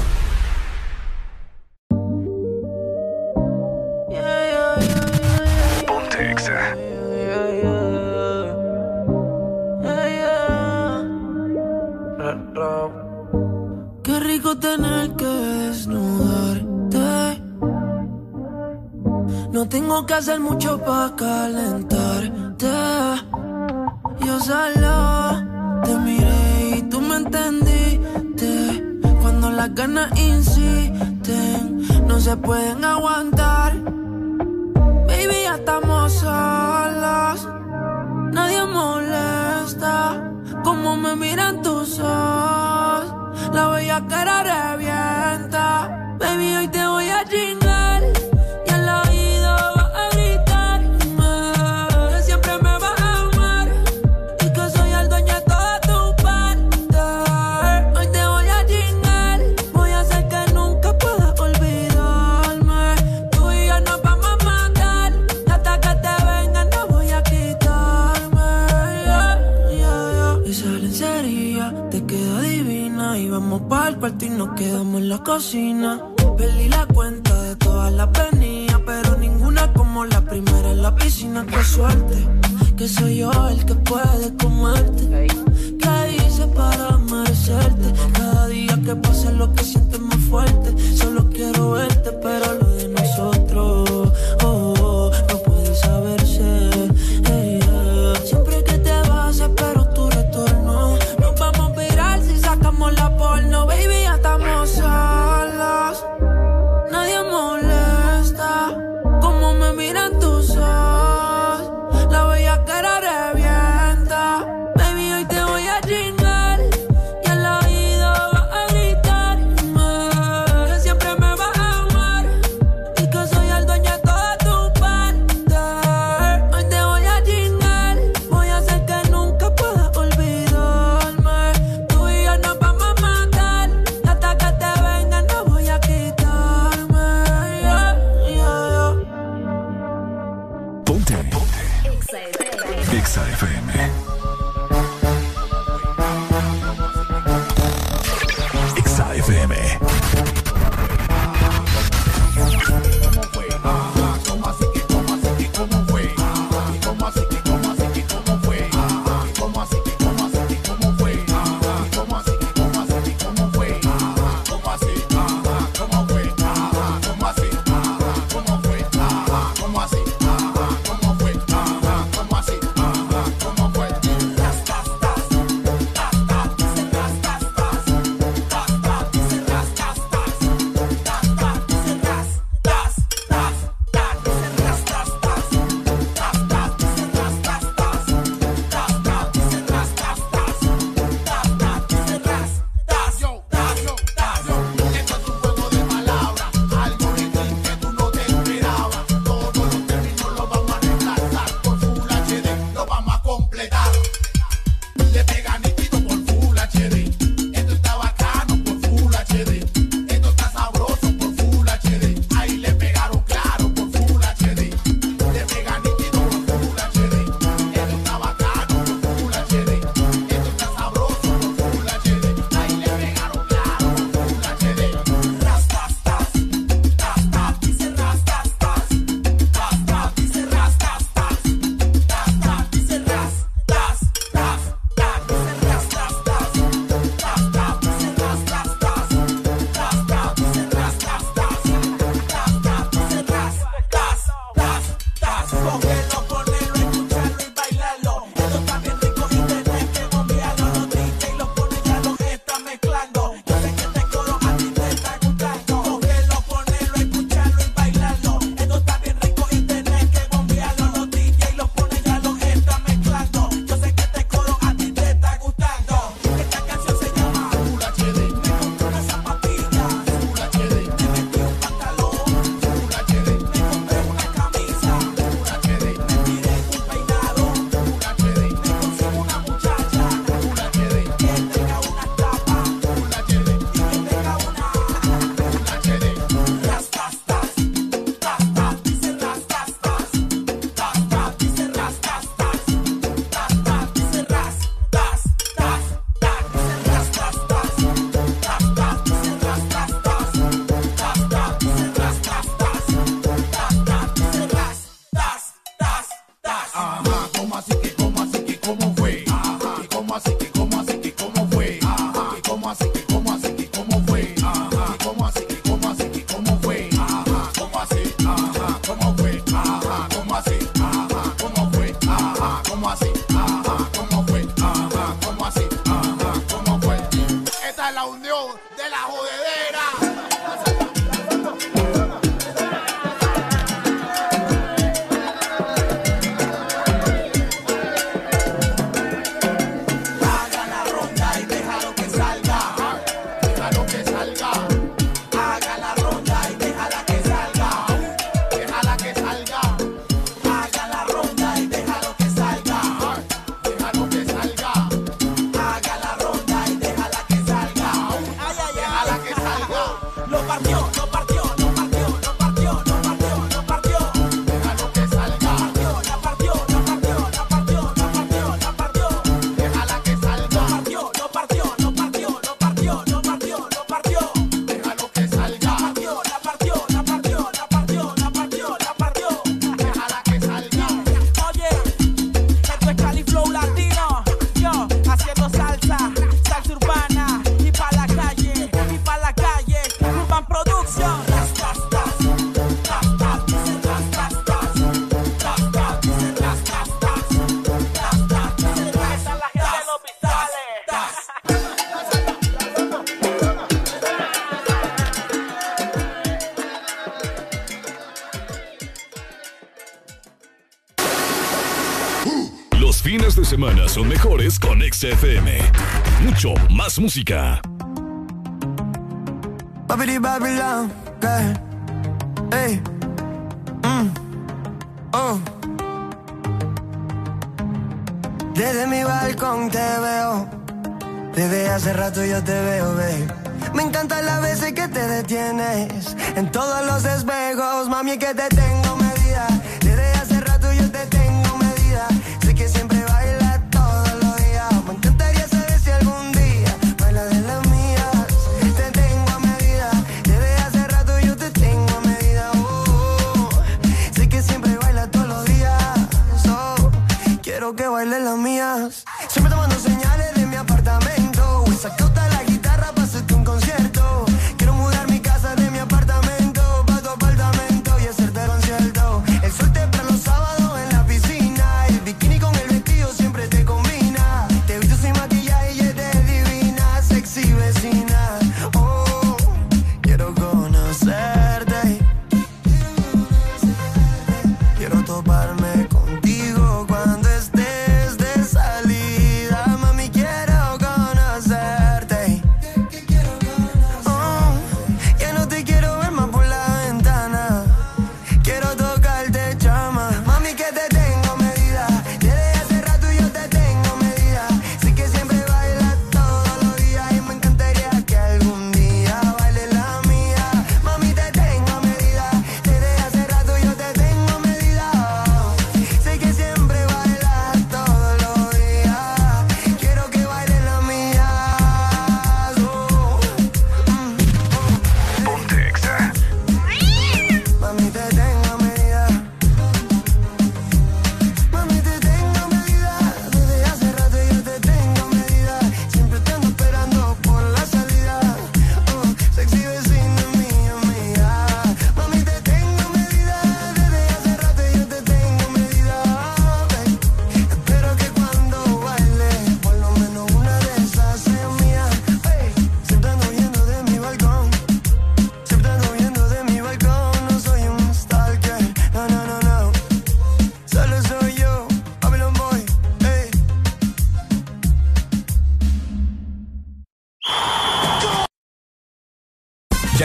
mucho pa' calentar. son mejores con XFM. Mucho más música. Baby, baby, love. Hey. Mm. Oh. Desde mi balcón te veo. Desde hace rato yo te veo, babe. Me encanta las veces que te detienes. En todos los espejos, mami, que te tengo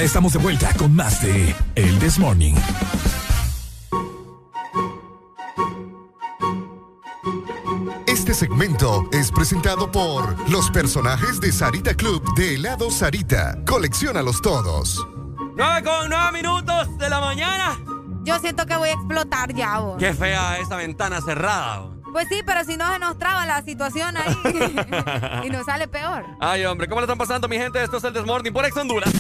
estamos de vuelta con más de El This Este segmento es presentado por los personajes de Sarita Club de helado Sarita. Colecciónalos todos. 9 con 9 minutos de la mañana. Yo siento que voy a explotar ya, vos. Qué fea esa ventana cerrada. Pues sí, pero si no se nos traba la situación ahí y nos sale peor. Ay, hombre, ¿cómo lo están pasando, mi gente? Esto es el Desmorning por Ex Honduras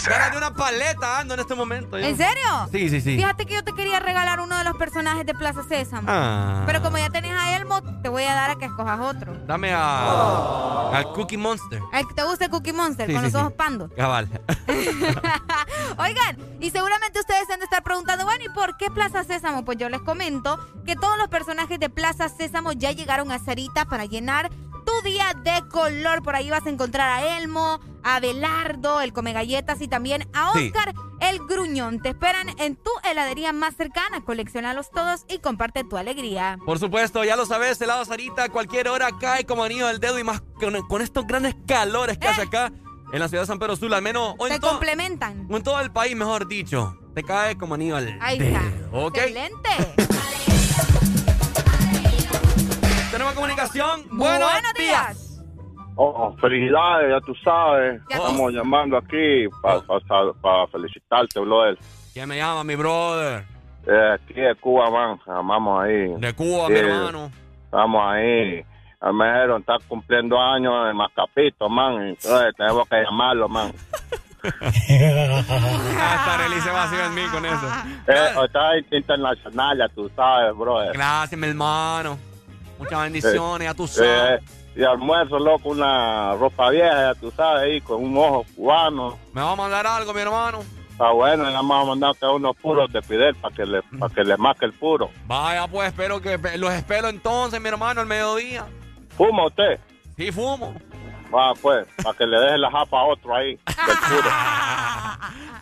extra. De una paleta ando en este momento. ¿En serio? Sí, sí, sí. Fíjate que yo te quería regalar uno de los personajes de Plaza Sésamo. Ah. Pero como ya tenés a Elmo, te voy a dar a que escojas otro. Dame a, oh. al Cookie Monster. Al que te guste Cookie Monster, con sí, los ojos sí. pandos. Cabal. Oigan, y seguramente ustedes se han de estar preguntando, bueno, ¿y por qué Plaza Sésamo? Pues yo les comento que todos los personajes de Plaza Sésamo ya llegaron a Sarita para llenar tu día de color. Por ahí vas a encontrar a Elmo, a Belardo, el Come Galletas y también a Sí. Oscar, el Gruñón. Te esperan en tu heladería más cercana. Coleccionalos todos y comparte tu alegría. Por supuesto, ya lo sabes, helado Sarita, cualquier hora cae como anillo del dedo y más con, con estos grandes calores que hace acá en la ciudad de San Pedro Sula, al menos o Eh. Todo- complementan. o en todo el país, mejor dicho. Te cae como anillo al Ahí dedo. está. ¿Ok? Excelente. Tenemos comunicación. Buenos Buenos, días. Oh, felicidades, ya tú sabes. Ya tú- Estamos llamando aquí para felicitarte, brother. ¿Quién me llama, mi brother? Eh, aquí de Cuba, man. Llamamos ahí. De Cuba, Sí, mi hermano. Estamos ahí. El mejero está cumpliendo años en Mascapito, man. Entonces tenemos que llamarlo, man. Hasta Arely se en mí con eso. Eh, está internacional, ya tú sabes, brother. Gracias, mi hermano. Muchas bendiciones, ya tú sabes. Eh, y almuerzo, loco, una ropa vieja, ya tú sabes, ahí con un ojo cubano. ¿Me va a mandar algo, mi hermano? Está bueno, nada más mandar que unos puros de Fidel para que le, para que le marque el puro. Vaya, pues, espero que los espero entonces, mi hermano, al mediodía. ¿Fuma usted? Sí, fumo. Va, pues, para que le deje la japa a otro ahí, del puro.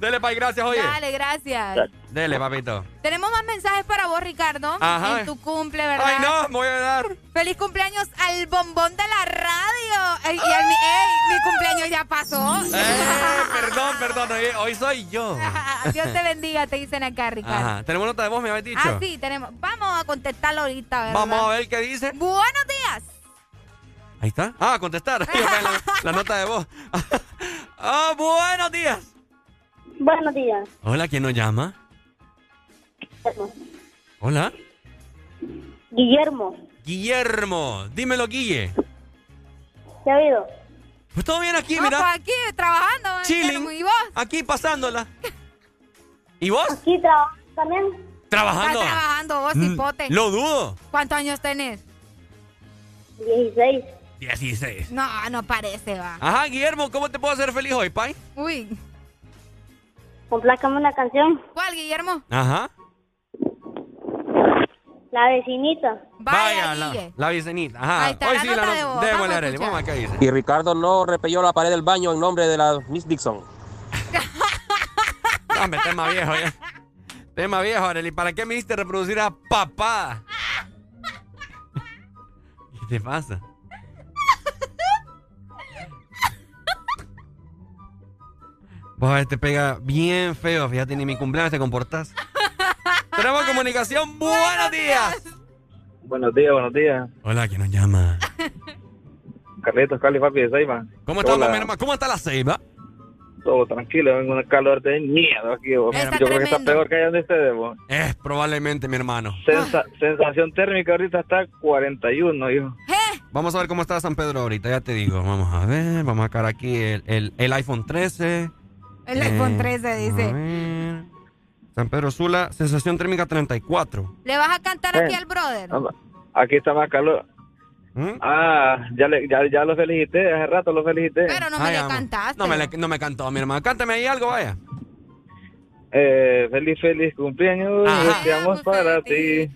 Dele, pay, gracias, oye. Dale, gracias. Dele, papito. Tenemos más mensajes para vos, Ricardo. Ajá. En tu cumple, ¿verdad? Ay, no, me voy a dar. Feliz cumpleaños al bombón de la radio. Ey, y al mi, ey, mi cumpleaños ya pasó. Eh, perdón, perdón, hoy, hoy soy yo. Dios te bendiga, te dicen acá, Ricardo. Ajá. ¿Tenemos nota de voz, me habéis dicho? Ah, sí, tenemos. Vamos a contestarlo ahorita, ¿verdad? Vamos a ver qué dice. Buenos días. Ahí está. Ah, contestar. La, la nota de voz. ah, buenos días. Buenos días. Hola, ¿quién nos llama? Hola. Guillermo, Guillermo. Dímelo, Guille. ¿te ha oído? Pues todo bien aquí, No, mira. pues aquí trabajando. Chilling. Guillermo, ¿Y vos? Aquí pasándola. ¿Y vos? Aquí trabajo también. Trabajando. Estás trabajando vos, Mm, hipote. Lo dudo. ¿Cuántos años tenés? 16. 16. No, no parece, va. Ajá, Guillermo, ¿cómo te puedo hacer feliz hoy, Pai? Uy. Complácame una canción. ¿Cuál, Guillermo? Ajá. La vecinita. Vaya, la, Guille. la vicenita. Ajá. Ahí está, hoy la sí nota la de voz. Vamos a Arely. escuchar. Vamos a ver qué dice. Y Ricardo no repelló la pared del baño en nombre de la Miss Dixon. No, hombre, tema viejo ya. Tema viejo, Arely. ¿Para qué me hiciste reproducir a papá? ¿Qué te pasa? Vos a ver, te pega bien feo. Fíjate, ni mi cumpleaños te comportás. Tenemos comunicación. Buenos días. Buenos días, buenos días. Hola, ¿quién nos llama? Carlitos, Cali, papi de Seiba. ¿Cómo mi hermano? ¿Cómo está la ceiba? Todo tranquilo, vengo un calor de miedo aquí. vos. Está Yo creo que está tremendo. peor que allá donde ustedes. vos. Es probablemente, mi hermano. Sensa- sensación térmica ahorita está 41, hijo. Vamos a ver cómo está San Pedro ahorita, ya te digo. Vamos a ver, vamos a sacar aquí el, el- el iPhone 13. El Eh, iPhone 13 A dice. ver. San Pedro Sula, sensación térmica 34. ¿Le vas a cantar Eh. aquí al brother? Aquí está más calor. ¿Mm? Ah, ya, le, ya, ya lo felicité, hace rato lo felicité. Pero no me Ay, amo. cantaste. No me, le- no me cantó, mi hermano. Cántame ahí algo, vaya. Eh, feliz, feliz cumpleaños, deseamos para ti.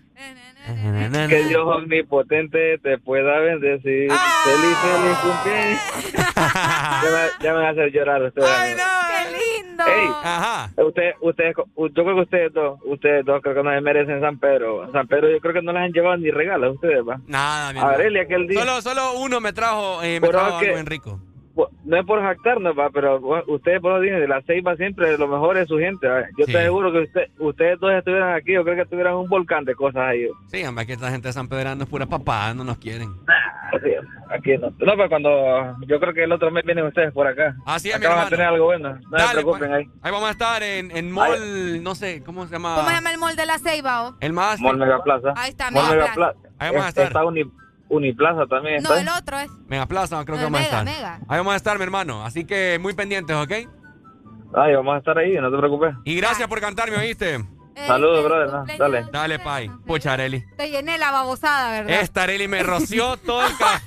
Que Dios omnipotente te pueda bendecir. Ah. Feliz, feliz cumpleaños. ya, me, ya me van a hacer llorar ustedes. amigos. ¡Qué lindo! Ey, Ajá. Usted, ustedes, yo creo que ustedes dos, ustedes dos creo que no se merecen San Pedro. San Pedro yo creo que no les han llevado ni regalos a ustedes, va. Nada, mi A hermano. ver, Eli, aquel día. Solo, solo uno me trajo, eh, me Pero trajo que- algo en rico. No es por jactarnos, va, pero ustedes por lo dicen, de la ceiba siempre lo mejor es su gente. va. Yo Sí. te aseguro que usted, ustedes dos estuvieran aquí, yo creo que tuvieran un volcán de cosas ahí. Sí, hombre, aquí esta gente de San Pedrano es pura papá, no nos quieren. Sí, aquí no. No, pero cuando yo creo que el otro mes vienen ustedes por acá. Así es, acá mi van a tener algo bueno. No Dale, se preocupen pues. ahí. Ahí vamos a estar en, en Mall, no sé, ¿cómo se llama? ¿Cómo se llama el mall de la Ceiba? oh? El más. Mall Mega Plaza. Ahí está, Mall Mega Mega Plaza. Plaza. Ahí vamos a Es- estar. Está Uni, Uniplaza también. No, ¿está? el otro es. Mega Plaza, creo que vamos Mega, a estar. Mega. Ahí vamos a estar, mi hermano. Así que muy pendientes, ¿ok? Ay, vamos a estar ahí, no te preocupes. Y gracias por cantarme, ¿oíste? Saludos, brother. Dale. Dale, Pai. Pucha, Areli. Te llené la babosada, ¿verdad? Esta Areli me roció todo el café.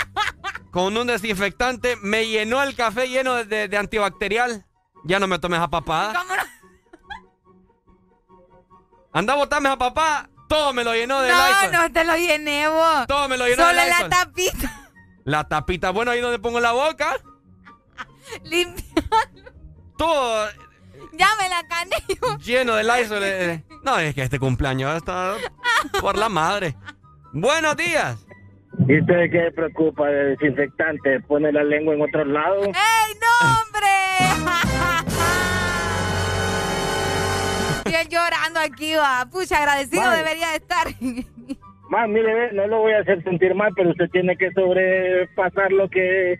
Con un desinfectante me llenó el café lleno de, de- de antibacterial. Ya no me tomes a papada. ¿Cómo no? Anda a botarme a papá. Todo me lo llenó de No, Lysol. no te lo llené vos. Todo me lo llenó Solo de la Lysol. tapita. La tapita. Bueno, ahí donde pongo la boca. Limpia. Todo Ya me la cané. lleno de Lysol. eh. No, es que este cumpleaños está por la madre. Buenos días. ¿Y usted qué preocupa de desinfectante? ¿Pone la lengua en otro lado? ¡Ey, no, hombre! Él llorando aquí, va. Pucha, agradecido debería de estar. Más, mire, no lo voy a hacer sentir mal, pero usted tiene que sobrepasar lo que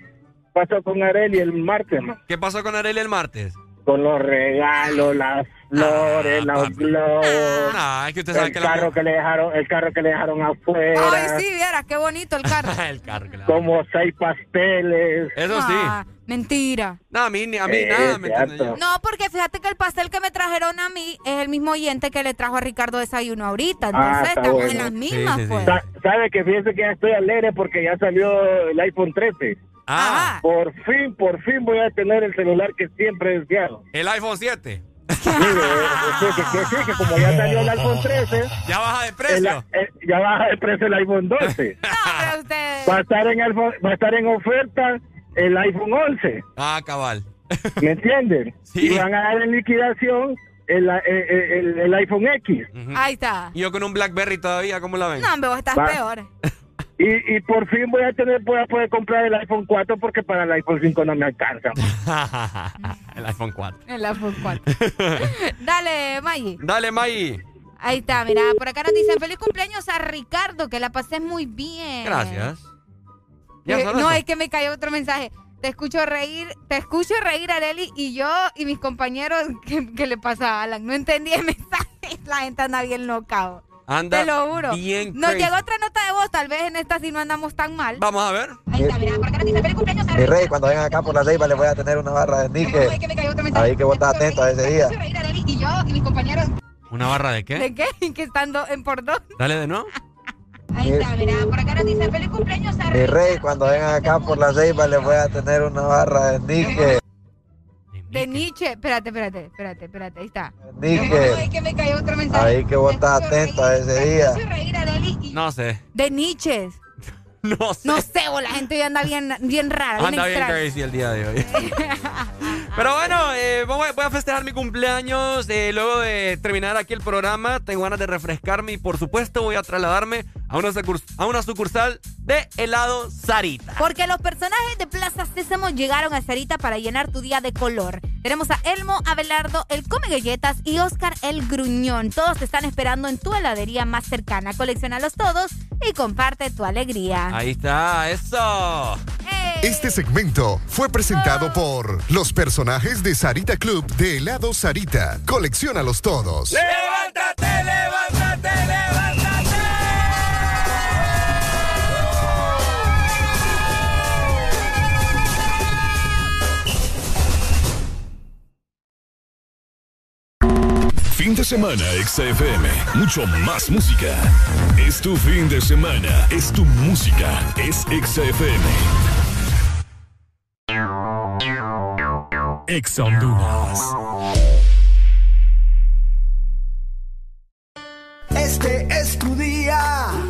pasó con Areli el martes, ma. ¿Qué pasó con Areli el martes? Con los regalos, las flores, los globos. Ah, es que usted sabe el que la- carro que le dejaron, el carro que le dejaron afuera. Ay, sí, vieras, qué bonito el carro. el carro, claro. Como seis pasteles. Eso sí. Ah, mentira. No, a mí, ni- a mí Eh, nada, ¿me? No, porque fíjate que el pastel que me trajeron a mí es el mismo oyente que le trajo a Ricardo desayuno ahorita. Entonces Ah, está estamos bueno. en las mismas, pues. Sa- ¿Sabe que fíjese que ya estoy alegre porque ya salió el iPhone 13? Ah, Por fin, por fin voy a tener el celular que siempre he deseado. el iPhone 7. Mire, eh, sí, que, que sí, que como ya salió el iPhone 13, Ya baja de el- precio. eh, ya baja de precio el iPhone 12. Pero usted... Va a estar en iPhone- va a estar en oferta el iPhone 11, Ah, cabal. ¿me entienden? Sí. Y van a dar en liquidación el, eh, eh, el, el iPhone X. Ahí está. Y yo con un Blackberry todavía, ¿cómo la ven? No, hombre, vos estás Va. peor. Y, y por fin voy a tener, voy a poder comprar el iPhone 4 porque para el iPhone 5 no me alcanza. el iPhone 4. El iPhone 4. Dale, Maggie. Dale, May. Ahí está, mira, por acá nos dicen feliz cumpleaños a Ricardo, que la pases muy bien. Gracias. Ya Eh, no, es que me cayó otro mensaje. Te escucho reír, te escucho reír, Areli, y yo y mis compañeros, ¿qué, qué le pasa a Alan? No entendí el mensaje. La gente anda bien loca. Anda Te lo juro. bien Nos crazy. llegó otra nota de voz, tal vez en esta sí no andamos tan mal. Vamos a ver. Ahí está, mira, por acá feliz cumpleaños Mi rey, cuando vengan acá por la ceiba les voy a tener una barra de níquel. Ay, que me cayó otro mensaje. Ahí que vos estás atento a ese día. Te escucho reír, Areli, y yo y mis compañeros, ¿Una barra de qué? ¿de qué? Que están do- en por dos. Dale de nuevo. Ahí está, mira, por acá nos dicen feliz cumpleaños a Mi rey, cuando vengan acá por la ceiba les voy a tener una barra de níquel. De Nietzsche. Espérate, espérate, espérate, espérate. Ahí está. Níquel. Ay, que me cayó otro mensaje. Ahí que vos estás atento a ese día. No sé. De Nietzsche. No sé. No sé, vos, la gente hoy anda bien, bien rara, bien Anda bien extraña. crazy el día de hoy. Pero bueno, eh, voy a- voy a festejar mi cumpleaños. eh, luego de terminar aquí el programa, tengo ganas de refrescarme y por supuesto voy a trasladarme a una, sucurs- a una sucursal de helado Sarita. Porque los personajes de Plaza Sésamo llegaron a Sarita para llenar tu día de color. Tenemos a Elmo, Abelardo, el Come Galletas y Oscar el Gruñón. Todos te están esperando en tu heladería más cercana. Coleccionalos todos y comparte tu alegría. Ahí está, eso. Este segmento fue presentado por los personajes de Sarita Club de helado Sarita. Colecciónalos todos. ¡Levántate, levántate, levántate! Fin de semana, XFM. Mucho más música. Es tu fin de semana. Es tu música. Es XFM. Ex Honduras. Este es tu día.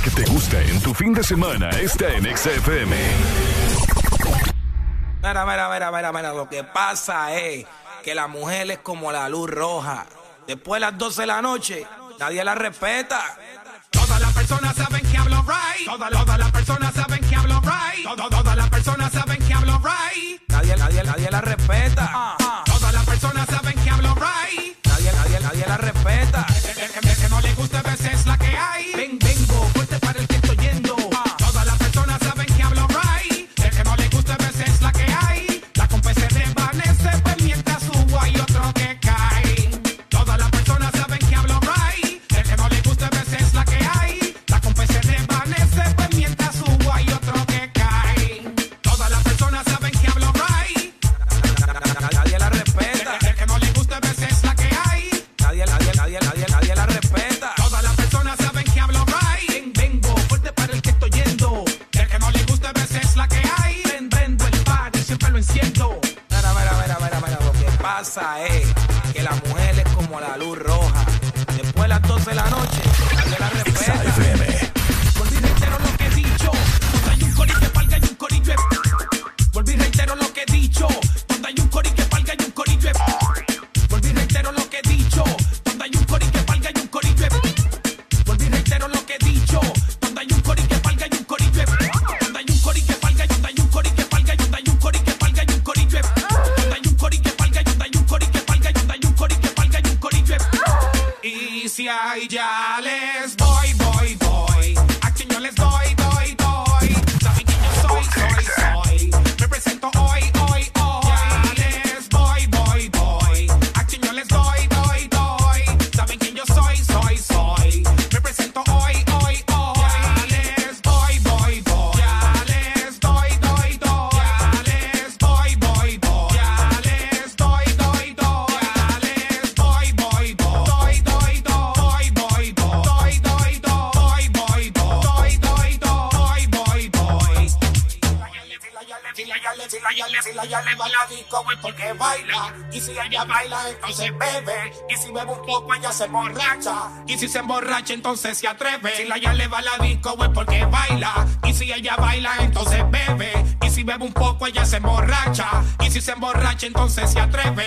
Que te gusta en tu fin de semana está en XFM. Mira, mira, mira, mira, mira, lo que pasa es que la mujer es como la luz roja. Después de las 12 de la noche, nadie la respeta. Todas las personas saben que hablo right. Todas, las personas saben que hablo right. Todas, las personas saben que hablo right. Nadie, nadie, nadie la respeta. baila, entonces bebe. Y si bebe un poco, ella se emborracha. Y si se emborracha, entonces se atreve. Si la ya le va la disco, es porque baila. Y si ella baila, entonces bebe. Y si bebe un poco, ella se emborracha. Y si se emborracha, entonces se atreve.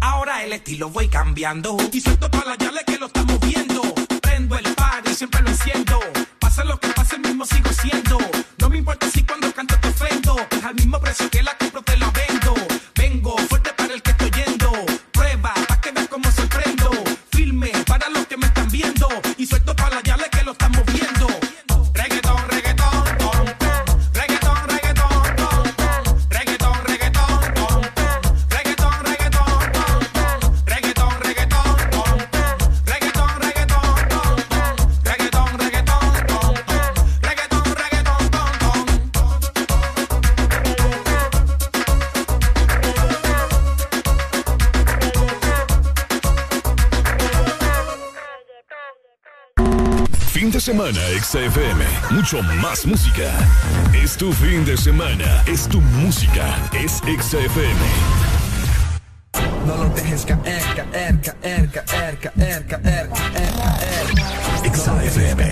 Ahora el estilo voy cambiando. Y suelto para la yale que lo estamos viendo. Prendo el par y siempre lo enciendo. semana, XFM. Mucho más música. Es tu fin de semana. Es tu música. Es XFM. No lo dejes caer, caer, caer, caer, caer, caer, caer, caer. XFM.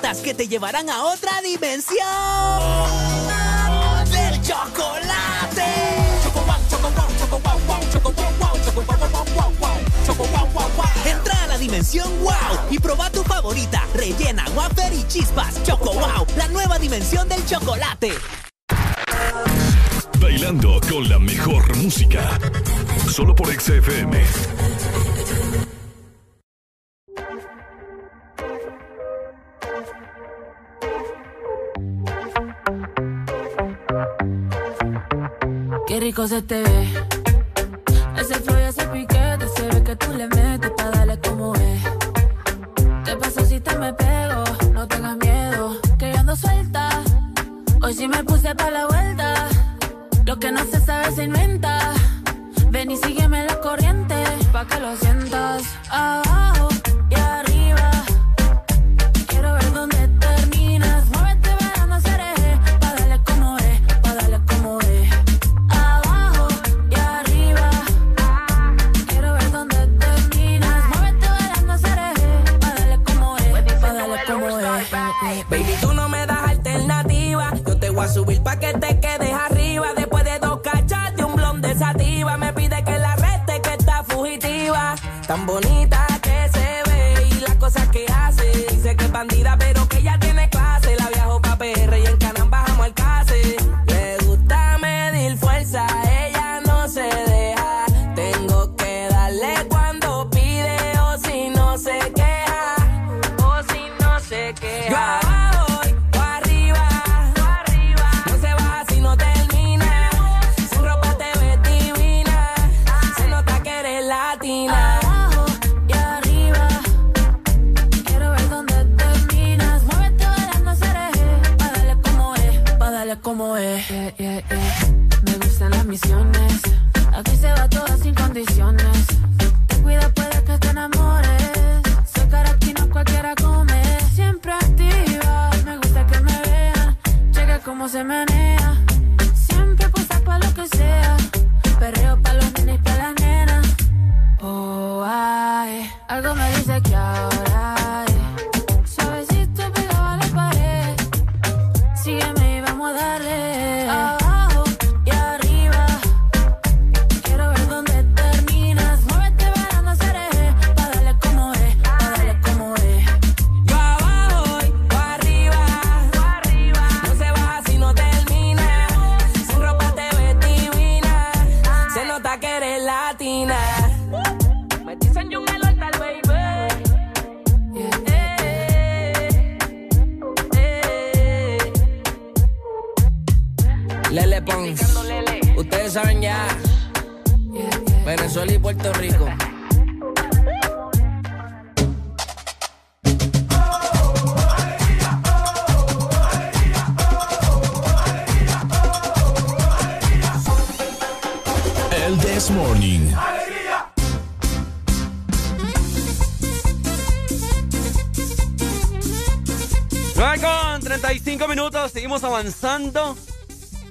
que te llevarán a otra dimensión del chocolate. Choco wow, choco wow, choco wow, wow, choco wow, wow, choco wow, wow, wow, wow, choco wow, wow, wow. Entra a la dimensión wow y proba tu favorita, rellena, wafer y chispas. Choco wow, la nueva dimensión del chocolate. Bailando con la mejor música, solo por XFM. cosas te ve.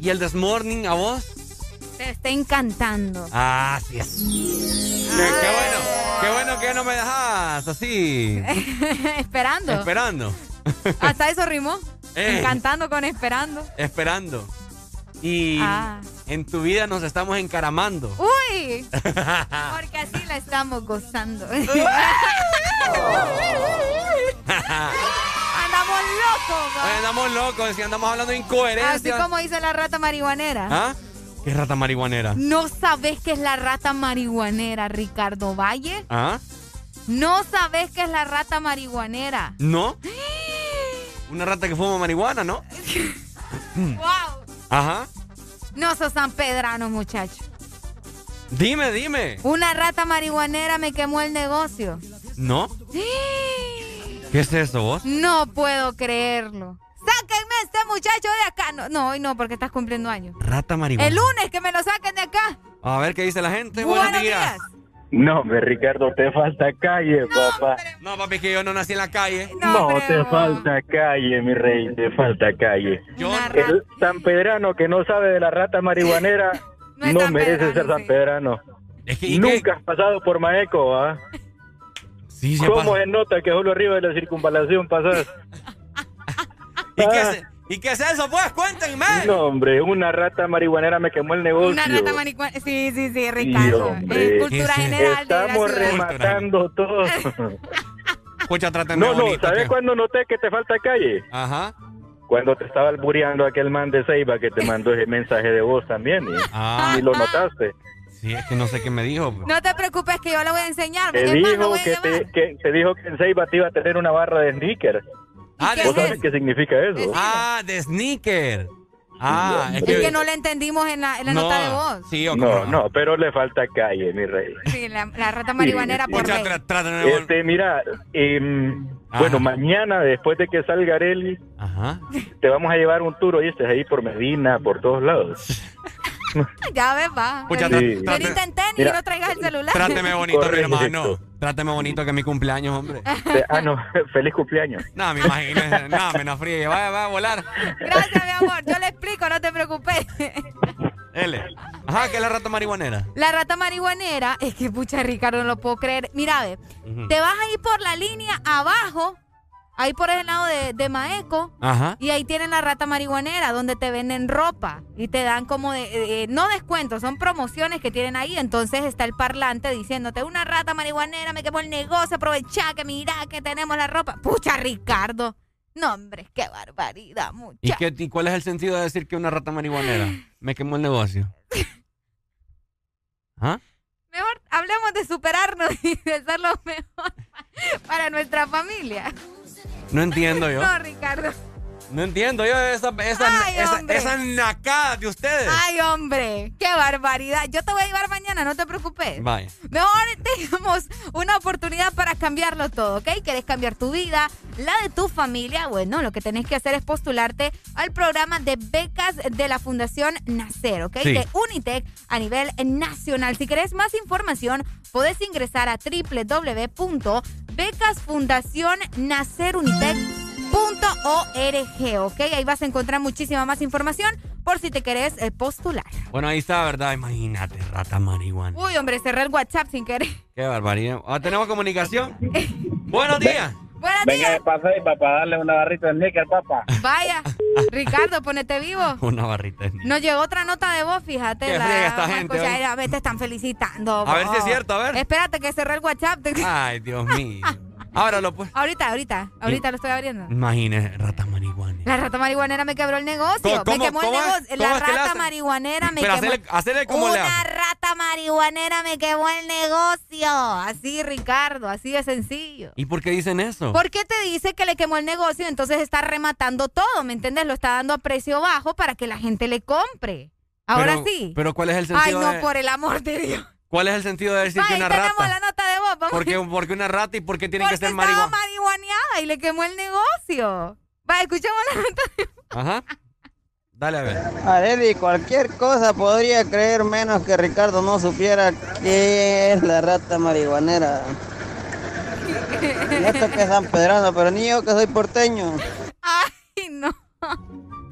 El Desmorning a vos? Te está encantando. Ah, sí es. Qué, bueno, qué bueno que no me dejas así. esperando. Esperando. Hasta eso rimó. Encantando con esperando. Esperando. Y ah. en tu vida nos estamos encaramando. ¡Uy! Porque así la estamos gozando andamos locos y andamos hablando de incoherencias. Así como dice la rata marihuanera. ¿Ah? ¿Qué rata marihuanera? ¿No sabes qué es la rata marihuanera, Ricardo Valle? ¿Ah? ¿No sabes qué es la rata marihuanera? ¿No? Una rata que fuma marihuana, ¿no? ¡Wow! Ajá. No sos san pedrano, muchacho. Dime, dime. Una rata marihuanera me quemó el negocio. ¿No? ¿Qué es eso vos? No puedo creerlo. ¡Sáquenme a este muchacho de acá! No, no, hoy no, porque estás cumpliendo años. Rata marihuana. El lunes que me lo saquen de acá. A ver qué dice la gente. Buenos Buenos días. días. No, hombre, Ricardo, te falta calle, papá. No, papi, que yo no nací en la calle. No, te falta calle, mi rey, te falta calle. Yo El San Pedrano que no sabe de la rata marihuanera no, merece ser San Pedrano. ¿y Nunca has pasado por Maeco, ¿ah? Sí, sí, ¿Cómo pasa. se nota que solo arriba de la circunvalación pasas? ¿Y, qué es, ¿Y qué es eso, pues? Cuéntenme. No, hombre, una rata marihuanera me quemó el negocio. Una rata marihuana. Sí, sí, sí, Sí, Ricardo. hombre. Es cultura general de la Estamos rematando todo. Escucha, trátame No, no, bonito, ¿sabes cuándo noté que te falta calle? Ajá. Cuando te estaba albureando aquel man de Ceiba que te mandó ese mensaje de voz también. Y, Ah. y lo notaste. Sí, es que no sé qué me dijo. pues. No te preocupes que yo le voy a enseñar. Te más, dijo voy que llevar. te, que te dijo que en Ceiba te iba a tener una barra de sneaker. Ah, ¿Vos sabés qué significa eso? Ah, de sneaker. Ah, es Es que... que no le entendimos en la, en la No, nota de voz. Sí, No, no, pero le falta calle, mi rey. Sí, la, la rata marihuanera Sí, por sí. Este, mira, em, bueno, mañana, después de que salga Areli, te vamos a llevar un tour, oíste, ahí por Medina, por todos lados. Ya ves, va. Pucha, ven trate- intenté ni Mira. no traigas el celular. Tráteme bonito, mi hermano. Tráteme bonito que es mi cumpleaños, hombre. Eh, ah, no, feliz cumpleaños. No, me imagino. No, me no fríe. Va, va a volar. Gracias, mi amor. Yo le explico, no te preocupes. L. Ajá, que es la rata marihuanera. La rata marihuanera, es que pucha Ricardo, no lo puedo creer. Mira, ve, Ujú. te vas a ir por la línea abajo, ahí por el lado de, de Maeco, Ajá. y ahí tienen la rata marihuanera, donde te venden ropa y te dan como de, eh, no descuentos, son promociones que tienen ahí. Entonces está el parlante diciéndote, una rata marihuanera, me quemó el negocio, aprovecha que mira que tenemos la ropa. Pucha Ricardo. No, hombre, qué barbaridad, mucha. ¿Y, qué, ¿Y cuál es el sentido de decir que una rata marihuanera me quemó el negocio? ¿Ah? Mejor hablemos de superarnos y de ser lo mejor para nuestra familia. No entiendo yo. No, Ricardo. No entiendo yo esa, esa, esa, esas nacadas de ustedes. Ay, hombre, qué barbaridad. Yo te voy a llevar mañana, no te preocupes. Vaya. Mejor tenemos una oportunidad para cambiarlo todo, ¿ok? ¿Quieres cambiar tu vida, la de tu familia? Bueno, lo que tenés que hacer es postularte al programa de becas de la Fundación Nacer, ¿ok? Sí. De Unitec a nivel nacional. Si querés más información, podés ingresar a www.becasfundacionnacerunitec.org, ¿ok? Ahí vas a encontrar muchísima más información por si te querés eh, postular. Bueno, ahí está, ¿verdad? Imagínate, rata marihuana. Uy, hombre, cerré el WhatsApp sin querer. Qué barbaridad. Ah, ¿Tenemos comunicación? Buenos días. Buenos Venga días. de paseo para darle una barrita de níquel, papá. Vaya, Ricardo, ponete vivo. Una barrita. de- Nos llegó otra nota de voz, fíjate. Qué la- friega esta vamos a gente a ver, te están felicitando. A ver si es vos. cierto, a ver. Espérate que cerré el WhatsApp. Ay, Dios mío. Ábralo, pues. ahorita, ahorita, ahorita lo estoy abriendo. Imagínese, rata marihuana. La rata marihuanera me quebró el negocio. ¿Cómo- me quemó el negocio. ¿Cómo La rata marihuanera me quemó. hacerle, hacerle como Una rata marihuanera me quemó el negocio. Así, Ricardo, así de sencillo. ¿Y por qué dicen eso? ¿Por qué te dice que le quemó el negocio? Entonces está rematando todo, ¿me entiendes? Lo está dando a precio bajo para que la gente le compre. Ahora Pero- sí. Pero ¿cuál es el Ay, sentido no, de... por el amor de Dios. ¿Cuál es el sentido de decir Ahí que una tenemos rata? la nota Vamos. ¿Por qué, por qué una rata y por qué tiene que Porque ser estaba marihuana? marihuaneada y le quemó el negocio. Va, escuchemos la nota de Ajá. Dale a ver. Areli, cualquier cosa podría creer menos que Ricardo no supiera qué es la rata marihuanera. Y esto que es San Pedrano, pero ni yo que soy porteño. Ay, no.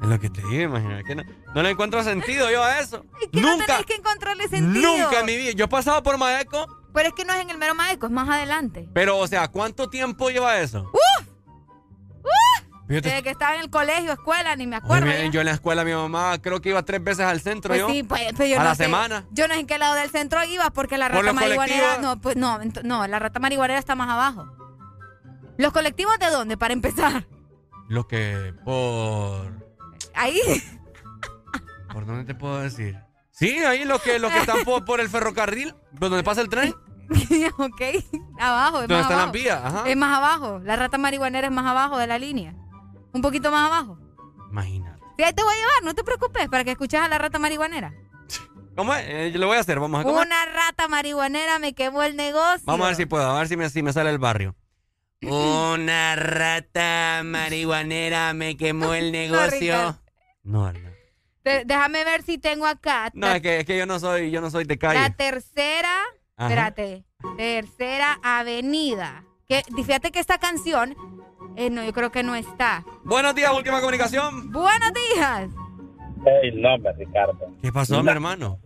Es lo que te digo, imagínate. Que no, no le encuentro sentido yo a eso. Que no Nunca, tenés que encontrarle sentido. nunca en mi vida. Yo he pasado por Maeco, Pero es que no es en el mero maeco, es más adelante. pero, o sea, ¿cuánto tiempo lleva eso? ¡Uf! ¡Uf! Desde que estaba en el colegio, escuela, ni me acuerdo. yo en la escuela, mi mamá creo que iba tres veces al centro Pues yo. sí, pues, pues yo a no la sé. semana. Yo no sé en qué lado del centro iba porque la ¿Por rata los marihuanera. No, pues no, no, la rata marihuanera está más abajo. ¿Los colectivos de dónde? Para empezar. Lo que por... Ahí. ¿Por dónde te puedo decir? Sí, ahí los que, los que están por, el ferrocarril, donde pasa el tren. ok, abajo. ¿Dónde están las vías? Es más abajo. La rata marihuanera es más abajo de la línea. Un poquito más abajo. Imagínate. Sí, ahí te voy a llevar, no te preocupes, para que escuches a la rata marihuanera. ¿Cómo es? Eh, yo lo voy a hacer, vamos a comer. Una rata marihuanera me quemó el negocio. Vamos a ver si puedo, a ver si me, si me sale el barrio. Una rata marihuanera me quemó el negocio. No, no, Déjame ver si tengo acá. No, es que, es que yo no soy, yo no soy de calle. La tercera, espérate, tercera avenida. Que, fíjate que esta canción, eh, no, yo creo que no está. Buenos días, última comunicación. Buenos días. Hey, no, Ricardo. ¿Qué pasó, mi hermano?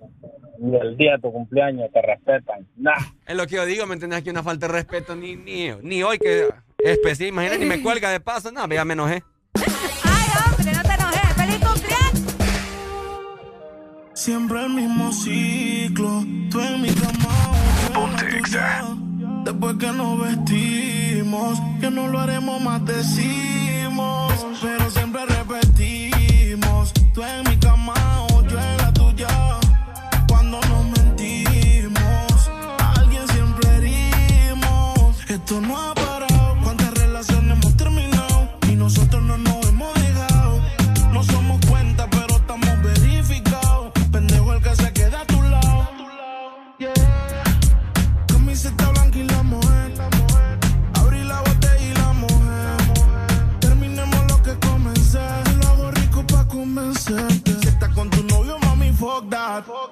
Ni el día de tu cumpleaños te respetan. Nah. Es lo que yo digo, ¿me entiendes? Aquí una falta de respeto ni, ni, ni hoy que es. Imagínate, ni me cuelga de paso. No, ya me enojé. Siempre el mismo ciclo. Tú en mi cama. Ponte Después que nos vestimos, que no lo haremos más decimos. Pero siempre repetimos. Tú en mi cama that.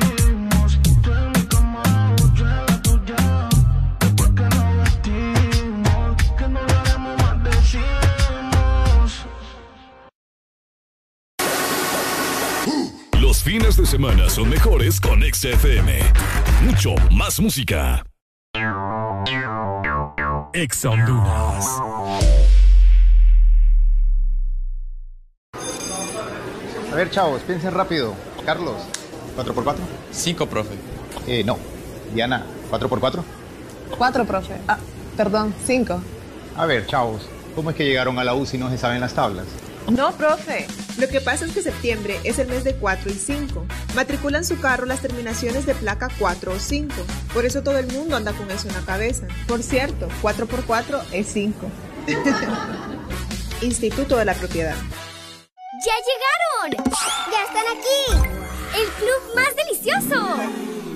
Fines de semana son mejores con XFM. Mucho más música. Ex Honduras. A ver, chavos, piensen rápido. Carlos, ¿4x4? 5, profe. Eh, no. Diana, ¿4x4? Cuatro, profe. Ah, perdón, cinco. A ver, chavos, ¿cómo es que llegaron a la U si no se saben las tablas? No, profe. Lo que pasa es que septiembre es el mes de 4 y 5. Matriculan su carro las terminaciones de placa 4 o 5. Por eso todo el mundo anda con eso en la cabeza. Por cierto, 4 por 4 es 5. Instituto de la Propiedad. ¡Ya llegaron! ¡Ya están aquí! ¡El club más delicioso!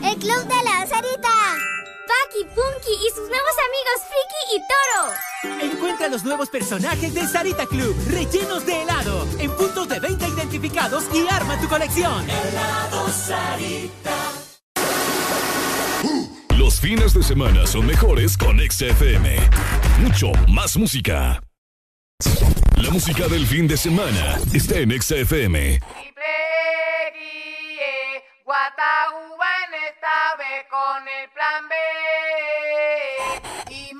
¡El club de la Sarita! Paki, Punky y sus nuevos amigos Friki y Toro. Encuentra los nuevos personajes de Sarita Club, rellenos de helado, en puntos de venta identificados y arma tu colección. Helado Sarita. Los fines de semana son mejores con XFM. Mucho más música. La música del fin de semana está en XFM. Guataúba en esta vez con el plan B. Y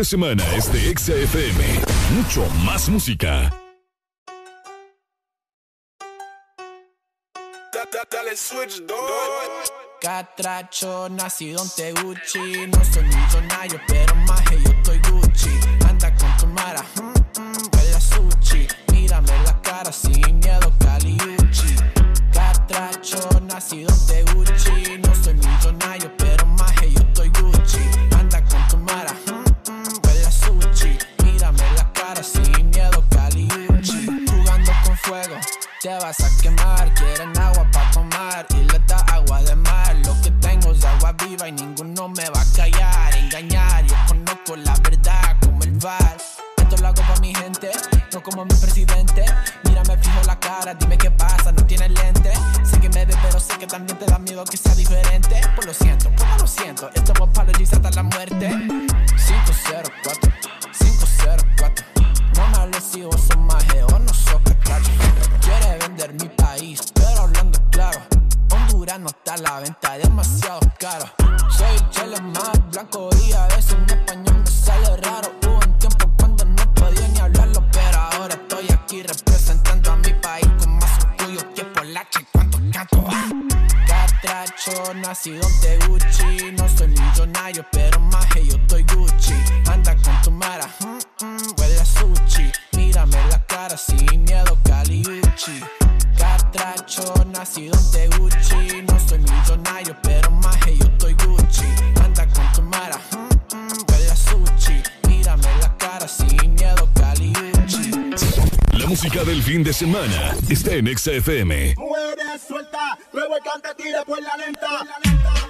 de semana es de XFM. Mucho más música. Catracho, nacido en Teguchi, no soy millonario, pero facho, nacido de Gucci. No soy millonario, pero más que yo estoy Gucci. Anda con tu mara, mm, mm, huele a sushi. Mírame la cara sin miedo, Cali La música del fin de semana está en XFM. Mueve, suelta, luego el cante, tira por la lenta. Por la lenta.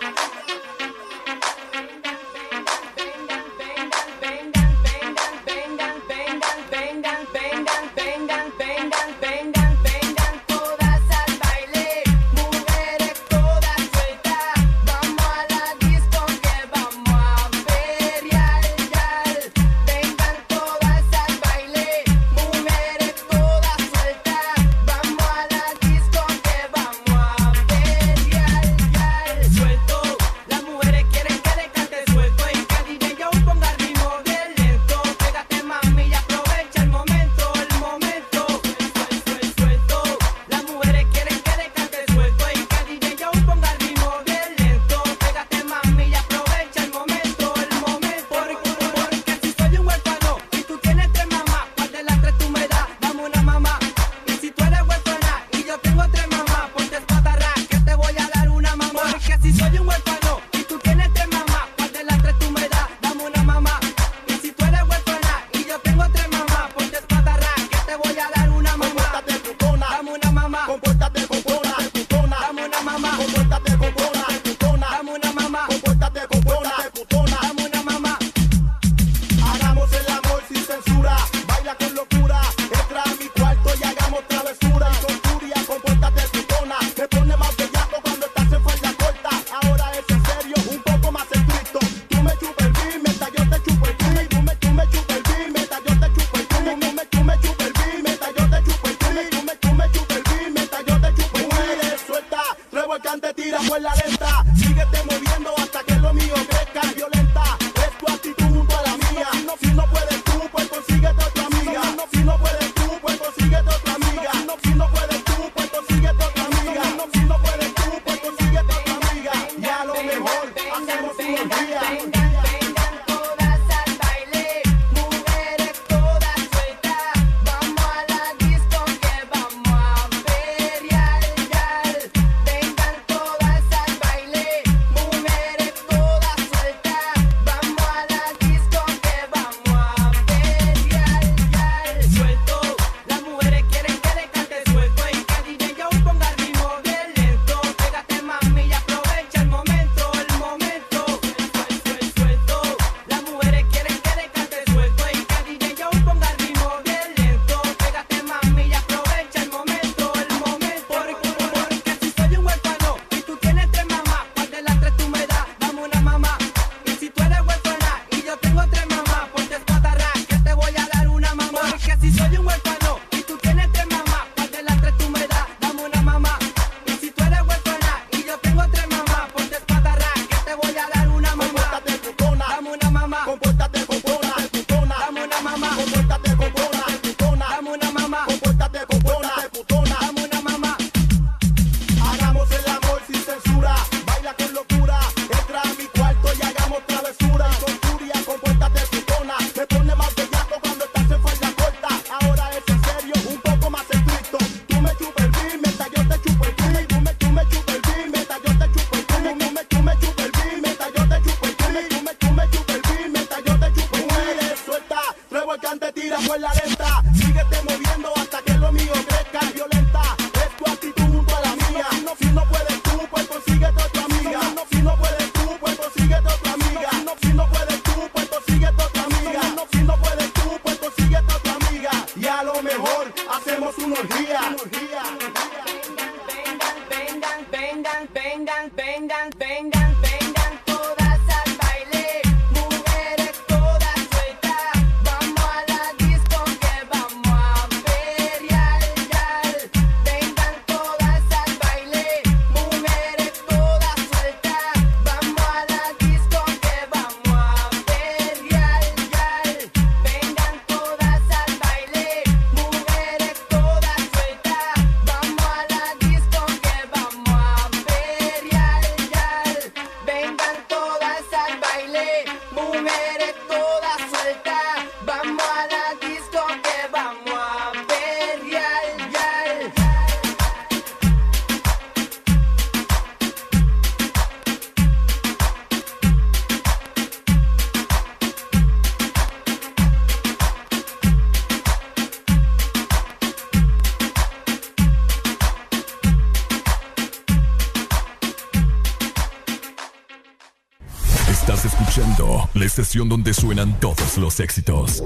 donde suenan todos los éxitos.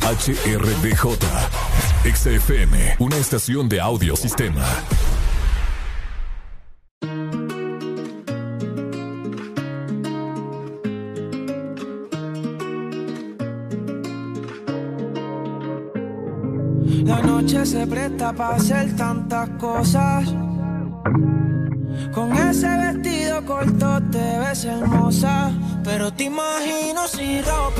HRDJ, XFM, una estación de audio sistema. La noche se presta para hacer tantas cosas. Pero te imagino si ropa.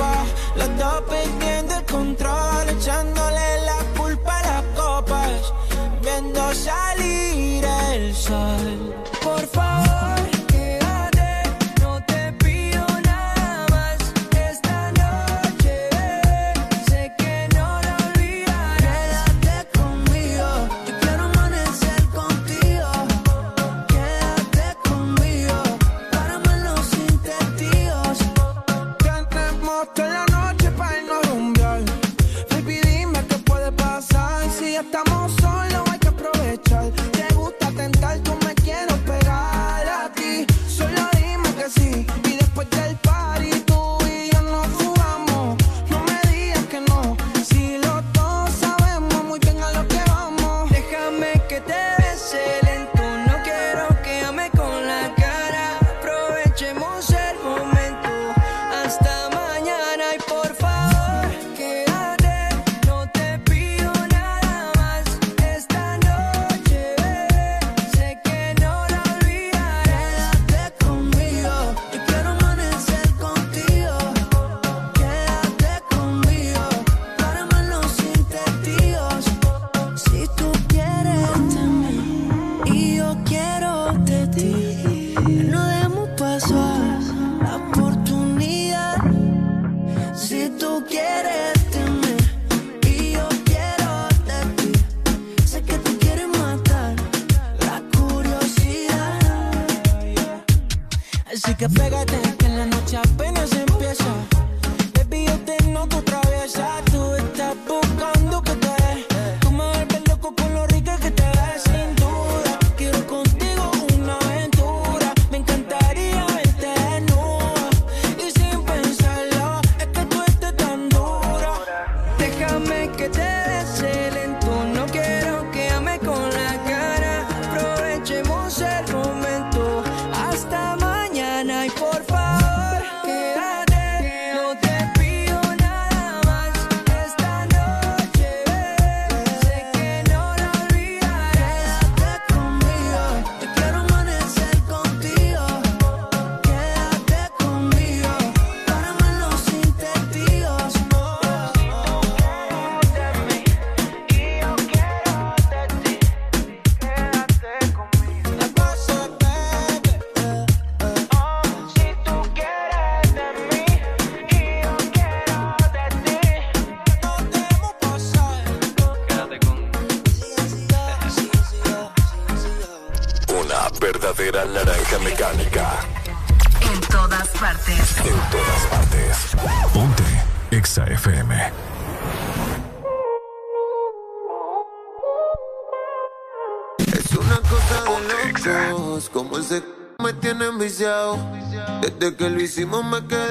Desde que lo hicimos me quedé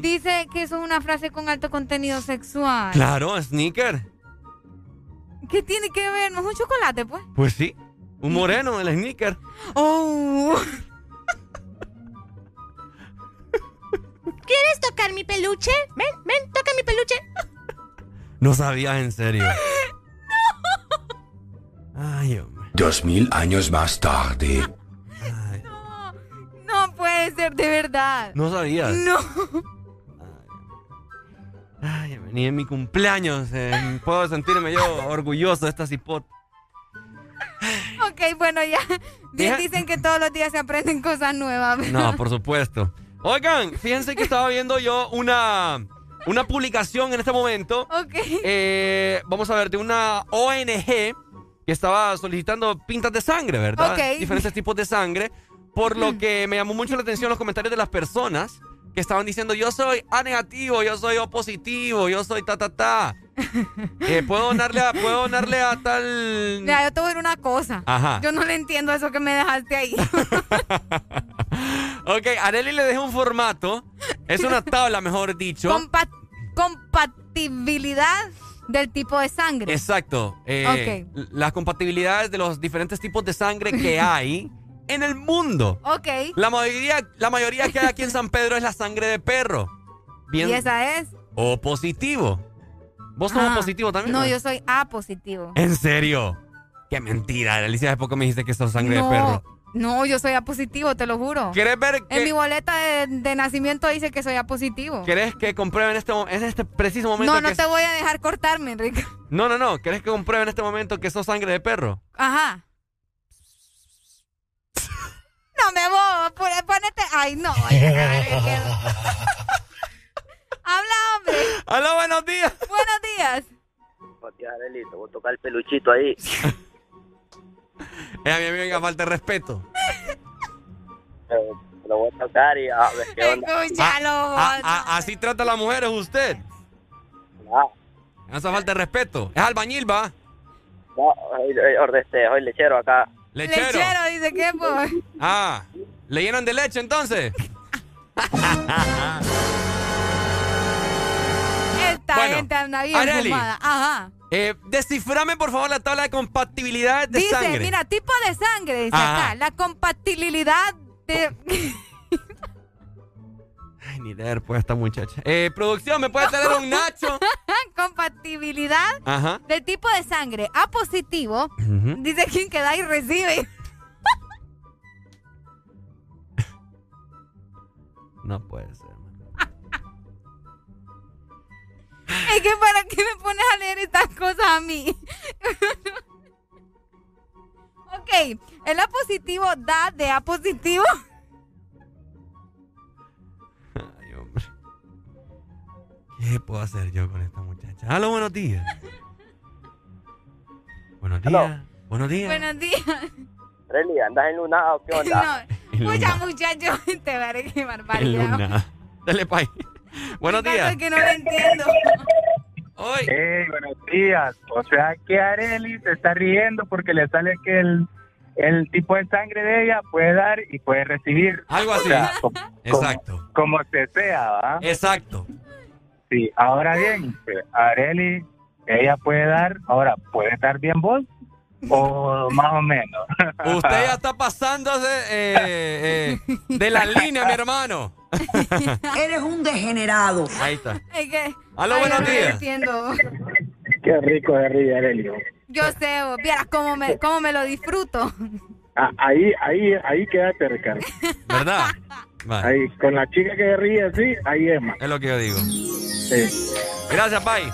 Dice que eso es una frase con alto contenido sexual. Claro, sneaker. ¿Qué tiene que ver? ¿No es un chocolate, pues? Pues sí. Un moreno, el sneaker. Oh. ¿Quieres tocar mi peluche? Ven, ven, toca mi peluche. No sabías en serio. Ay, hombre. Dos mil años más tarde. No sabías. No. Ay, ni en mi cumpleaños eh, puedo sentirme yo orgulloso de esta cipot. Ok, bueno, ya. Mija. Dicen que todos los días se aprenden cosas nuevas. No, por supuesto. Oigan, fíjense que estaba viendo yo una, una publicación en este momento. Ok. Eh, vamos a ver, de una ONG que estaba solicitando pintas de sangre, ¿verdad? Ok. Diferentes tipos de sangre. Por lo que me llamó mucho la atención los comentarios de las personas que estaban diciendo, yo soy A negativo, yo soy O positivo, yo soy ta ta ta. Eh, ¿puedo, donarle a, ¿Puedo donarle a tal...? Mira, yo te voy a decir una cosa. Ajá. Yo no le entiendo eso que me dejaste ahí. Ok, Areli le dejé un formato. Es una tabla, mejor dicho. Compa- compatibilidad del tipo de sangre. Exacto. Eh, Las compatibilidades de los diferentes tipos de sangre que hay en el mundo. Ok. La mayoría, la mayoría que hay aquí en San Pedro es la sangre de perro. Bien. ¿Y esa es? O positivo. ¿Vos sos Ah. positivo también? No, no? yo soy A positivo. ¿En serio? Qué mentira, Alicia. ¿Hace poco me dijiste que sos sangre no, de perro? No, yo soy A positivo, te lo juro. ¿Quieres ver En mi que, boleta de, de nacimiento dice que soy A positivo. ¿Querés que compruebe en este, en este preciso momento No, no que te voy a dejar cortarme, Enrique. No, no, no. ¿Querés que compruebe en este momento que sos sangre de perro? Ajá. No me voy, pon- ponete. Ay, no. Habla, hombre. ¡Hola, buenos días! Buenos días. Arelito, voy a tocar el peluchito ahí. Eh, a mí me venga falta de respeto. Pero lo voy a tocar y a ver qué onda. Escúchalo. Ah, ah, así trata a las mujeres usted. Ah, No hace falta de respeto. Es albañil, va. no, hoy, hoy, hoy, este, hoy lechero acá. Lechero. Lechero, dice que pues. Ah, ¿le llenan de leche entonces? Esta Bueno, gente anda bien Areli. Ajá. Eh, desciframe, por favor, la tabla de compatibilidad de Dice, sangre. mira, tipo de sangre, dice Ajá. acá. La compatibilidad de. Ni leer, pues, esta muchacha. Eh, producción, ¿me puede traer un Nacho? compatibilidad Ajá. del tipo de sangre A positivo. Ujú. Dice quien que da y recibe. No puede ser. Es que para qué me pones a leer estas cosas a mí. ok, el A positivo da de A positivo. ¿Qué puedo hacer yo con esta muchacha? Hola, buenos días. buenos días. Hello. Buenos días. Buenos días. Areli, ¿andas enlunado? ¿Qué onda? No, escucha muchacho, te veré qué barbaridad. Luna. Dale, pay. Buenos Caso días. es que no lo entiendo. Hey, buenos días. O sea que Areli se está riendo porque le sale que el, el tipo de sangre de ella puede dar y puede recibir. Algo O así. sea, como, Exacto. como se sea, ¿va? Exacto. Sí, ahora bien, pues, Areli, ella puede dar, ahora, ¿puede dar bien vos? O más o menos. Usted ya está pasándose eh, eh, de la línea, mi hermano. Eres un degenerado. Ahí está. Es que. Aló, buenos días. Qué rico de ríe, Areli. Yo sé, vieras cómo me, cómo me lo disfruto. Ah, ahí, ahí, ahí quédate, Ricardo. ¿Verdad? Vale. Ahí, con la chica que ríe así, ahí es más. Es lo que yo digo. Sí. Gracias, Pai.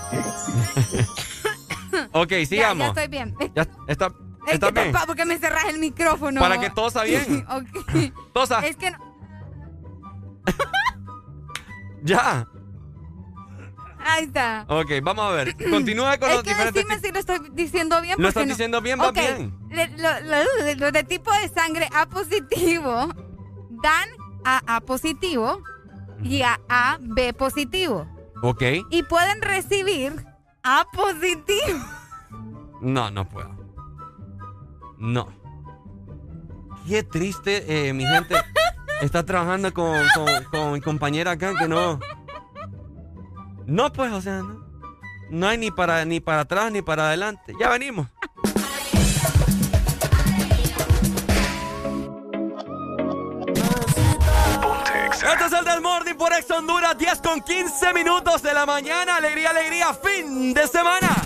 ok, Ya, sigamos. ya estoy bien. Ya está, es está que bien. pa- porque me cerras el micrófono. Para que tosa bien. Ok. Tosa. Es que no- Ya. Ahí está. Ok, vamos a ver. Continúa con es los que diferentes. decime si lo estoy diciendo bien. Lo estás no- diciendo bien, va bien. le- lo- lo- Los de tipo de sangre A positivo dan a A positivo y a A, B positivo. Ok. Y pueden recibir A positivo. No, no puedo. No. Qué triste, eh, mi gente. Está trabajando con, con, mi compañera acá que no. No, pues, o sea, no. No hay ni para, ni para atrás ni para adelante. Ya venimos. Este es el del Morning por Ex Honduras, 10 con 15 minutos de la mañana. Alegría, alegría, fin de semana.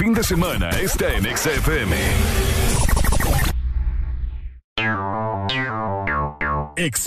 Fin de semana está en XFM. Ex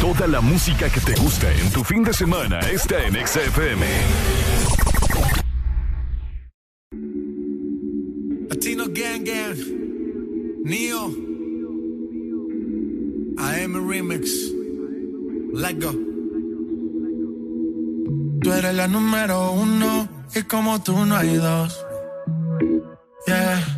Toda la música que te gusta en tu fin de semana está en XFM. Latino Gang Gang, Neo, AM Remix, Let Go. Tú eres la número uno y como tú no hay dos. Yeah,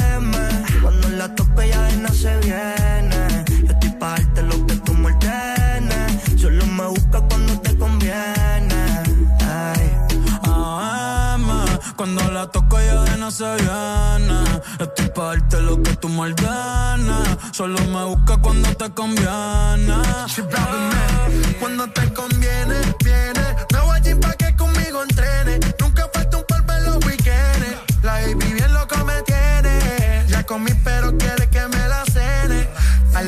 cuando se viene. Yo estoy pa' darte lo que tú me ordenes. Solo me busca cuando te conviene. Ay. AM, cuando la toco ya de no se viene Estoy pa' darte lo que tú me ordenes Solo me busca cuando te conviene Cuando te conviene, viene.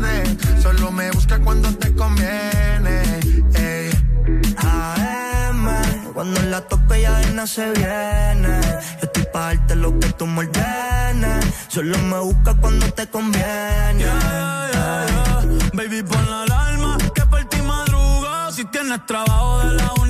Me. Solo me busca cuando te conviene. Ey. AM, cuando la tope ya de no se viene. Yo estoy pa' darte lo que tú me ordenes. Solo me busca cuando te conviene. Baby, pon la alarma que por ti madruga. Si tienes trabajo de la uni,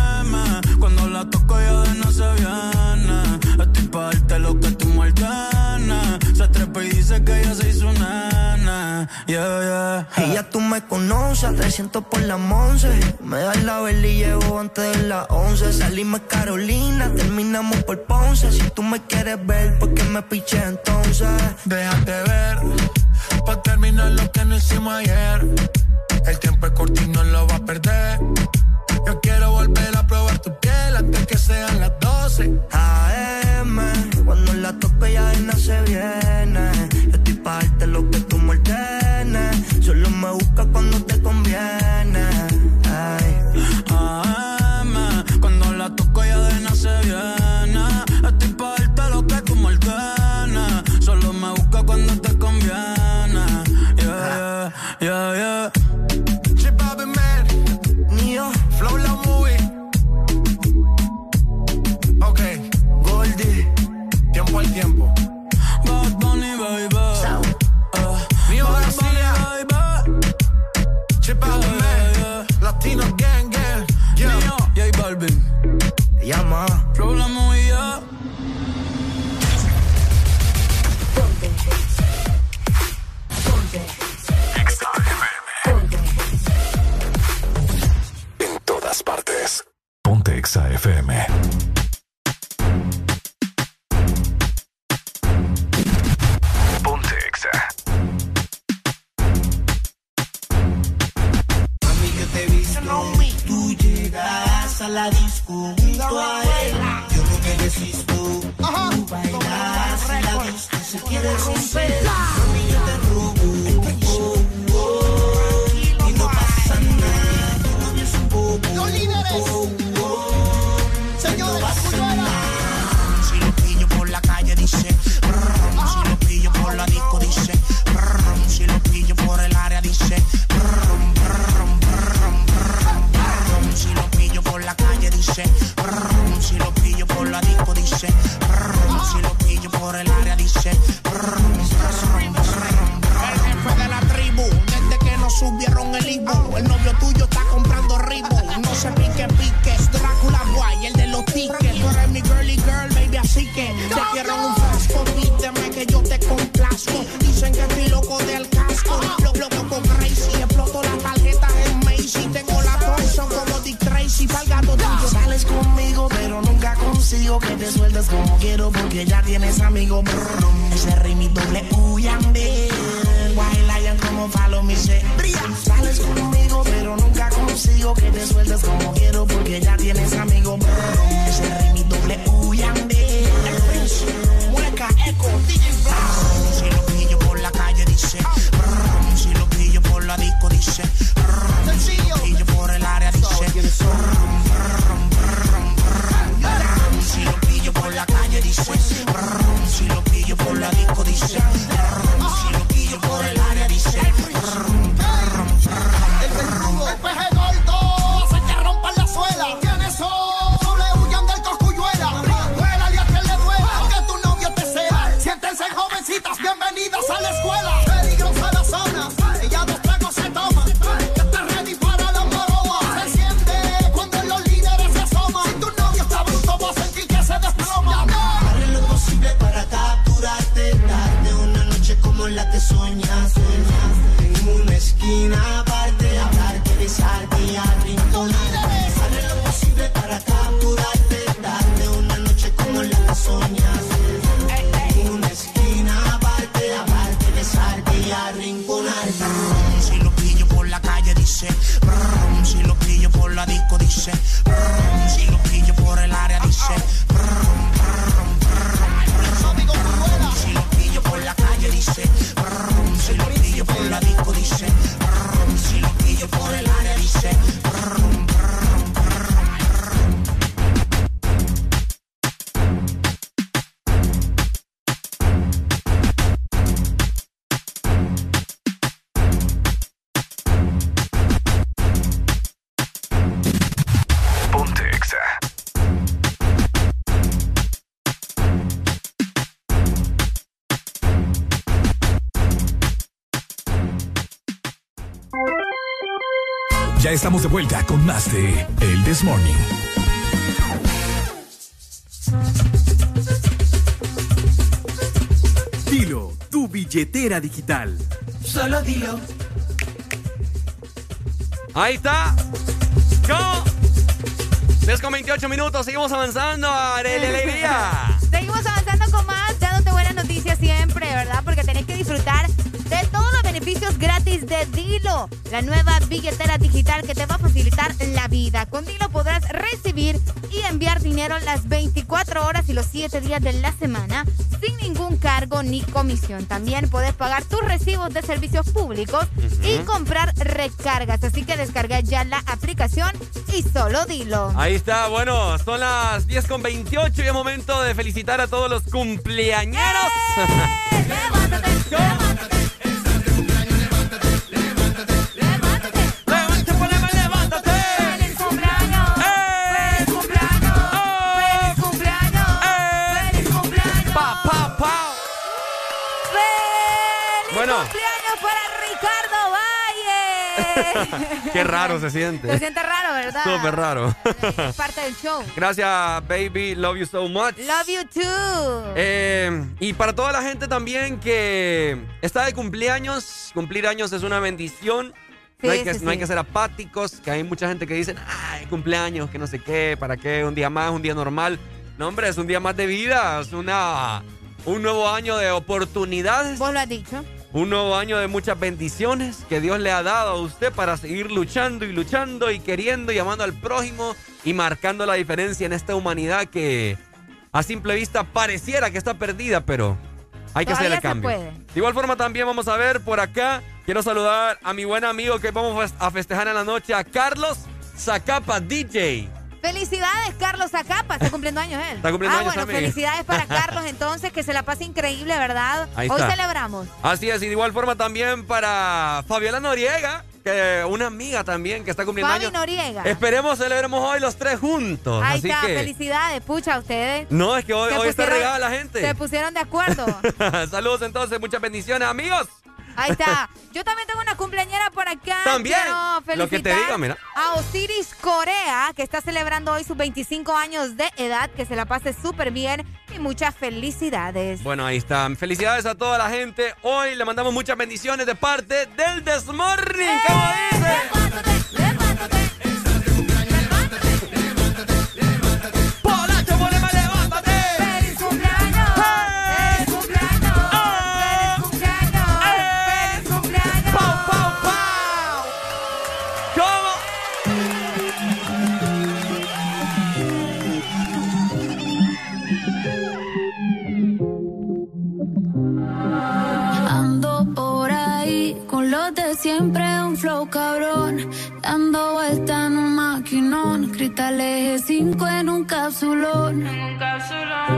La toco ya de no se viene. Estoy pa' darte lo que tú me. Se trepa y dice que ya se hizo nana. Yeah, yeah. Y ya tú me conoces, a 300 por la once. Me das la vela y llevo antes de las 11. Salimos Carolina, terminamos por Ponce. Si tú me quieres ver, ¿por qué me piché entonces? Déjate ver, pa' terminar lo que no hicimos ayer. El tiempo es corto y no lo va a perder. Yo quiero volver a probar tu piel antes que sean las 12. AM, cuando la tope ya no se viene. Yo estoy pa' darte lo que tú me ordenes. Solo me busca cuando FM. Ponte Exa. Mami, yo te he visto. Tú llegas a la disco junto a él. Yo no me resisto. Tú bailas y la disco se quiere romper. Calle quiero, porque ya tienes amigos. Ese ritmo doble. White Lion como follow me, se. Sales conmigo, pero nunca consigo que te sueltes como quiero, porque ya tienes amigos. Ese ritmo doble huyande. El Prince, mueca, eco, DJ Brrr, Si lo pillo por la calle, dice. Estamos de vuelta con más de El This Morning. Dilo, tu billetera digital. Solo dilo. Ahí está. ¿Cómo? 3 con 28 minutos, seguimos avanzando. Arely Alegría. Seguimos avanzando con más, dándote buenas noticias siempre, ¿verdad? Porque tenés que disfrutar de todos los beneficios gratis de Dilo, la nueva billetera digital que te va a facilitar la vida. Con Dilo podrás recibir y enviar dinero las 24 horas y los 7 días de la semana sin ningún cargo ni comisión. También puedes pagar tus recibos de servicios públicos y comprar recargas. Así que descarga ya la aplicación y solo Dilo. Ahí está, bueno, son las 10 con 28 y es momento de felicitar a todos los cumpleañeros. Levántate, Qué raro se siente. Se siente raro, ¿verdad? Súper raro. Es parte del show. Gracias, baby. Love you so much. Love you too. Eh, y para toda la gente también que está de cumpleaños, cumplir años es una bendición. Sí, no, hay que, sí, no hay sí. que ser apáticos, que hay mucha gente que dice, ay, cumpleaños, que no sé qué, para qué, un día más, un día normal. No, hombre, es un día más de vida, es una, un nuevo año de oportunidades. Vos lo has dicho. Un nuevo año de muchas bendiciones que Dios le ha dado a usted para seguir luchando y luchando y queriendo y amando al prójimo y marcando la diferencia en esta humanidad que a simple vista pareciera que está perdida, pero hay que hacer Todavía el se cambio. puede. De igual forma también vamos a ver por acá, quiero saludar a mi buen amigo que vamos a festejar en la noche, a Carlos Zacapa DJ. Felicidades, Carlos Acapa. Está cumpliendo años él. Está cumpliendo ah, años bueno, también. felicidades para Carlos entonces, que se la pase increíble, ¿verdad? Ahí Hoy está. celebramos. Así es, y de igual forma también para Fabiola Noriega, que una amiga también que está cumpliendo Fabi años. Noriega. Esperemos celebremos hoy los tres juntos. Ahí así está, que felicidades, pucha, ustedes. no es que hoy, está regada la gente. Se pusieron de acuerdo. Saludos entonces, muchas bendiciones, amigos. Ahí está. Yo también tengo una cumpleañera por acá. También. Lo que te diga, mira. A Osiris Corea, que está celebrando hoy sus 25 años de edad. Que se la pase súper bien y muchas felicidades. Bueno, ahí están. Felicidades a toda la gente. Hoy le mandamos muchas bendiciones de parte del Desmorning. ¿Cómo dice? Con los de siempre, un flow cabrón. Dando vuelta en un maquinón. Cristales 5 en un capsulón.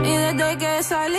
Y desde que salí,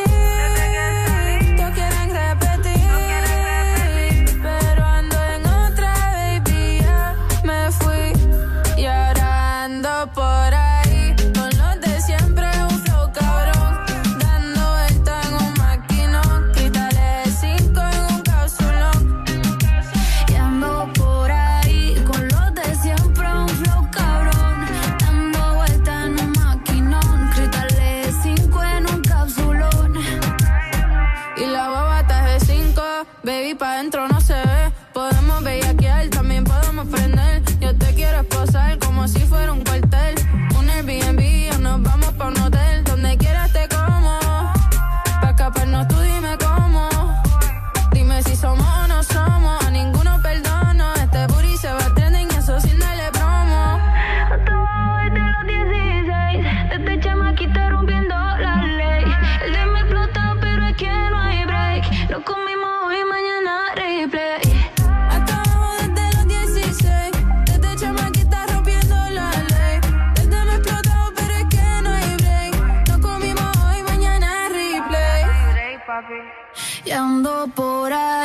por ahí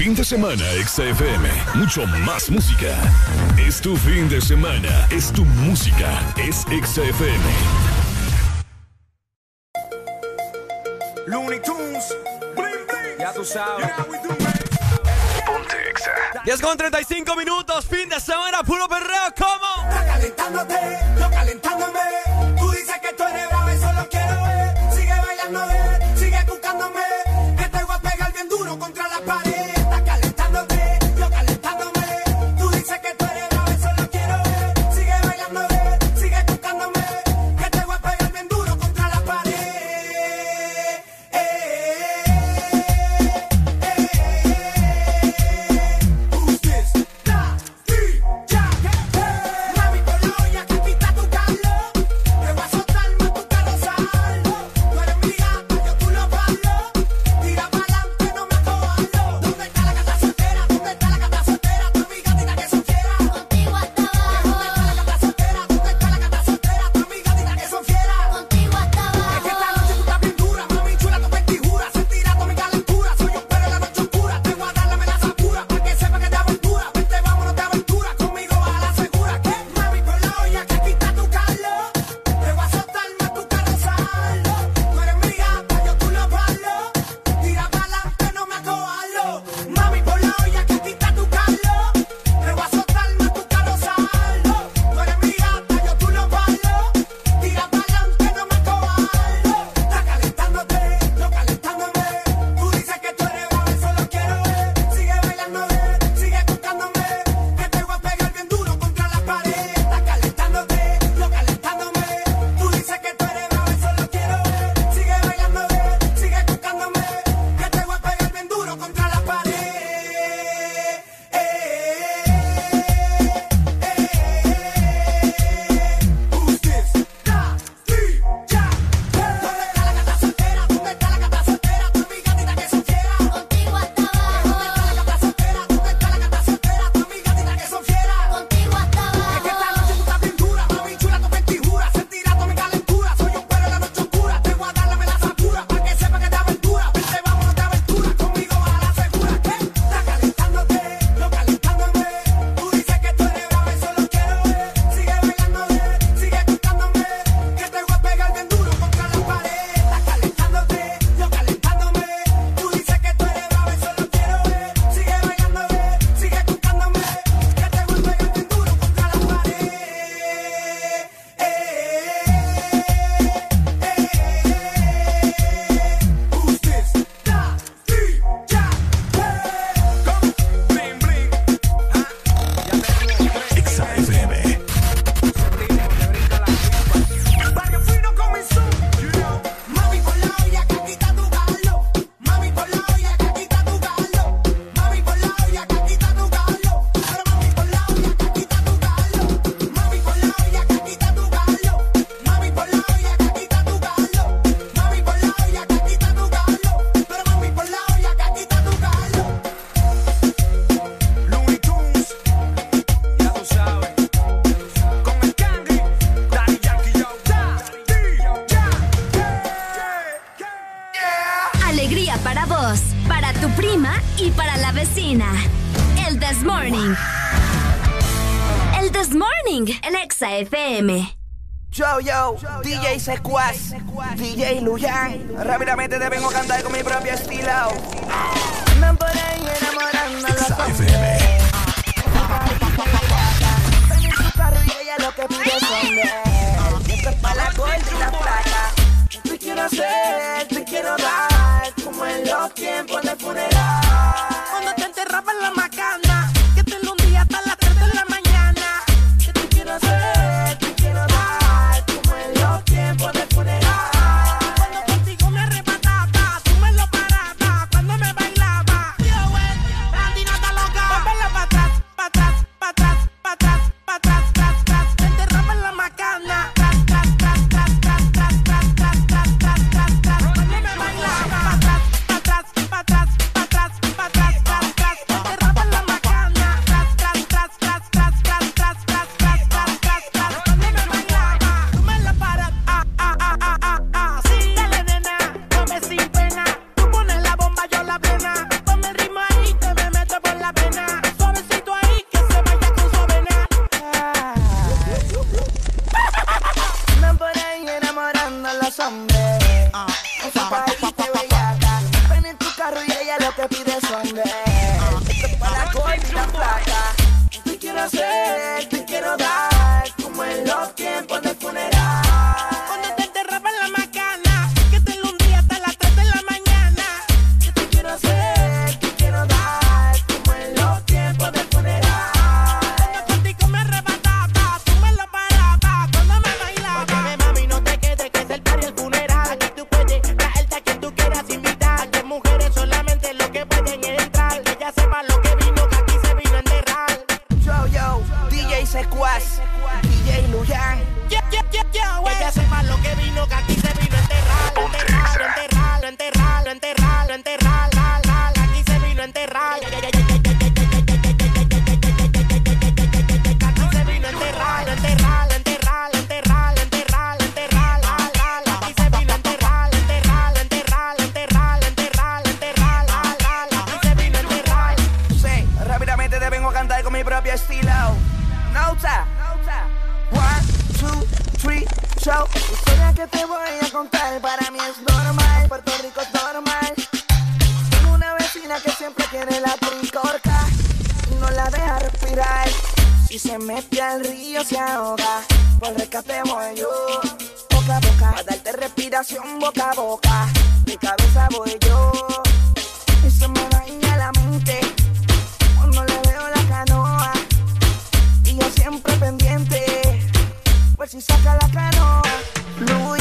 Fin de semana, XFM. Mucho más música. Es tu fin de semana. Es tu música. Es XFM. Looney Tunes, bling bling. Ya tú sabes. Ponte Exa. 10 con 35 minutos, fin de semana, puro perreo, ¿cómo? Está calentándote, yo calentándome. Tú dices que tú eres bravo, eso lo quiero ver. Sigue bailando, ve, DJ Secuaz, DJ Luyan. Rápidamente te vengo no time. One, two, three, show. Historia que te voy a contar, para mí es normal, Puerto Rico es normal. Tengo una vecina que siempre tiene la tricorca y no la deja respirar. Y se mete al río, se ahoga, por rescate voy yo. Boca a boca, a darte respiración boca a boca, de cabeza voy yo si saca la canoa. Luis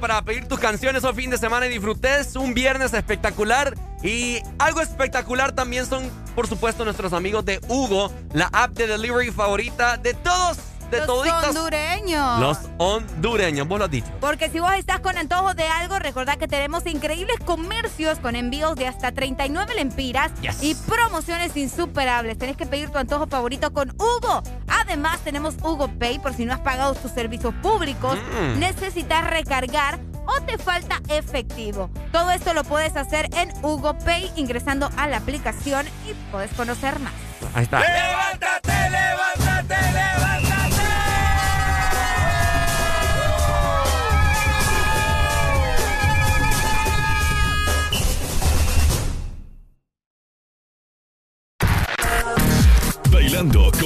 para pedir tus canciones o fin de semana y disfrutes un viernes espectacular. Y algo espectacular también son, por supuesto, nuestros amigos de Hugo, la app de delivery favorita de todos de Los toditos. hondureños. Los hondureños, vos lo has dicho. Porque si vos estás con antojo de algo, recordad que tenemos increíbles comercios con envíos de hasta 39 lempiras Yes. y promociones insuperables. Tenés que pedir tu antojo favorito con Hugo. Además, tenemos Hugo Pay por si no has pagado tus servicios públicos, Mm. necesitas recargar o te falta efectivo. Todo esto lo puedes hacer en Hugo Pay ingresando a la aplicación y puedes conocer más. Ahí está. ¡Levántate,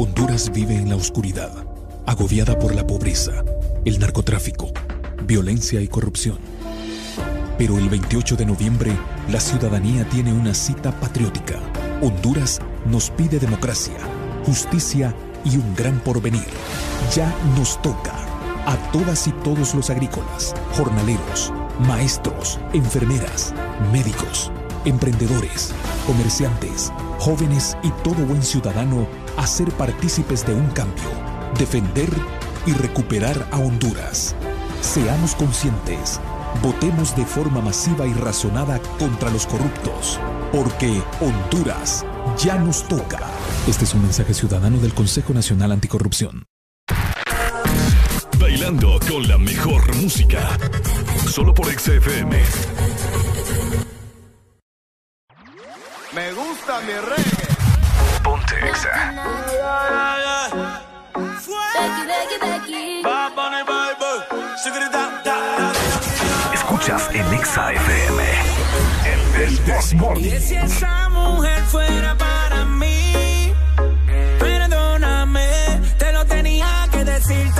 Honduras vive en la oscuridad, agobiada por la pobreza, el narcotráfico, violencia y corrupción. Pero el 28 de noviembre, la ciudadanía tiene una cita patriótica. Honduras nos pide democracia, justicia y un gran porvenir. Ya nos toca a todas y todos los agrícolas, jornaleros, maestros, enfermeras, médicos, emprendedores, comerciantes, jóvenes y todo buen ciudadano a ser partícipes de un cambio, defender y recuperar a Honduras. Seamos conscientes, votemos de forma masiva y razonada contra los corruptos, porque Honduras ya nos toca. Este es un mensaje ciudadano del Consejo Nacional Anticorrupción. Bailando con la mejor música. Solo por XFM. Me gusta mi reggae. Ponte Exa. Escuchas en Exa FM. El This Morning. Y si esa mujer fuera para mí, perdóname, te lo tenía que decir,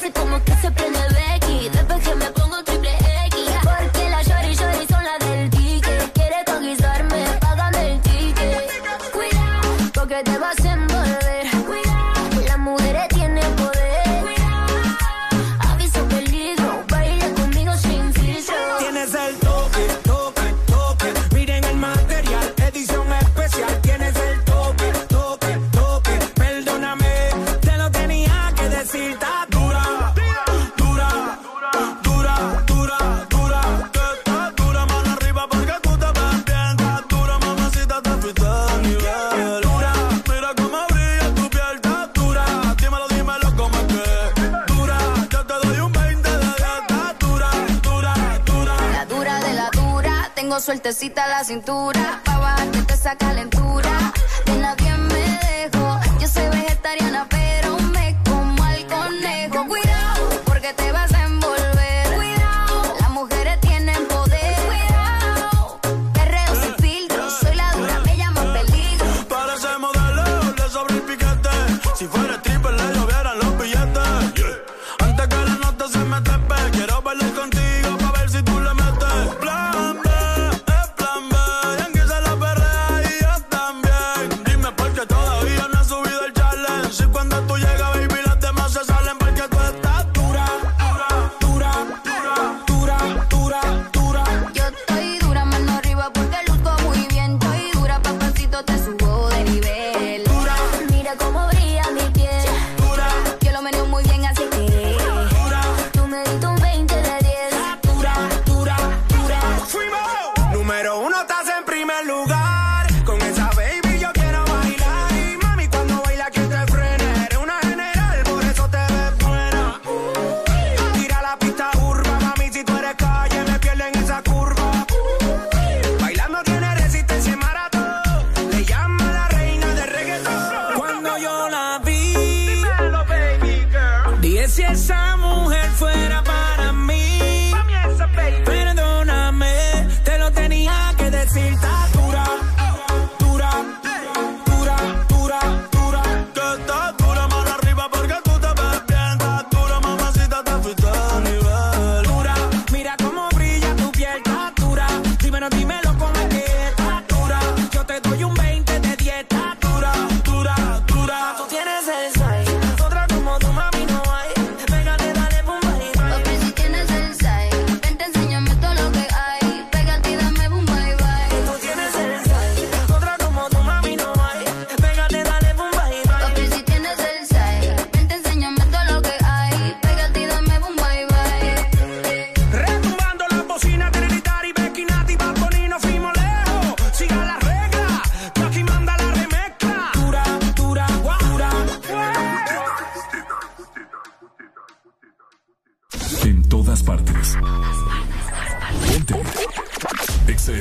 sé como que sueltecita la cintura. Pa' bajarte esa calentura.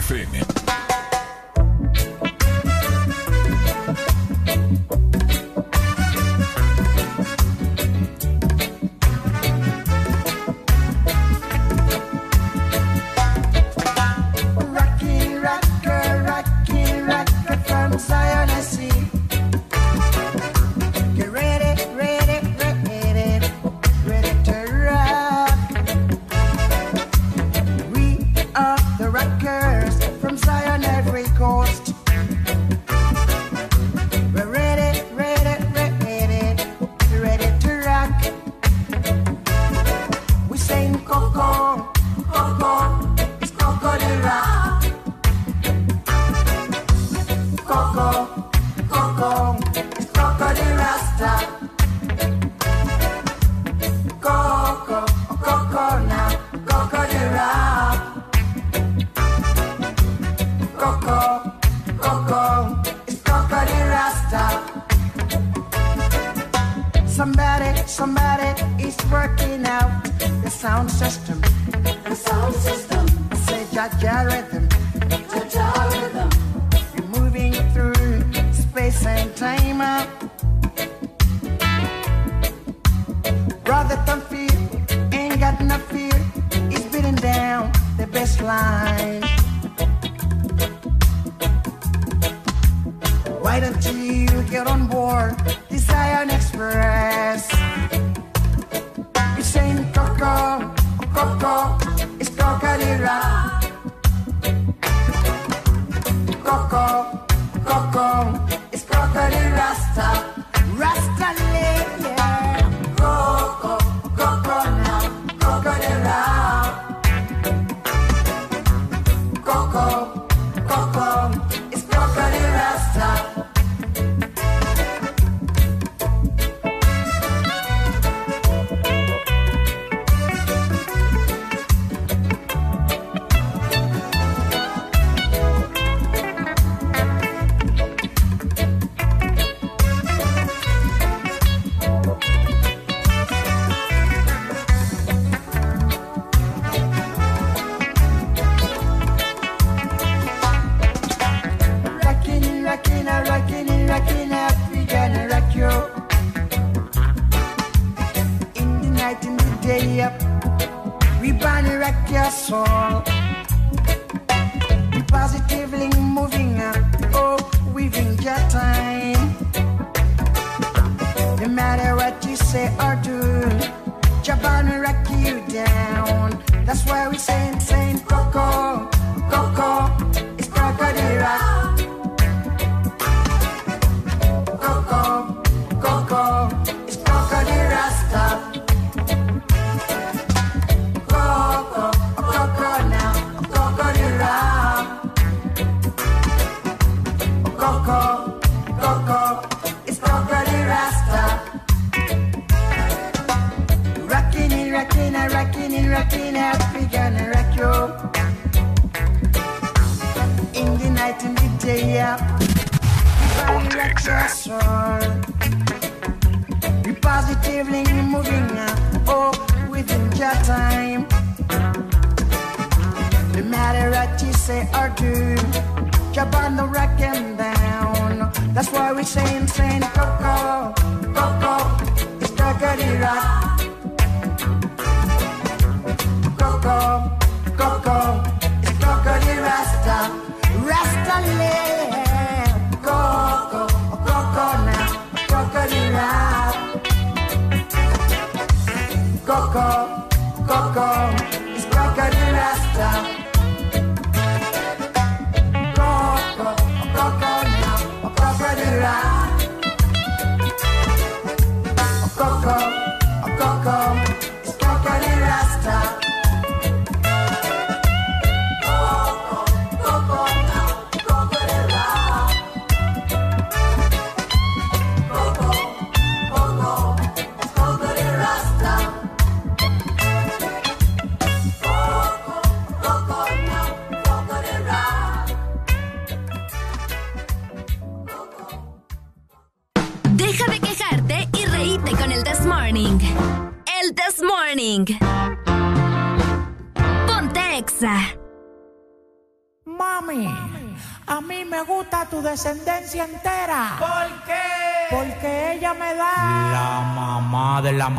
FM.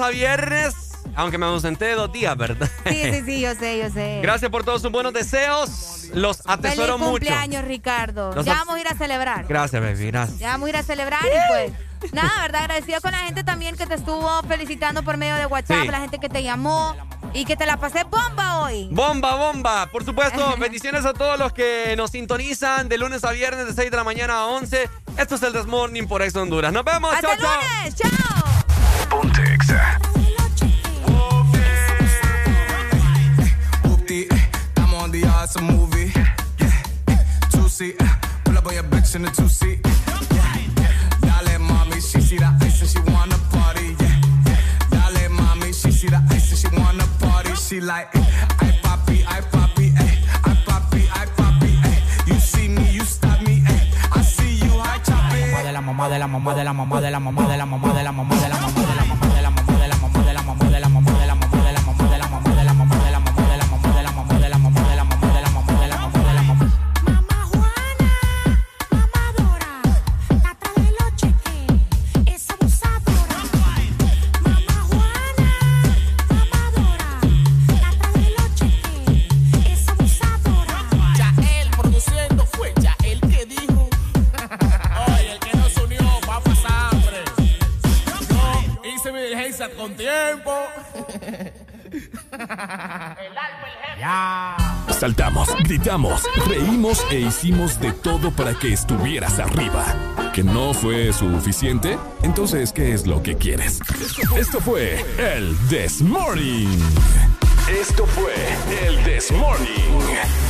A viernes. Aunque me ausenté dos días, ¿verdad? Sí, sí, sí, yo sé, yo sé. Gracias por todos sus buenos deseos. Los atesoro Feliz mucho. cumpleaños, Ricardo. Los ya vamos a ir a celebrar. Gracias, baby. Gracias. Ya vamos a ir a celebrar y pues nada, ¿verdad? Agradecido con la gente también que te estuvo felicitando por medio de WhatsApp, Sí. la gente que te llamó y que te la pasé bomba hoy. Bomba, bomba. Por supuesto, bendiciones a todos los que nos sintonizan de lunes a viernes de 6 de la mañana a 11. Esto es el This Morning por Ex Honduras. Nos vemos. Hasta chao, el lunes, chao. Gritamos, reímos e hicimos de todo para que estuvieras arriba. ¿Que no fue suficiente? Entonces, ¿qué es lo que quieres? Esto fue el This Morning. Esto fue el This Morning.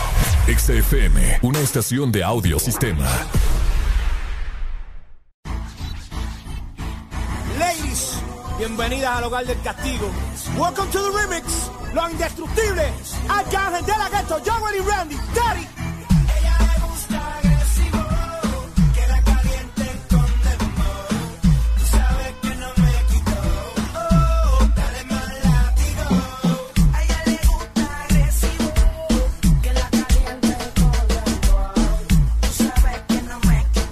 XFM, una estación de audio sistema. Ladies, bienvenidas al hogar del castigo. Welcome to the remix. Los indestructibles. Arcángel de la Ghetto, Joel y Randy.